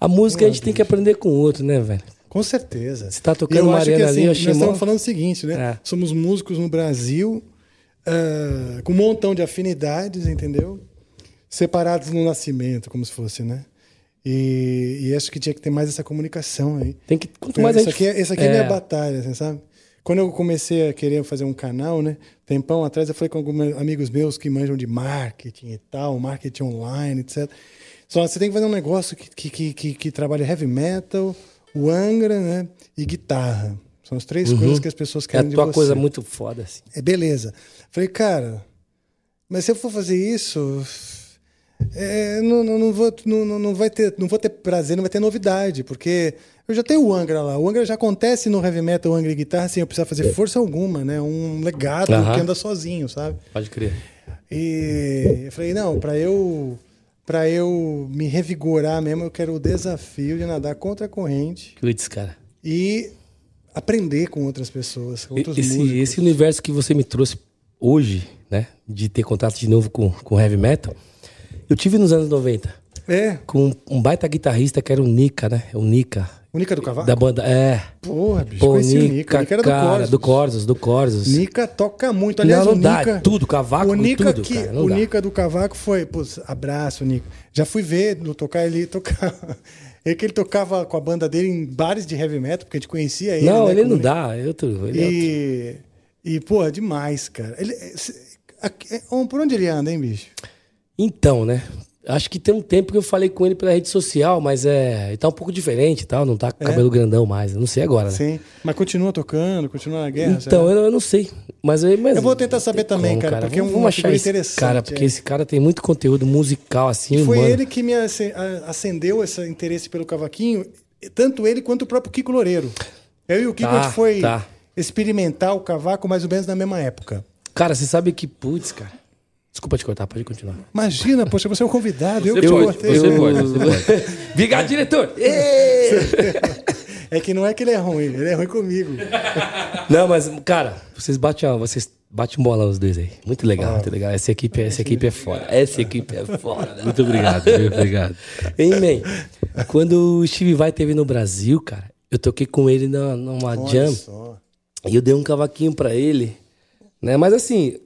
A música a gente tem que aprender com o outro, né, velho? Com certeza. Você tá tocando eu acho que assim, ali, eu nós achei estamos falando o seguinte, né? É. Somos músicos no Brasil ah, com um montão de afinidades, entendeu? Separados no nascimento, como se fosse, né? E, e acho que tinha que ter mais essa comunicação aí. Tem que. Quanto mais a isso gente. aqui, é- essa aqui é, minha É. batalha, assim, sabe? Quando eu comecei a querer fazer um canal, né? Tempão atrás, eu falei com alguns amigos meus que manjam de marketing e tal, marketing online, etc. Só você tem que fazer um negócio que, que, que, que, trabalha heavy metal, o Angra, né? E guitarra. São as três Uhum. coisas que as pessoas É querem a de você. coisa muito foda, assim. É beleza. Falei, cara, mas se eu for fazer isso, é, não, não, não, vou, não, não- vai ter, não vou ter prazer, não vai ter novidade, porque eu já tenho o Angra lá. O Angra já acontece no heavy metal, o Angra e guitarra, sem eu precisar fazer força alguma, né? Um legado Aham. que anda sozinho, sabe? Pode crer. E eu falei, não, para eu para eu me revigorar mesmo, eu quero o desafio de nadar contra a corrente Putz, cara. e aprender com outras pessoas, com outros Esse, músicos. esse universo que você me trouxe hoje, né? De ter contato de novo com, com heavy metal, eu tive nos anos 90. É, Com um baita guitarrista que era o Nika, né? O Nika. Única do Cavaco? Da banda. É. Porra, bicho, Pô, conheci o O Nika era cara, do Corsos. do Corsos, do Corsos. Nika toca muito. Aliás, Não, não o dá, Nika... tudo, cavaco, o Nika tudo, que, cara, O dá. Nika do Cavaco foi... Putz, abraço, Nika. Já fui ver no tocar ele tocar... É que ele tocava com a banda dele em bares de heavy metal, porque a gente conhecia ele. não, né, ele não dá. É outro, ele é outro. E, e, pô, é demais, cara. Ele, é- é- por onde ele anda, hein, bicho? Então, né? Acho que tem um tempo que eu falei com ele pela rede social, mas é. Ele tá um pouco diferente tal, não tá com cabelo grandão mais. eu Não sei agora, né? Sim. Mas continua tocando, continua na guerra. Então, eu, eu não sei. Mas, eu- mas Eu vou tentar saber também, cara, porque é vamos, uma vamos figura achar esse interessante, Cara, porque é. esse cara tem muito conteúdo musical, assim, Foi mano. ele que me acendeu esse interesse pelo cavaquinho, tanto ele quanto o próprio Kiko Loureiro. Eu e o Kiko Tá, a gente foi tá. experimentar o cavaco mais ou menos na mesma época. Cara, você sabe que, putz, cara. Desculpa te cortar, pode continuar. Imagina, poxa, você é o convidado. eu Você que te pode, cortei. você pode, você pode. Obrigado, diretor! É que não é que ele é ruim, ele é ruim comigo. Não, mas, cara, vocês batem, ó, vocês batem um bolão os dois aí. Muito legal, muito legal. Essa equipe, essa equipe é foda. Essa equipe é foda. Muito obrigado, viu? obrigado. Hein, man? Quando o Steve Vai teve no Brasil, cara, eu toquei com ele na, numa Olha jam. só. E eu dei um cavaquinho pra ele, né? Mas assim,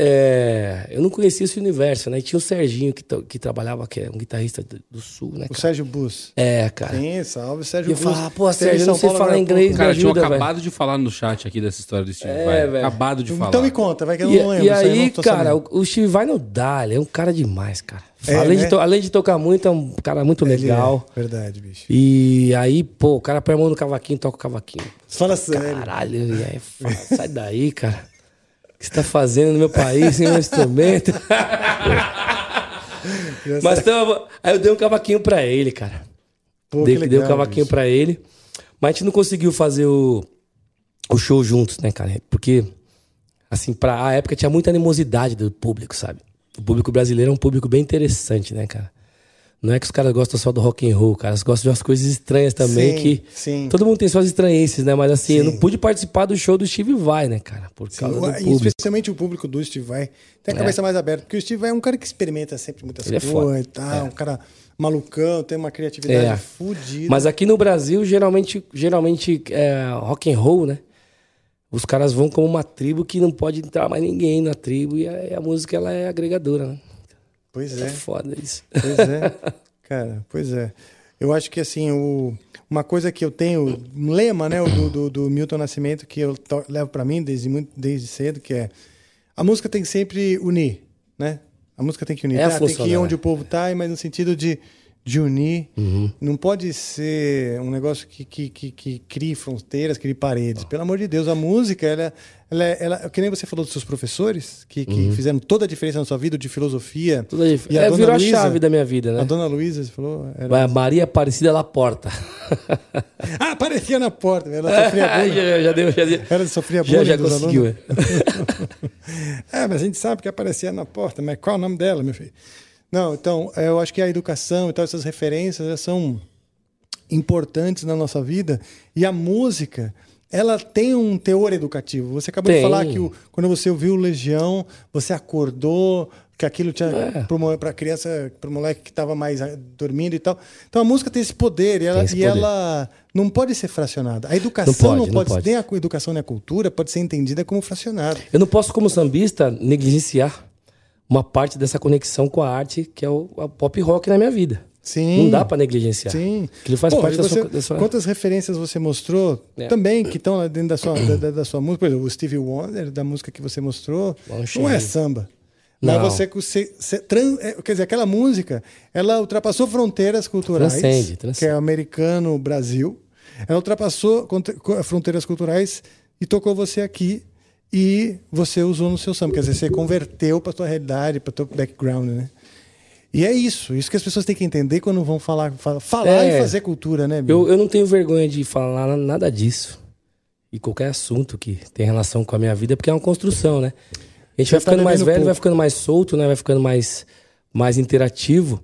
é, eu não conhecia esse universo, né? E tinha o Serginho que, que trabalhava, que é um guitarrista do, do sul, né? O cara? Sérgio Bus. É, cara. Sim, salve, E Sérgio eu Bus. falava, pô, Esteve em Sérgio, eu não sei Paulo falar inglês. Cara, tinha acabado de falar no chat aqui dessa história do Steve É, Vai. velho. Acabado de falar. Então me conta, vai que eu E, não lembro. e eu aí, não tô cara, sabendo. o, o Steve Vai não dá, ele é um cara demais, cara. É, além, né? de além de tocar muito, é um cara muito Ele legal. é, verdade, bicho. E aí, pô, o cara põe a mão no cavaquinho, toca o cavaquinho. Fala sério. Caralho, e aí, fala, sai daí, cara. O que você tá fazendo no meu país sem meu instrumento? Mas então, aí eu dei um cavaquinho pra ele, cara. Pô, dei, que dei um legal, cavaquinho pra ele. Mas a gente não conseguiu fazer o, o show juntos, né, cara? Porque, assim, pra a época tinha muita animosidade do público, sabe? O público brasileiro é um público bem interessante, né, cara? Não é que os caras gostam só do rock and roll, cara. Eles gostam de umas coisas estranhas também Sim, que. sim. Todo mundo tem suas estranhices, né? Mas assim, eu Sim. não pude participar do show do Steve Vai, né, cara? Por Sim, causa do público. especialmente o público do Steve Vai tem a É. cabeça mais aberta, porque o Steve Vai é um cara que experimenta sempre muitas Ele é coisas foda. e tal, É. um cara malucão, tem uma criatividade É. fodida. Mas aqui no Brasil, geralmente, geralmente é, rock and roll, né? Os caras vão como uma tribo que não pode entrar mais ninguém na tribo e a, a música ela é agregadora, né? Pois É é. foda isso. Pois é. Cara, pois é. Eu acho que assim, o, uma coisa que eu tenho, um lema, né, do, do, do Milton Nascimento, que eu to- levo pra mim desde, muito, desde cedo, que é a música tem que sempre unir, né? A música tem que unir. É Tá, tem que ir onde o povo tá, mas no sentido de, de unir. Uhum. Não pode ser um negócio que, que, que, que crie fronteiras, crie paredes. Pelo amor de Deus, a música, ela, ela, ela, que nem você falou dos seus professores, que, que fizeram toda a diferença na sua vida, de filosofia. Uhum. Tudo aí. E a É, virou a Luísa- chave da minha vida, né? A dona Luísa, você falou? Era... Maria Aparecida Laporta. Ah, aparecia na porta. Ela sofria bullying. já, já deu, já deu. Ela sofria Já, bullying já dos conseguiu. é. É, mas a gente sabe que aparecia na porta, mas qual é o nome dela, meu filho? Não, então, é, eu acho que a educação e tal, essas referências elas são importantes na nossa vida. E a música, ela tem um teor educativo. Você acabou de Tem. falar que o- quando você ouviu Legião, você acordou, que aquilo tinha É. para criança, para o moleque que estava mais ah, dormindo e tal. Então a música tem esse poder e ela, e poder. ela não pode ser fracionada. A educação Não não pode, pode, não pode. nem a educação nem a cultura pode ser entendida como fracionada. Eu não posso, como sambista, negligenciar uma parte dessa conexão com a arte, que é o pop rock na minha vida. Sim. Não dá pra negligenciar. Sim. Aquilo faz Pô, parte e da você- sua, da sua- Quantas referências você mostrou É. também que estão lá dentro da sua, da, da- sua música? Por exemplo, o Stevie Wonder, da música que você mostrou, não é samba. Não. Mas você, você, você tran- é, quer dizer, aquela música, ela ultrapassou fronteiras culturais, Transcende, transcende. que é americano-brasil. Ela ultrapassou fronteiras culturais e tocou você aqui e você usou no seu samba. Quer dizer, você converteu para tua realidade, para teu background, né? E é isso, isso que as pessoas têm que entender quando vão falar, fa- falar É. e fazer cultura, né? Eu, eu não tenho vergonha de falar nada disso. E qualquer assunto que tem relação com a minha vida, porque é uma construção, né? A gente Você vai tá ficando mais bebendo velho, pouco. vai ficando mais solto, né? Vai ficando mais, mais interativo.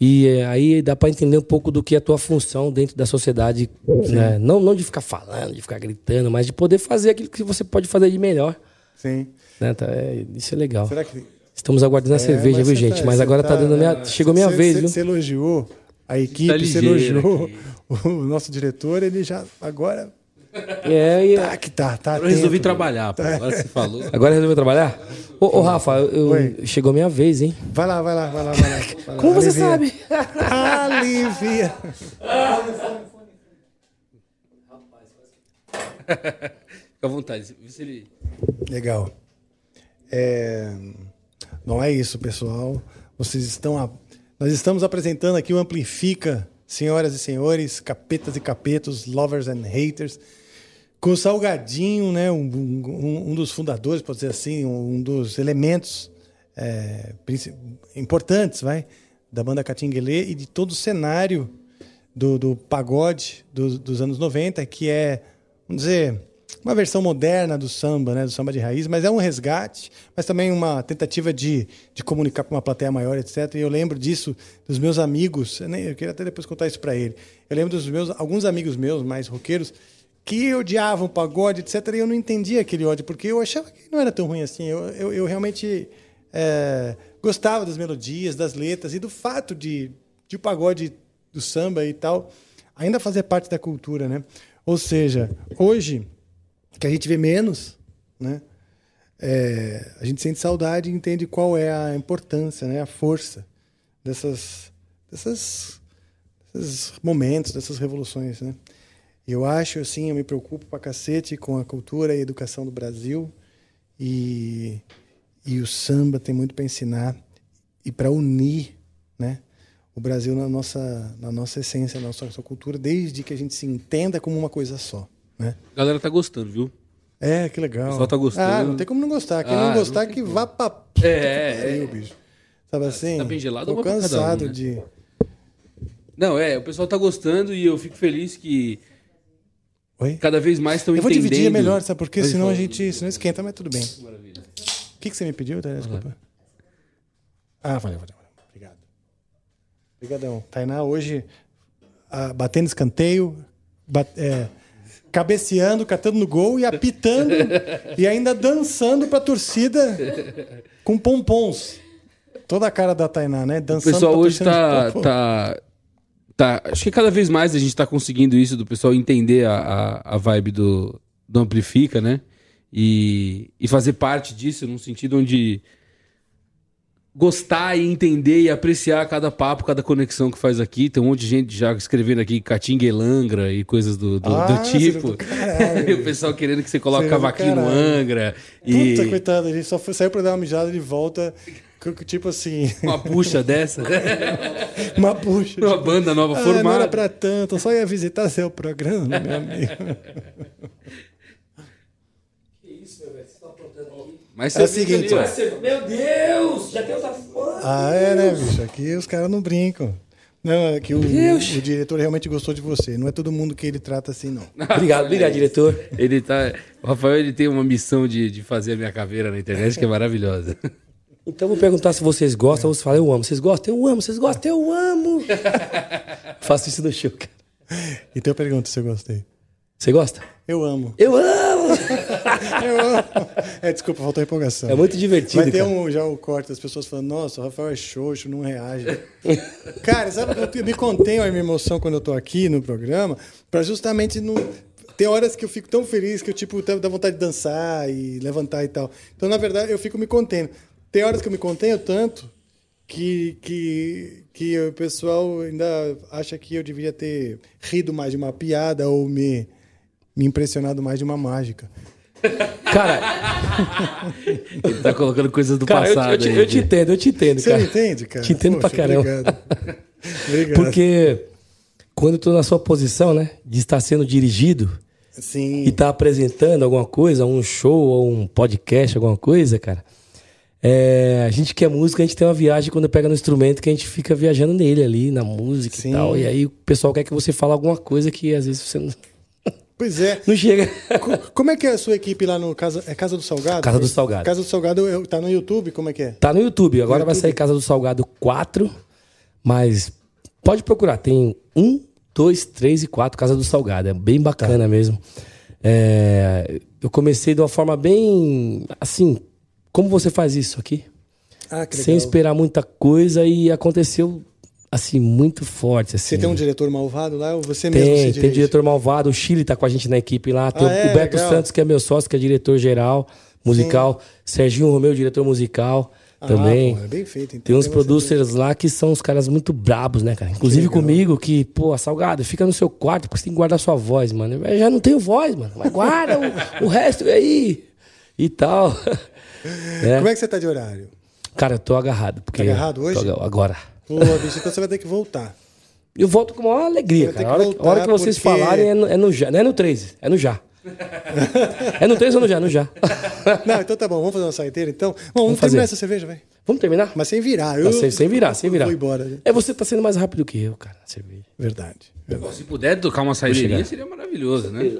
E eh, aí dá pra entender um pouco do que é a tua função dentro da sociedade. Né? Não, não de ficar falando, de ficar gritando, mas de poder fazer aquilo que você pode fazer de melhor. Sim. Né? Tá, é, isso é legal. Será que. Estamos aguardando a É, cerveja, viu, você gente? tá- mas você agora tá, tá- dando a minha. Chegou a minha Você- vez, você- viu? Você elogiou a equipe, Tá você ligeiro elogiou aqui. o nosso diretor, ele já. Agora. É, e- Tá que tá, tá. Eu resolvi trabalhar, pô. Agora você falou. Agora resolveu trabalhar? Ô, ô, Rafa, eu- Oi. chegou minha vez, hein? Vai lá, vai lá, vai lá, vai lá. vai lá. Como você Alivia. sabe? Alivia. Fica à vontade. Vê se ele. Legal. É, Não é isso, pessoal. Vocês estão. a- Nós estamos apresentando aqui o Amplifica, senhoras e senhores, capetas e capetos, lovers and haters, com o Salgadinho, né? Um, um- um dos fundadores, pode dizer assim, um dos elementos é, importantes, vai, da banda Catinguelê e de todo o cenário do, do pagode do- dos anos 90, que é, vamos dizer, uma versão moderna do samba, né, do samba de raiz, mas é um resgate, mas também uma tentativa de, de comunicar com uma plateia maior, etc. E eu lembro disso dos meus amigos, eu, queria até depois contar isso para ele. Eu lembro dos meus alguns amigos meus mais roqueiros que odiavam pagode, etc. E eu não entendia aquele ódio, porque eu achava que não era tão ruim assim. Eu, eu, eu realmente é, gostava das melodias, das letras e do fato de, de o pagode do samba e tal ainda fazer parte da cultura, né? Ou seja, hoje que a gente vê menos, né? É, a gente sente saudade e entende qual é a importância, né? A força dessas, dessas, desses momentos, dessas revoluções, né? Eu acho, assim, eu me preocupo pra cacete com a cultura e a educação do Brasil e, e o samba tem muito para ensinar e para unir, né? O Brasil na nossa, na nossa essência, na nossa, nossa cultura, desde que a gente se entenda como uma coisa só, né? A galera tá gostando, viu? É, que legal. O pessoal tá gostando. Ah, não tem como não gostar. Quem Ah, não gostar, não que vá pra. É, pariu, é. bicho. Sabe assim? tá bem gelado, Tô cada um, cansado né? de. Não, é, o pessoal tá gostando e eu fico feliz que Oi? cada vez mais estão Eu vou entendendo. dividir melhor, sabe por quê? Pode Senão a gente. Senão esquenta, mas tudo bem. O que, que você me pediu, Tânia? Desculpa. Ah, valeu, valeu, valeu. Obrigado. Obrigadão. Tainá hoje ah, batendo escanteio, bat- é, cabeceando, catando no gol e apitando e ainda dançando pra torcida com pompons. Toda a cara da Tainá, né? O Dançando pessoal pra hoje tá, tá, tá. Acho que cada vez mais a gente tá conseguindo isso, do pessoal entender a, a, a vibe do, do Amplifica, né? E, e fazer parte disso, num sentido onde gostar e entender e apreciar cada papo, cada conexão que faz aqui. Tem um monte de gente já escrevendo aqui Catinga e Langra e coisas do, do, Ah, do tipo. do caralho. e o pessoal querendo que você coloque cavaquinho no. Angra. E Puta, coitado, ele só foi, saiu pra dar uma mijada de volta, tipo assim, uma puxa dessa. uma puxa. uma tipo, banda nova ah, não era formada. pra tanto, só ia visitar seu programa, meu amigo. Mas É o você seguinte, ali. Meu Deus! Já tem outra fã! Ah, é, né, bicho? Aqui os caras não brincam. Não, é que o, o diretor realmente gostou de você. Não é todo mundo que ele trata assim, não. Obrigado, obrigado, diretor. Ele tá. O Rafael ele tem uma missão de, de fazer a minha caveira na internet que é maravilhosa. Então eu vou perguntar se vocês gostam, vocês falam, eu amo. Vocês gostam? Eu amo. Vocês gostam? Eu amo. Faço isso no show, cara. Então eu pergunto se eu gostei. Você gosta? Eu amo. Eu amo! É, desculpa, faltou empolgação. É muito divertido, Vai ter cara. um, já o corte das pessoas falando, nossa, o Rafael é xoxo, não reage. Cara, sabe, eu, eu me contenho a minha emoção quando eu tô aqui no programa, pra justamente não... Tem horas que eu fico tão feliz que eu, tipo, dá vontade de dançar e levantar e tal. Então, na verdade, eu fico me contendo. Tem horas que eu me contenho tanto que, que, que o pessoal ainda acha que eu devia ter rido mais de uma piada ou me, me impressionado mais de uma mágica. Cara, Ele tá colocando coisas do cara eu, passado. eu te, aí, eu te entendo, eu te entendo, Você cara. me entende, cara? Te entendo pra caramba. Obrigado. obrigado. Porque quando eu tô na sua posição, né, de estar sendo dirigido Sim. e estar apresentando alguma coisa, um show ou um podcast, alguma coisa, cara, é, a gente quer música, a gente tem uma viagem quando pega no instrumento que a gente fica viajando nele ali, na música Sim. e tal. E aí o pessoal quer que você fale alguma coisa que às vezes você não, Pois é. não chega. Co- Como é que é a sua equipe lá no Casa, é Casa do Salgado? Casa do Salgado. Casa do Salgado tá no YouTube, como é que é? Tá no YouTube. Agora No vai YouTube. sair Casa do Salgado 4. Mas pode procurar. Tem um, dois, três e quatro Casa do Salgado. É bem Tá. bacana mesmo. É, eu comecei de uma forma bem. Assim, como você faz isso aqui? Ah. Sem esperar muita coisa e aconteceu assim, muito forte. Assim. Você tem um diretor malvado lá ou você mesmo se Tem, dirige? tem diretor malvado, o Chile tá com a gente na equipe lá, tem Ah, o- é? o Beto Legal. Santos, que é meu sócio, que é diretor geral, musical, Serginho Romeu, diretor musical Ah, também. pô, é bem feito. Então Tem uns producers lá que são os caras muito brabos, né, cara? Inclusive legal. comigo, que, pô, Salgado, fica no seu quarto, porque você tem que guardar sua voz, mano. Eu já não tenho voz, mano. Mas guarda o, o resto aí. E tal. É. Como é que você tá de horário? Cara, eu tô agarrado. Porque Tá agarrado hoje? agora. Pô, bicho, então você vai ter que voltar. Eu volto com a maior alegria, cara. A hora, a hora que vocês porque- falarem é no, é no já. Não é no 3, é no já. é no 3 ou no já? No já. Não, então tá bom, vamos fazer uma saideira então. Bom, vamos, Vamos fazer. terminar essa cerveja, vai. Vamos terminar? Mas sem virar. Não, sem, sem virar, sem virar. Vou embora. né? É você tá sendo mais rápido que eu, cara, na cerveja. Verdade. verdade. Se puder tocar uma saideirinha, seria maravilhoso, né?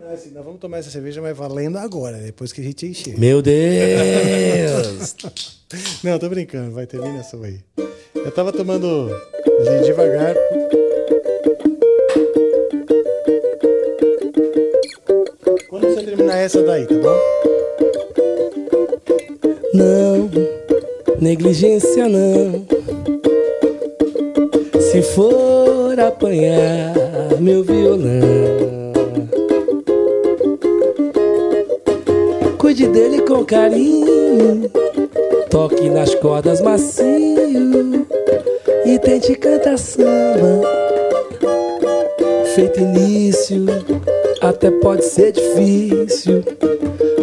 Não, assim, nós vamos tomar essa cerveja, mas valendo agora, depois que a gente encher. Meu Deus! Não, tô brincando, vai termina essa aí. Eu tava tomando ali devagar. Quando você terminar essa daí, tá bom? Não, negligência não. Se for apanhar meu violão, cuide dele com carinho. Toque nas cordas macio e tente cantar samba. Feito início, até pode ser difícil,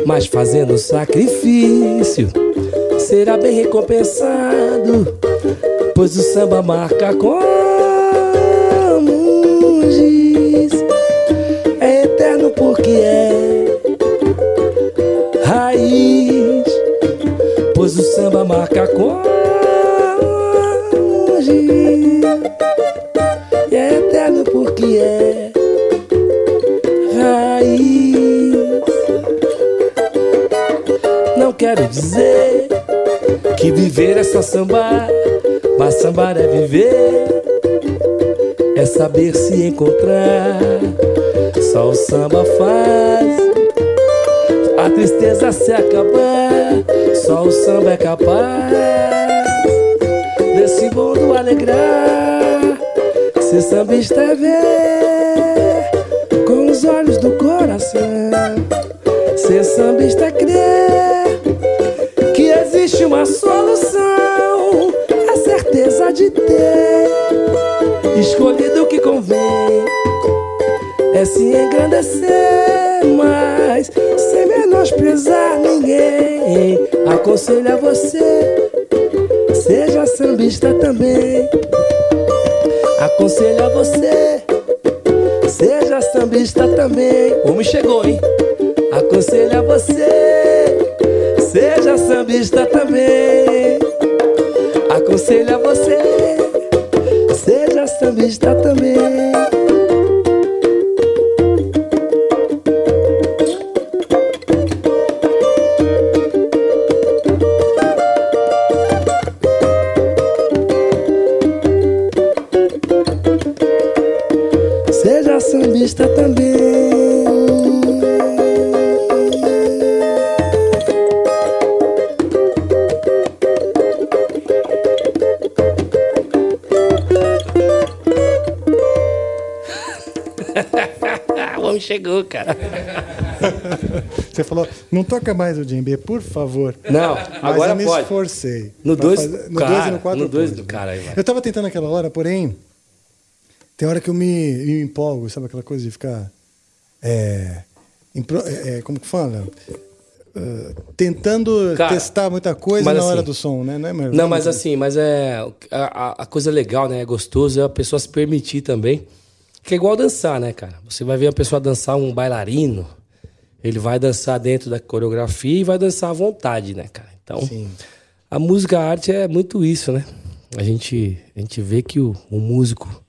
mas fazendo sacrifício será bem recompensado, pois o samba marca como giz, é samba marca giz, e é eterno porque é raiz. Não quero dizer Que viver é só sambar, mas sambar é viver. É saber se encontrar. Só o samba faz a tristeza se acabar. Só o samba é capaz desse mundo alegrar. Se sambista é ver com os olhos do coração. Se sambista é crer que existe uma solução. A certeza de ter escolhido o que convém é se engrandecer, mas sem menosprezar ninguém. Aconselho a você, seja sambista também. Aconselho a você, seja sambista também. O me chegou, hein? Aconselho a você, seja sambista também. Aconselho a você, seja sambista também. Você falou, não toca mais o djembe, por favor. Não, Mas agora eu me pode. esforcei. No pra 2, fazer- no dois e no 4 no 2 pode. do cara aí. Eu tava tentando aquela hora, porém, tem hora que eu me, me empolgo, sabe aquela coisa de ficar. É, impro- é, é, como que fala? Ah, tentando Cara, testar muita coisa na hora assim- do som, né? Não, é? Não, mas assim, mas é a, a- a coisa legal, né? É gostoso, é a pessoa se permitir também. Que é igual dançar, né, cara? Você vai ver a pessoa dançar um bailarino, ele vai dançar dentro da coreografia e vai dançar à vontade, né, cara? Então, Sim. a música, a arte é muito isso, né? A gente, a gente vê que o, o músico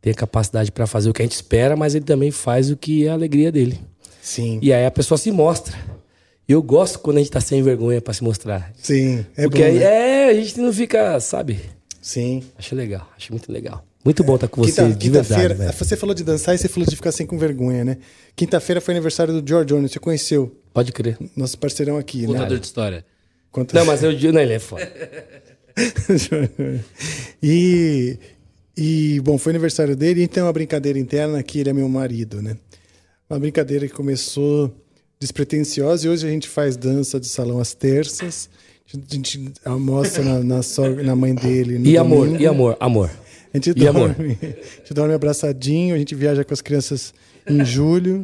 tem a capacidade para fazer o que a gente espera, mas ele também faz o que é a alegria dele. Sim. E aí a pessoa se mostra. E eu gosto quando a gente tá sem vergonha para se mostrar. Sim, é Porque bom. aí, né? é, a gente não fica, sabe? Sim. Acho legal, acho muito legal. Muito bom estar com você, Quinta- de verdade, Quinta-feira, velho. você falou de dançar e você falou de ficar sem com vergonha, né? Quinta-feira foi aniversário do George Jones, você conheceu? Pode crer. Nosso parceirão aqui, Contador né? de história. Quantas- Não, mas eu digo, não, ele é foda. e, e, bom, foi aniversário dele e tem uma brincadeira interna que ele é meu marido, né? Uma brincadeira que começou despretensiosa e hoje a gente faz dança de salão às terças. A gente almoça na, na, sogra- na mãe dele. no E amor, domingo. e amor, amor. A gente, dorme, amor? a gente dorme abraçadinho, a gente viaja com as crianças em julho.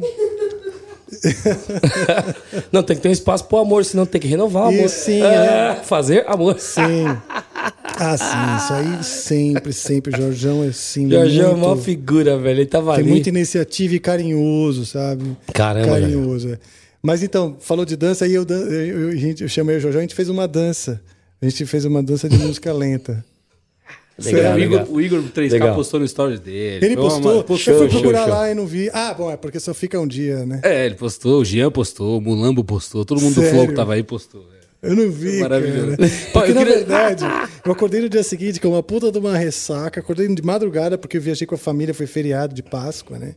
Não, tem que ter um espaço pro amor, senão tem que renovar o amor. E sim, É, é. Fazer amor. Sim. Ah, sim, isso aí sempre, sempre. Jorjão é. Jorge é muito- uma figura, velho. Ele tava Tem ali. muita iniciativa e carinhoso, sabe? Caramba, Carinhoso. é. Mas então, falou de dança, aí eu, eu, eu, eu chamei o Jorjão, a gente fez uma dança. A gente fez uma dança de música lenta. Legal, o. Igor, o Igor 3K Legal. postou no stories dele. Ele uma- postou, postou, eu fui procurar show. lá e não vi. Ah, bom, é porque só fica um dia, né? É, ele postou, o Jean postou, o Mulambo postou, todo mundo do Sério? Flow que tava aí postou. é. Eu não vi, Maravilhoso. cara. Porque, na verdade, eu acordei no dia seguinte com uma puta de uma ressaca. Acordei de madrugada, porque eu viajei com a família, foi feriado de Páscoa, né?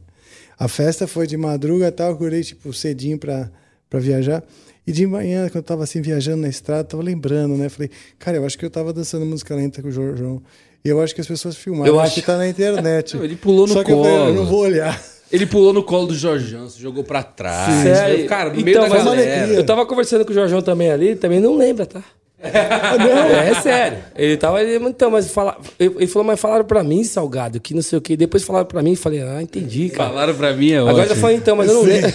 A festa foi de madruga e tal, eu acordei, tipo, cedinho pra, pra viajar. E de manhã, quando eu tava assim, viajando na estrada, tava lembrando, né? Falei, cara, eu acho que eu tava dançando música lenta com o Jorjão. E eu acho que as pessoas filmaram. Eu acho que tá na internet. Não, ele pulou no Só que eu eu colo. não vou olhar. Ele pulou no colo do Jorjão, se jogou pra trás. Sério? Cara, no Então, meio da mas- galera. Eu tava conversando com o Jorjão também ali, ele também não lembra, tá? não, é sério. Ele tava ali, então, mas fala, ele falou, mas falaram pra mim, Salgado, que não sei o quê. Depois falaram pra mim e falei, ah, entendi, cara. Falaram pra mim, é Agora eu ótimo. falei, então, mas eu não Sim. lembro.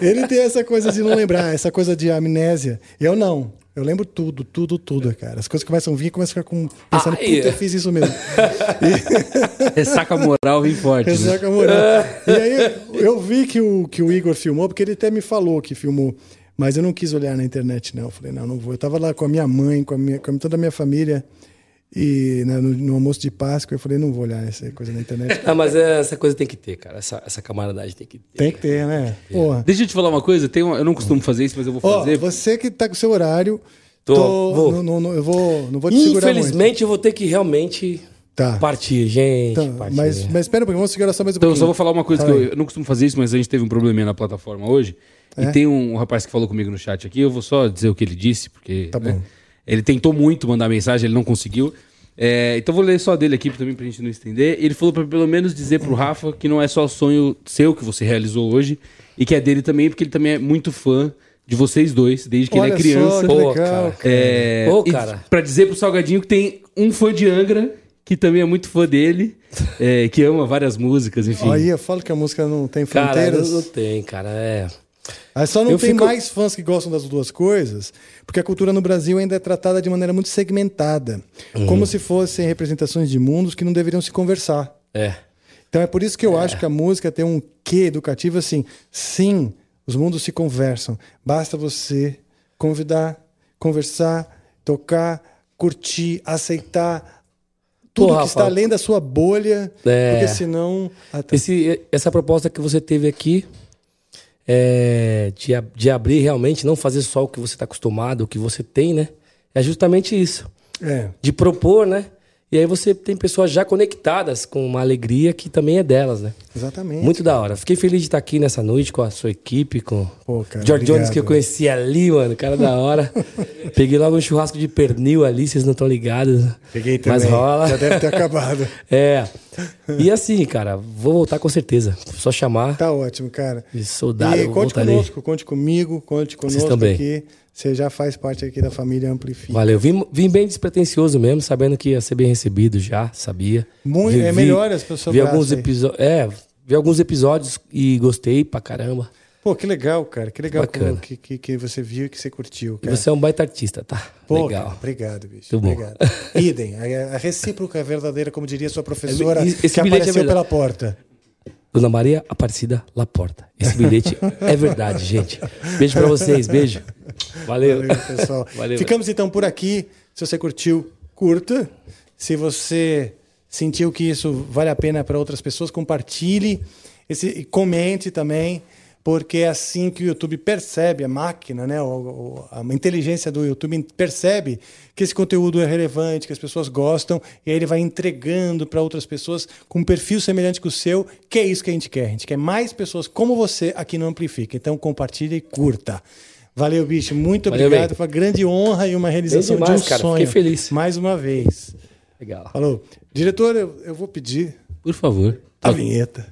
Ele tem essa coisa de não lembrar, essa coisa de amnésia. Eu não. Eu lembro tudo, tudo, tudo, cara. As coisas começam a vir e começam a ficar com, pensando, Ai. puta, eu fiz isso mesmo. Ressaca moral vem forte. né? Ressaca moral. E aí eu vi que o, que o Igor filmou, porque ele até me falou que filmou. Mas eu não quis olhar na internet, não. Eu falei, não, não vou. Eu tava lá com a minha mãe, com, a minha, com toda a minha família. E né, no, no almoço de Páscoa, eu falei, não vou olhar essa coisa na internet. Ah, mas essa coisa tem que ter, cara. Essa, essa camaradagem tem que ter. Tem que ter, né? Porra. Deixa eu te falar uma coisa, tem uma- eu não costumo fazer isso, mas eu vou Ó, fazer. você que tá com seu horário, Tô, Tô- vou. não- não- não- eu vou, não vou te segurar muito. Infelizmente, eu vou ter que realmente Tá. partir, gente. Então, partir. mas, mas espera um pouquinho, vamos segurar só mais um Então, eu pouquinho. só vou falar uma coisa Fala que eu, eu não costumo fazer isso, mas a gente teve um probleminha na plataforma hoje. É? E tem um rapaz que falou comigo no chat aqui, eu vou só dizer o que ele disse, porque. Tá né, bom. Ele tentou muito mandar mensagem, ele não conseguiu. É, então vou ler só dele aqui também pra gente não estender. Ele falou pra pelo menos dizer pro Rafa que não é só sonho seu que você realizou hoje, e que é dele também, porque ele também é muito fã de vocês dois, desde que ele Olha é criança. só, Pô, legal, cara. cara. É, Pô, cara. Pra dizer pro Salgadinho que tem um fã de Angra, que também é muito fã dele, é, que ama várias músicas, enfim. Aí eu falo que a música não tem Cara, fronteiras. não, não tem, cara. É. Aí só não Eu tem fico- mais fãs que gostam das duas coisas, porque a cultura no Brasil ainda é tratada de maneira muito segmentada, Uhum. como se fossem representações de mundos que não deveriam se conversar. É. Então é por isso que eu acho que a música tem um quê educativo assim. Sim, os mundos se conversam. Basta você convidar, conversar, tocar, curtir, aceitar tudo Pô, que Rafa, está além da sua bolha, É. porque senão. Esse, essa proposta que você teve aqui é, de, de abrir realmente, não fazer só o que você está acostumado, o que você tem, né? É justamente isso. é. De propor, né? E aí você tem pessoas já conectadas com uma alegria que também é delas, né? Exatamente. Muito da hora. Fiquei feliz de estar aqui nessa noite com a sua equipe, com Pô, cara, George Jones, obrigado. que eu conheci ali, mano, cara da hora. Peguei logo um churrasco de pernil ali, vocês não estão ligados. Peguei também. Mas rola. Já deve ter acabado. É. E assim, cara, vou voltar com certeza. Só chamar. Tá ótimo, cara. De soldado, e conte voltarei. conosco, conte comigo, conte conosco também. aqui. Você já faz parte aqui da família Amplifica. Valeu. Vim, vim bem despretensioso mesmo, sabendo que ia ser bem recebido já, sabia. Muito- é melhor as pessoas Vi alguns episódios. É, vi alguns episódios e gostei pra caramba. Pô, que legal, cara. Que legal Bacana. que, que, que você viu e que você curtiu, E cara. você é um baita artista, tá? Pô, Legal. cara, obrigado, bicho. Muito bom. Obrigado. Idem. A, a recíproca é verdadeira, como diria sua professora, Esse que bilhete é apareceu verdade. pela porta. Dona Maria Aparecida Laporta. Esse bilhete é verdade, gente. Beijo pra vocês, beijo. Valeu. Valeu, pessoal. Valeu. Ficamos então por aqui. Se você curtiu, curta. Se você sentiu que isso vale a pena para outras pessoas, compartilhe esse, comente também, porque é assim que o YouTube percebe, a máquina, né, a inteligência do YouTube percebe que esse conteúdo é relevante, que as pessoas gostam, e aí ele vai entregando para outras pessoas com um perfil semelhante com o seu, que é isso que a gente quer. A gente quer mais pessoas como você aqui no Amplifica. Então compartilhe e curta. Valeu, bicho. Muito Valeu, obrigado. bem. Foi uma grande honra e uma realização demais, de um cara. sonho. Fiquei feliz. Mais uma vez. Legal. Falou. Diretor, eu, eu vou pedir Por favor. a vinheta.